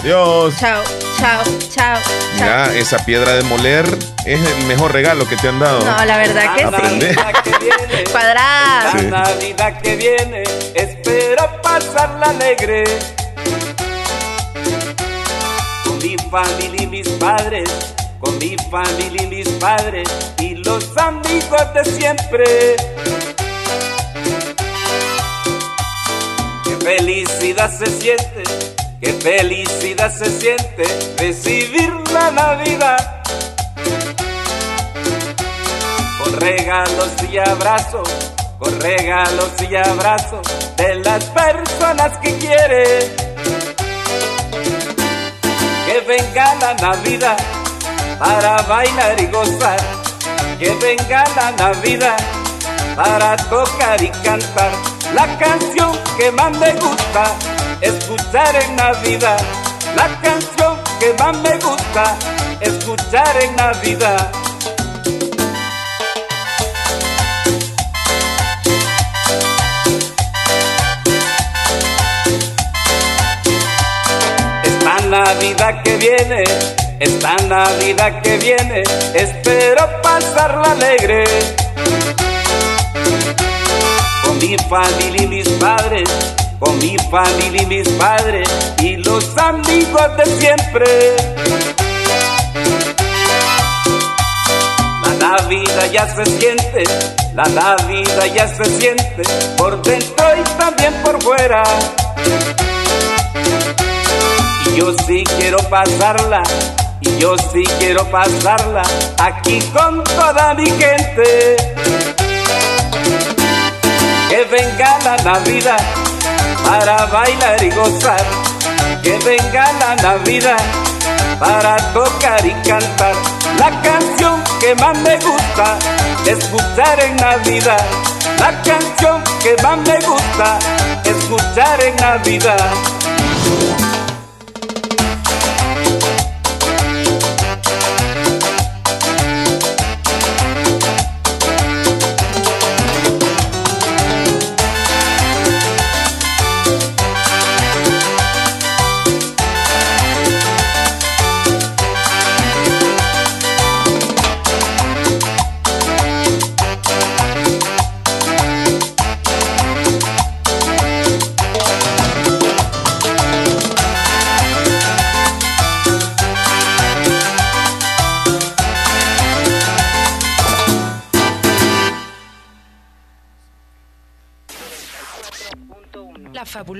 Dios. Chao, chao, chao. Mira, esa piedra de moler es el mejor regalo que te han dado. No, la verdad que Aprende. sí. Cuadrada. Sí. La Navidad que viene, espero pasarla alegre. Con mi familia y mis padres, con mi familia y mis padres y los amigos de siempre. Qué felicidad se siente, qué felicidad se siente recibir la Navidad. Con regalos y abrazos, con regalos y abrazos de las personas que quiere. Que venga la Navidad para bailar y gozar. Que venga la Navidad para tocar y cantar. La canción que más me gusta escuchar en Navidad. La canción que más me gusta escuchar en Navidad. Esta Navidad que viene, esta Navidad que viene, espero pasarla alegre. Con mi familia y mis padres con mi familia y mis padres y los amigos de siempre. La Navidad ya se siente, la Navidad ya se siente, por dentro y también por fuera. Y yo sí quiero pasarla, y yo sí quiero pasarla aquí con toda mi gente. Que venga la Navidad para bailar y gozar. Que venga la Navidad para tocar y cantar. La canción que más me gusta escuchar en Navidad. La canción que más me gusta escuchar en Navidad.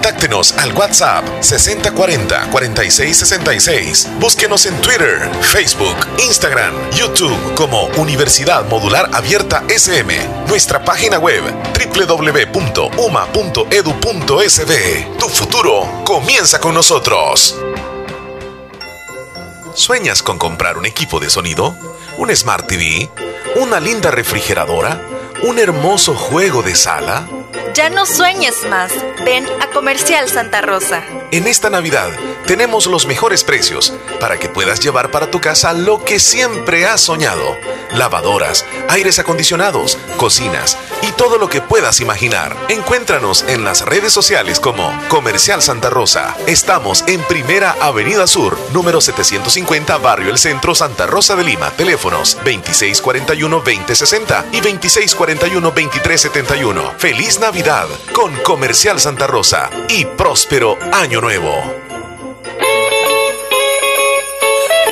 Contáctenos al WhatsApp 6040 4666. Búsquenos en Twitter, Facebook, Instagram, YouTube como Universidad Modular Abierta SM. Nuestra página web www.uma.edu.sb. Tu futuro comienza con nosotros. ¿Sueñas con comprar un equipo de sonido? ¿Un Smart TV? ¿Una linda refrigeradora? ¿Un hermoso juego de sala? Ya no sueñes más. Ven a Comercial Santa Rosa. En esta Navidad tenemos los mejores precios para que puedas llevar para tu casa lo que siempre has soñado. Lavadoras, aires acondicionados, cocinas y todo lo que puedas imaginar. Encuéntranos en las redes sociales como Comercial Santa Rosa. Estamos en Primera Avenida Sur, número 750, Barrio El Centro, Santa Rosa de Lima. Teléfonos 2641-2060 y 2641-2371. Feliz Navidad con Comercial Santa Rosa y próspero Año Nuevo.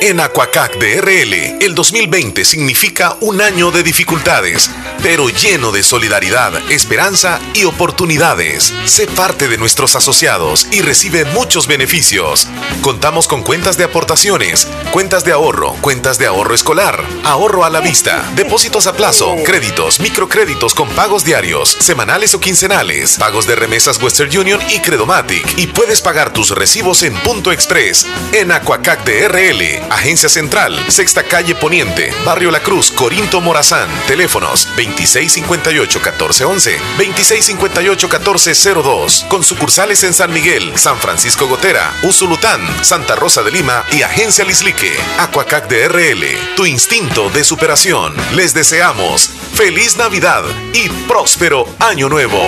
En Aquacac DRL, el 2020 significa un año de dificultades, pero lleno de solidaridad, esperanza y oportunidades. Sé parte de nuestros asociados y recibe muchos beneficios. Contamos con cuentas de aportaciones, cuentas de ahorro, cuentas de ahorro escolar, ahorro a la vista, depósitos a plazo, créditos, microcréditos con pagos diarios, semanales o quincenales, pagos de remesas Western Union y Credomatic. Y puedes pagar tus recibos en Punto Express, en Aquacac DRL Agencia Central, Sexta Calle Poniente, Barrio La Cruz, Corinto Morazán. Teléfonos 2658-1411, 2658-1402. Con sucursales en San Miguel, San Francisco Gotera, Usulután, Santa Rosa de Lima y Agencia Lislique. Aquacac DRL, tu instinto de superación. Les deseamos feliz Navidad y próspero Año Nuevo.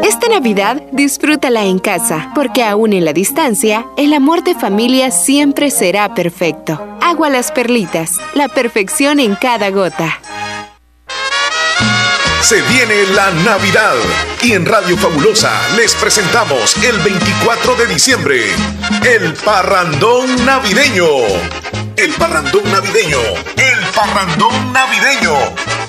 Esta Navidad disfrútala en casa, porque aún en la distancia, el amor de familia siempre será perfecto. Agua las perlitas, la perfección en cada gota. Se viene la Navidad y en Radio Fabulosa les presentamos el 24 de diciembre el Parrandón Navideño. El Parrandón Navideño. El Parrandón Navideño